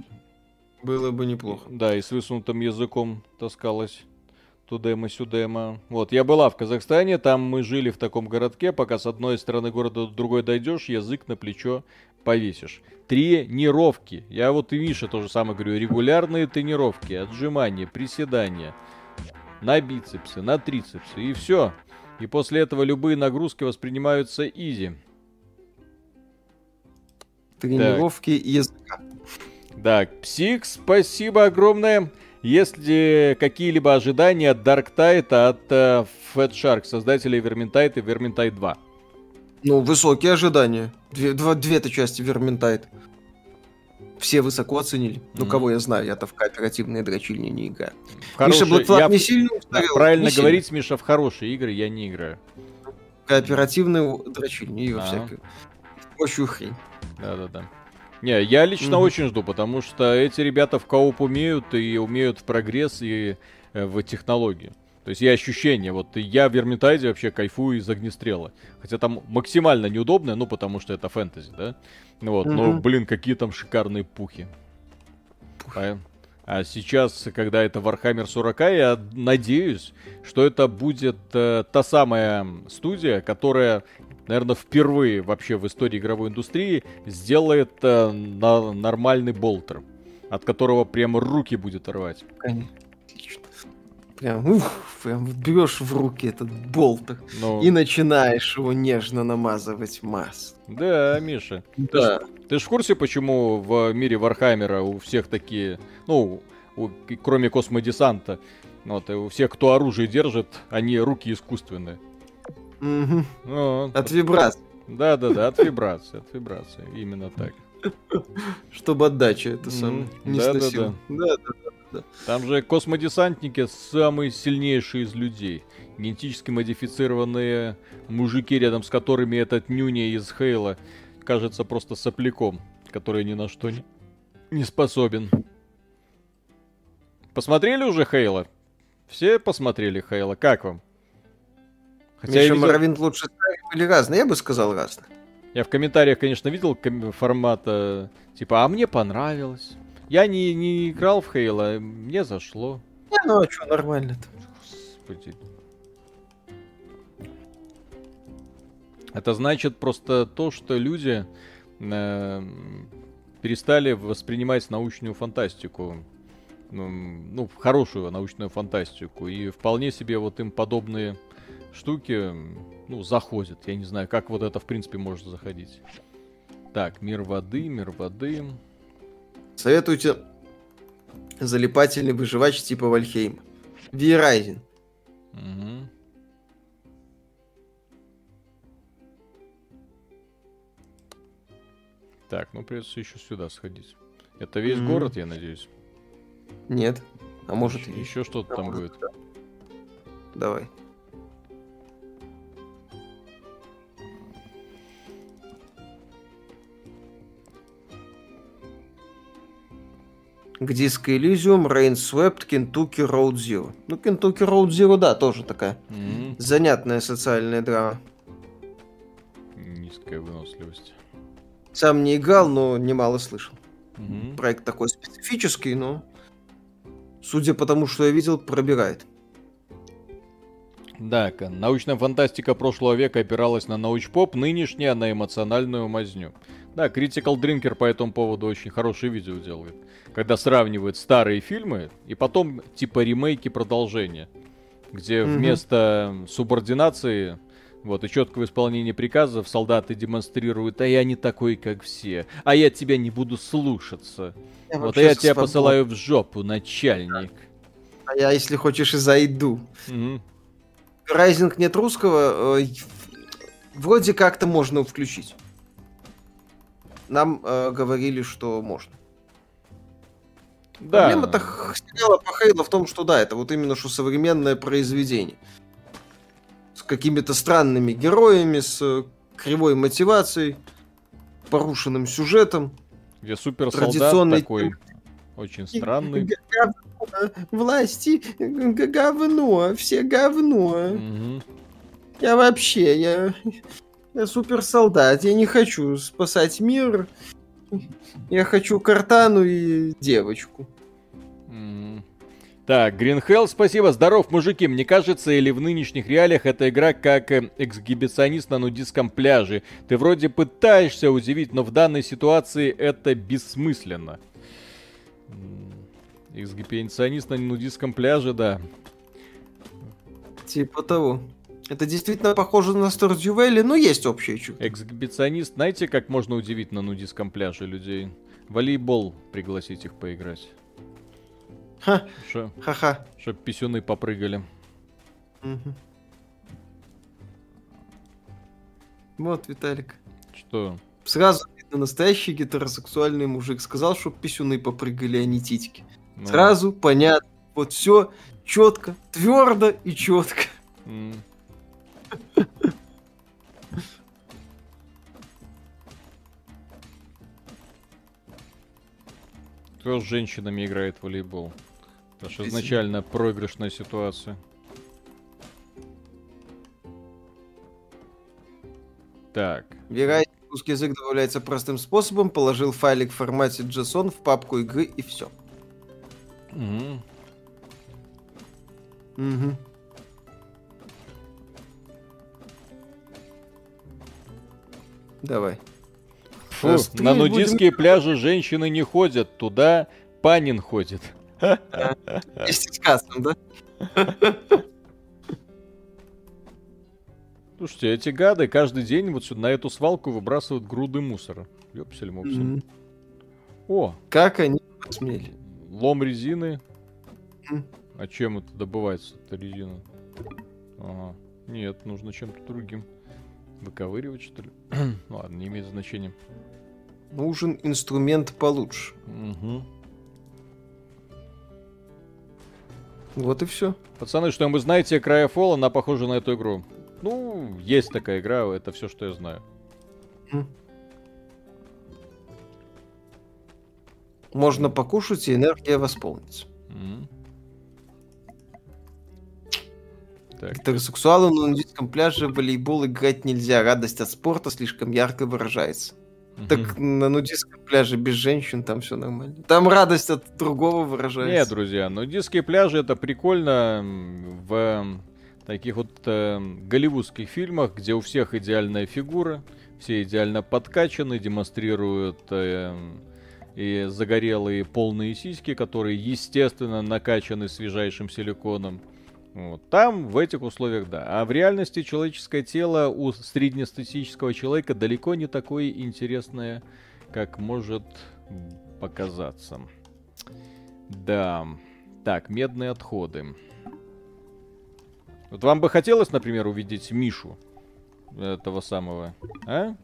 Speaker 2: Было бы неплохо.
Speaker 1: Да, и с высунутым языком таскалась тудема-сюдема. Вот, я была в Казахстане, там мы жили в таком городке, пока с одной стороны города до другой дойдешь, язык на плечо повесишь. Тренировки. Я вот и Миша тоже самое говорю. Регулярные тренировки, отжимания, приседания. На бицепсы, на трицепсы. И все. И после этого любые нагрузки воспринимаются изи.
Speaker 2: Тренировки так. языка.
Speaker 1: Так, псих, спасибо огромное. Есть ли какие-либо ожидания от Dark Tide, от uh, Fat Shark, создателей Vermintide и Vermintide 2?
Speaker 2: Ну, высокие ожидания. Две, два, две-то части Верментайт. Все высоко оценили. Mm-hmm. Ну, кого я знаю, я-то в кооперативные дрочильни не играю.
Speaker 1: Хорошие... Миша Black я... не сильно устарел. Правильно не говорить, сильно. Миша, в хорошие игры я не играю.
Speaker 2: Кооперативные дрочильни и а всякую. Прочую хрень.
Speaker 1: Да-да-да. Не, я лично mm-hmm. очень жду, потому что эти ребята в кооп умеют и умеют в прогресс и э, в технологии. То есть я ощущение, вот я в Вермитайде вообще кайфую из огнестрела. Хотя там максимально неудобно, ну потому что это фэнтези, да? Вот, mm-hmm. но, блин, какие там шикарные пухи. А, а сейчас, когда это Warhammer 40, я надеюсь, что это будет э, та самая студия, которая, наверное, впервые вообще в истории игровой индустрии сделает э, на, нормальный болтер, от которого прямо руки будет рвать.
Speaker 2: Конечно прям, ух, прям берешь в руки этот болтер ну... и начинаешь его нежно намазывать маслом.
Speaker 1: Да, Миша. Да. Ты ж, ты ж в курсе, почему в мире Вархаммера у всех такие, ну, у, кроме космодесанта, вот, и у всех, кто оружие держит, они руки искусственные.
Speaker 2: Угу. Ну, от вибрации.
Speaker 1: Да, да, да, от вибрации, от вибрации, именно так.
Speaker 2: Чтобы отдача это самое не да, да, да.
Speaker 1: Да, да. Там же космодесантники самые сильнейшие из людей. Генетически модифицированные мужики, рядом с которыми этот нюня из Хейла кажется просто сопляком. который ни на что не, не способен. Посмотрели уже Хейла? Все посмотрели Хейла. Как вам?
Speaker 2: Хотя Миша, видел... Моровинт лучше или разные? Я бы сказал разные.
Speaker 1: Я в комментариях, конечно, видел формата типа, а мне понравилось. Я не, не играл в Хейла, мне зашло.
Speaker 2: Не, ну а что, нормально-то. Господи.
Speaker 1: Это значит просто то, что люди э, перестали воспринимать научную фантастику, ну, ну, хорошую научную фантастику, и вполне себе вот им подобные штуки, ну, заходят. Я не знаю, как вот это, в принципе, может заходить. Так, мир воды, мир воды.
Speaker 2: Советуйте залипательный выживач типа Вальхейм. Вирайзен. Угу.
Speaker 1: Так, ну придется еще сюда сходить. Это весь mm-hmm. город, я надеюсь?
Speaker 2: Нет. А может
Speaker 1: еще, еще что-то а там может, будет. Да.
Speaker 2: Давай. К Disco Elysium, Rain Swept, Kentucky Road Zero. Ну, Kentucky Road Zero, да, тоже такая mm-hmm. занятная социальная драма.
Speaker 1: Низкая выносливость.
Speaker 2: Сам не играл, но немало слышал. Угу. Проект такой специфический, но, судя по тому, что я видел, пробирает.
Speaker 1: Да, научная фантастика прошлого века опиралась на научпоп, нынешняя на эмоциональную мазню. Да, Critical Drinker по этому поводу очень хорошее видео делает. Когда сравнивает старые фильмы и потом типа ремейки продолжения. Где mm-hmm. вместо субординации вот, и четкого исполнения приказов солдаты демонстрируют, а я не такой, как все, а я тебя не буду слушаться. Я вот, а я тебя свобод... посылаю в жопу, начальник.
Speaker 2: А я, если хочешь, и зайду. Угу. Райзинг нет русского, э, вроде как-то можно включить. Нам э, говорили, что можно. Да. Проблема-то сериала по Хейлу в том, что да, это вот именно что современное произведение с какими-то странными героями, с э, кривой мотивацией, порушенным сюжетом.
Speaker 1: Где суперсолдат такой очень странный.
Speaker 2: Власти говно, все говно. Угу. Я вообще, я, я суперсолдат, я не хочу спасать мир. Я хочу картану и девочку.
Speaker 1: Так, Green Hell, спасибо. Здоров, мужики. Мне кажется, или в нынешних реалиях эта игра как э, эксгибиционист на нудистском пляже. Ты вроде пытаешься удивить, но в данной ситуации это бессмысленно. Эксгибиционист на нудистском пляже, да.
Speaker 2: Типа того. Это действительно похоже на Stardew Valley, но есть общее чудо.
Speaker 1: Эксгибиционист, знаете, как можно удивить на нудистском пляже людей? Волейбол пригласить их поиграть.
Speaker 2: Ха. Шо, Ха-ха.
Speaker 1: Чтоб писюны попрыгали.
Speaker 2: Угу. Вот, Виталик.
Speaker 1: Что?
Speaker 2: Сразу видно, настоящий гетеросексуальный мужик сказал, что писюны попрыгали, а не титики. Ну. Сразу понятно. Вот все четко, твердо и четко. Mm.
Speaker 1: Кто с женщинами играет в волейбол? Потому что изначально проигрышная ситуация. Так.
Speaker 2: Вероятно, русский язык добавляется простым способом. Положил файлик в формате JSON в папку игры и все. Угу. Угу. Давай.
Speaker 1: Фу, на нудистские будем... пляжи женщины не ходят, туда Панин ходит.
Speaker 2: Вместе с Касом, да?
Speaker 1: Слушайте, эти гады каждый день вот сюда, на эту свалку выбрасывают груды мусора. Ёпсель мопсель. Mm-hmm. О!
Speaker 2: Как они посмели?
Speaker 1: Лом резины. Mm. А чем это добывается, эта резина? Ага. Нет, нужно чем-то другим. Выковыривать, что ли? Ладно, не имеет значения.
Speaker 2: Нужен инструмент получше. Угу. Вот и все.
Speaker 1: Пацаны, что вы знаете, Края Фол, она похожа на эту игру. Ну, есть такая игра, это все, что я знаю.
Speaker 2: Можно покушать, и энергия восполнится. Mm. Так. Гетеросексуалам на нудистском пляже волейбол играть нельзя. Радость от спорта слишком ярко выражается. Угу. Так на нудистском пляже без женщин там все нормально. Там радость от другого выражается.
Speaker 1: Нет, друзья, нудистские пляжи это прикольно в таких вот э, голливудских фильмах, где у всех идеальная фигура, все идеально подкачаны, демонстрируют э, и загорелые полные сиськи, которые, естественно, накачаны свежайшим силиконом. Вот. Там, в этих условиях, да. А в реальности человеческое тело у среднестатистического человека далеко не такое интересное, как может показаться. Да. Так, медные отходы. Вот вам бы хотелось, например, увидеть Мишу этого самого, а?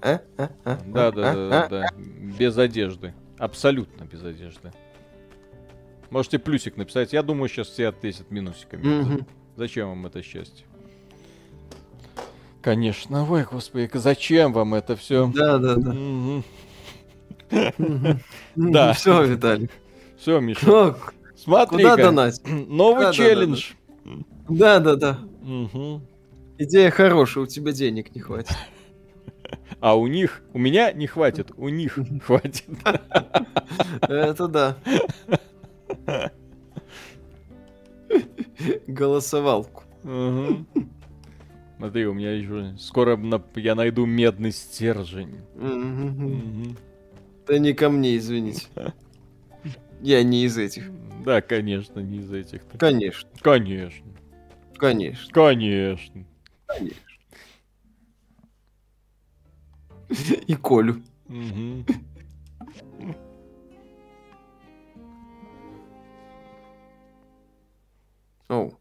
Speaker 2: А? А? А?
Speaker 1: Да, да, да, да, без одежды. Абсолютно без одежды. Можете плюсик написать. Я думаю, сейчас все ответят минусиками. Mm-hmm. Зачем вам это счастье? Конечно, ой, господи, зачем вам это все?
Speaker 2: Да, да, да. Да. Все, Виталий.
Speaker 1: Все, Миша. Смотри. Куда
Speaker 2: донать?
Speaker 1: Новый челлендж.
Speaker 2: Да, да, да. Идея хорошая, у тебя денег не хватит.
Speaker 1: А у них, у меня не хватит, у них хватит.
Speaker 2: Это да. Голосовалку.
Speaker 1: Смотри, у меня еще скоро я найду медный стержень.
Speaker 2: Да не ко мне, извините. Я не из этих.
Speaker 1: Да, конечно, не из этих.
Speaker 2: Конечно.
Speaker 1: Конечно.
Speaker 2: Конечно.
Speaker 1: Конечно.
Speaker 2: Конечно. И Колю. Угу.
Speaker 1: Оу.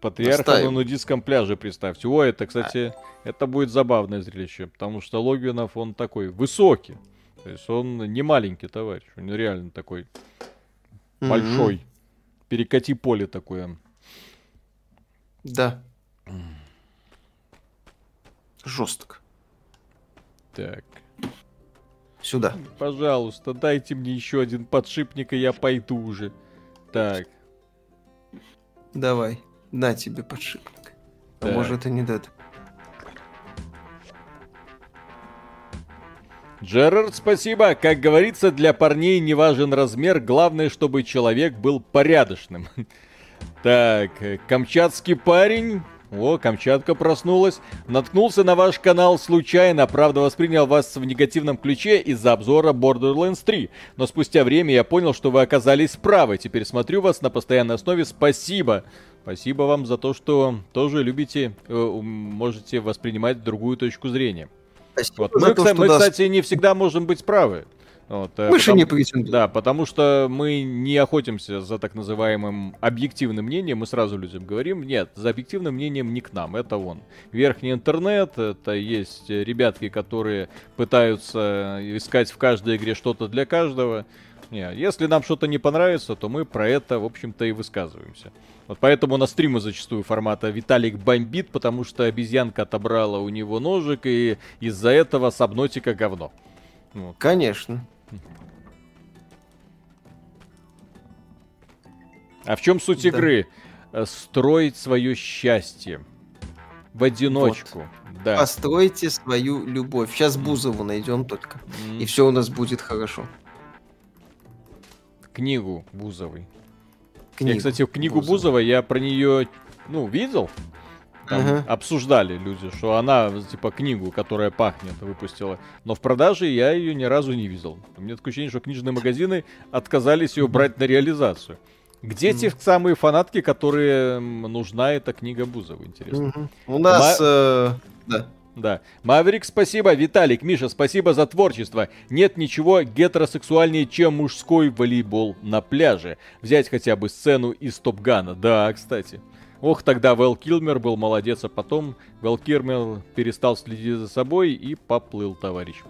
Speaker 1: Патриарха на нудистском пляже, представьте. Ой, это, кстати, это будет забавное зрелище, потому что Логвинов, он такой высокий. То есть он не маленький товарищ, он реально такой mm-hmm. большой. Перекати поле такое.
Speaker 2: Да. Жестко.
Speaker 1: Так.
Speaker 2: Сюда.
Speaker 1: Пожалуйста, дайте мне еще один подшипник, и я пойду уже. Так.
Speaker 2: Давай, на тебе подшипник. А может и не дать.
Speaker 1: Джерард, спасибо. Как говорится, для парней не важен размер, главное, чтобы человек был порядочным. Так, камчатский парень о, Камчатка проснулась. Наткнулся на ваш канал случайно, правда воспринял вас в негативном ключе из-за обзора Borderlands 3. Но спустя время я понял, что вы оказались правы. Теперь смотрю вас на постоянной основе. Спасибо. Спасибо вам за то, что тоже любите, э, можете воспринимать другую точку зрения. Спасибо вот. Мы, то, мы, кстати, не всегда можем быть правы. Вот,
Speaker 2: э, Выше потому, не претендуем.
Speaker 1: Да, потому что мы не охотимся за так называемым объективным мнением, мы сразу людям говорим, нет, за объективным мнением не к нам, это он. Верхний интернет, это есть ребятки, которые пытаются искать в каждой игре что-то для каждого. Не, если нам что-то не понравится, то мы про это, в общем-то, и высказываемся. Вот поэтому на стримы зачастую формата Виталик бомбит, потому что обезьянка отобрала у него ножик, и из-за этого сабнотика говно.
Speaker 2: Вот. Конечно.
Speaker 1: А в чем суть да. игры? Э, строить свое счастье в одиночку.
Speaker 2: Вот. Да. Постройте свою любовь. Сейчас Бузову найдем только. Mm. И все у нас будет хорошо.
Speaker 1: Книгу Бузовой. Книгу. Я, кстати, книгу Бузова, Бузова я про нее, ну, видел. Там uh-huh. обсуждали люди, что она, типа, книгу, которая пахнет, выпустила. Но в продаже я ее ни разу не видел. У меня такое ощущение, что книжные магазины отказались ее брать на реализацию. Где mm. те самые фанатки, которые нужна эта книга Бузова, интересно? Mm-hmm.
Speaker 2: У нас... Ма... Э... Да.
Speaker 1: Да. Маврик, спасибо. Виталик, Миша, спасибо за творчество. Нет ничего гетеросексуальнее, чем мужской волейбол на пляже. Взять хотя бы сцену из Топгана. Да, кстати. Ох, тогда Вэл Килмер был молодец, а потом Вэл Килмер перестал следить за собой и поплыл, товарищ.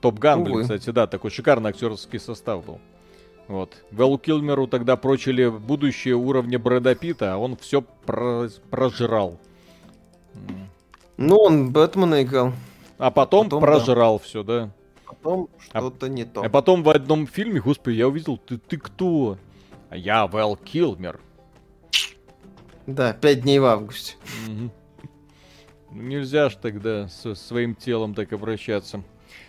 Speaker 1: Топ Ган, блин, кстати, да, такой шикарный актерский состав был. Вот. Вэлу Килмеру тогда прочили будущее уровня Брэда Питта, а он все про прожрал.
Speaker 2: Ну, он Бэтмена играл.
Speaker 1: А потом, потом прожрал да. все, да.
Speaker 2: потом что-то а, не то.
Speaker 1: А потом в одном фильме, господи, я увидел, ты, ты кто? А я Вэл Килмер.
Speaker 2: Да, пять дней в августе.
Speaker 1: Угу. Нельзя ж тогда со своим телом так обращаться.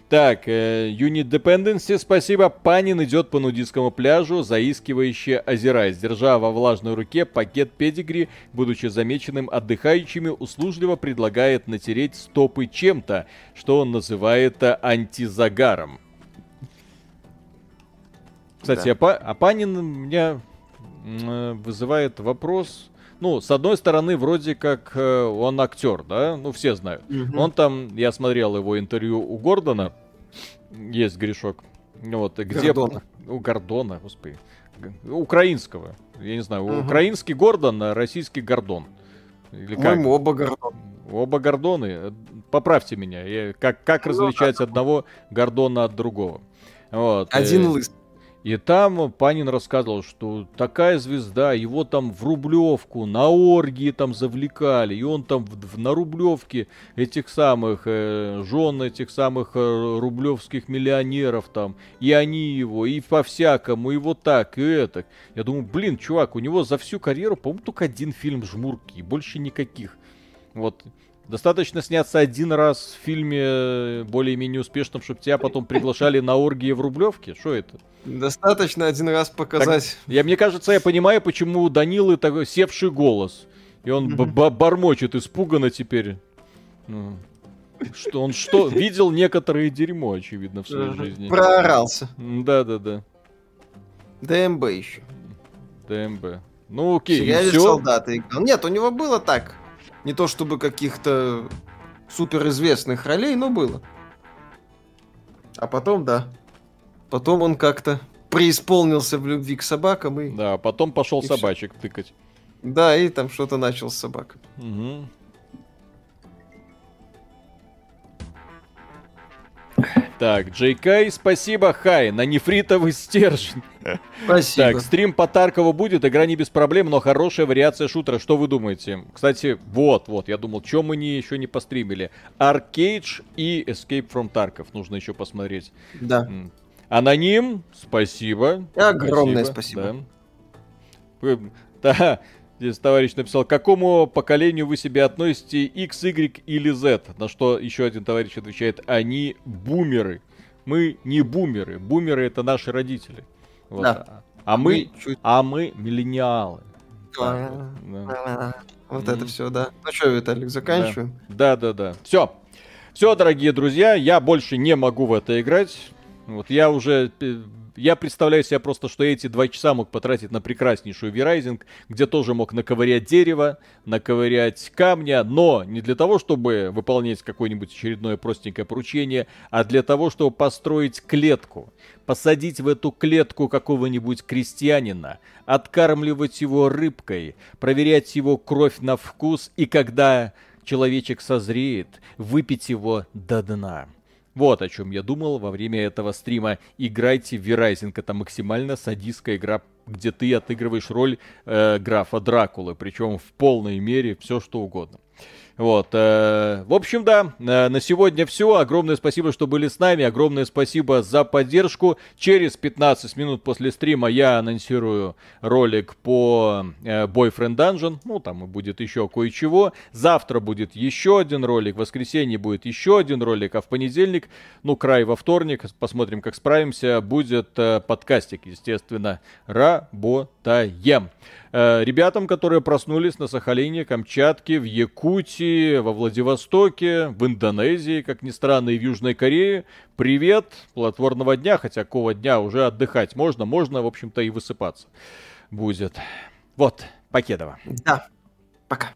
Speaker 1: Так, э, Unit Dependency, спасибо. Панин идет по нудистскому пляжу, заискивающе озираясь, держа во влажной руке пакет педигри, будучи замеченным отдыхающими, услужливо предлагает натереть стопы чем-то, что он называет антизагаром. Кстати, да. а, Па- а Панин меня э, вызывает вопрос ну, с одной стороны, вроде как э, он актер, да, ну, все знают. Угу. Он там, я смотрел его интервью у Гордона, есть грешок. Вот, где... Гордона. У Гордона, господи. Украинского. Я не знаю, угу. украинский Гордон, а российский Гордон.
Speaker 2: Или как? оба Гордон.
Speaker 1: Оба Гордоны. Поправьте меня. Я, как, как ну, различать одного Гордона от другого?
Speaker 2: Вот. Один э, лыс.
Speaker 1: И там Панин рассказывал, что такая звезда, его там в Рублевку, на оргии там завлекали, и он там в, в, на Рублевке этих самых э, жен этих самых э, рублевских миллионеров там, и они его, и по-всякому, и вот так, и это. Я думаю, блин, чувак, у него за всю карьеру, по-моему, только один фильм «Жмурки», больше никаких. Вот, Достаточно сняться один раз в фильме э, более-менее успешном, чтобы тебя потом приглашали на оргии в Рублевке? Что это?
Speaker 2: Достаточно один раз показать.
Speaker 1: Так, я, мне кажется, я понимаю, почему у Данилы такой севший голос. И он бормочет испуганно теперь. Ну, что он что? Видел некоторые дерьмо, очевидно, в своей жизни.
Speaker 2: Проорался.
Speaker 1: Да-да-да.
Speaker 2: ДМБ еще.
Speaker 1: ДМБ. Ну окей,
Speaker 2: Сериале все. солдаты играл. Нет, у него было так. Не то чтобы каких-то суперизвестных ролей, но было. А потом, да. Потом он как-то преисполнился в любви к собакам и...
Speaker 1: Да, потом пошел и собачек все. тыкать.
Speaker 2: Да, и там что-то начал с собакой.
Speaker 1: Угу. Так, Джей Кай, спасибо, Хай, на нефритовый стержень.
Speaker 2: Спасибо.
Speaker 1: Так, стрим по Таркову будет, игра не без проблем, но хорошая вариация шутера. Что вы думаете? Кстати, вот, вот, я думал, чем мы не, еще не постримили. Arcade и Escape from Tarkov нужно еще посмотреть.
Speaker 2: Да.
Speaker 1: Аноним, спасибо.
Speaker 2: Огромное спасибо. спасибо.
Speaker 1: Да. да. Здесь товарищ написал, к какому поколению вы себя относите, X, Y или Z? На что еще один товарищ отвечает, они бумеры. Мы не бумеры. Бумеры это наши родители. Вот. Да. А мы, мы чуть... а мы миллениалы.
Speaker 2: Да. Да. Вот mm-hmm. это все, да. Ну что, Виталик, заканчиваем?
Speaker 1: Да, да, да. да. Все. Все, дорогие друзья, я больше не могу в это играть. Вот я уже я представляю себе просто, что эти два часа мог потратить на прекраснейшую Verizon, где тоже мог наковырять дерево, наковырять камня, но не для того, чтобы выполнять какое-нибудь очередное простенькое поручение, а для того, чтобы построить клетку, посадить в эту клетку какого-нибудь крестьянина, откармливать его рыбкой, проверять его кровь на вкус и когда человечек созреет, выпить его до дна. Вот о чем я думал во время этого стрима. Играйте в Verizon. Это максимально садистская игра, где ты отыгрываешь роль э, графа Дракулы. Причем в полной мере все что угодно. Вот. Э, в общем, да, э, на сегодня все. Огромное спасибо, что были с нами. Огромное спасибо за поддержку. Через 15 минут после стрима я анонсирую ролик по э, Boyfriend Dungeon. Ну, там будет еще кое-чего. Завтра будет еще один ролик. В воскресенье будет еще один ролик. А в понедельник, ну, край во вторник, посмотрим, как справимся, будет подкастик, естественно. Работаем. Э, ребятам, которые проснулись на Сахалине, Камчатке, в Якутии, во Владивостоке, в Индонезии, как ни странно, и в Южной Корее. Привет, плодотворного дня, хотя какого дня уже отдыхать можно, можно, в общем-то, и высыпаться будет. Вот, Покедова.
Speaker 2: Да, пока.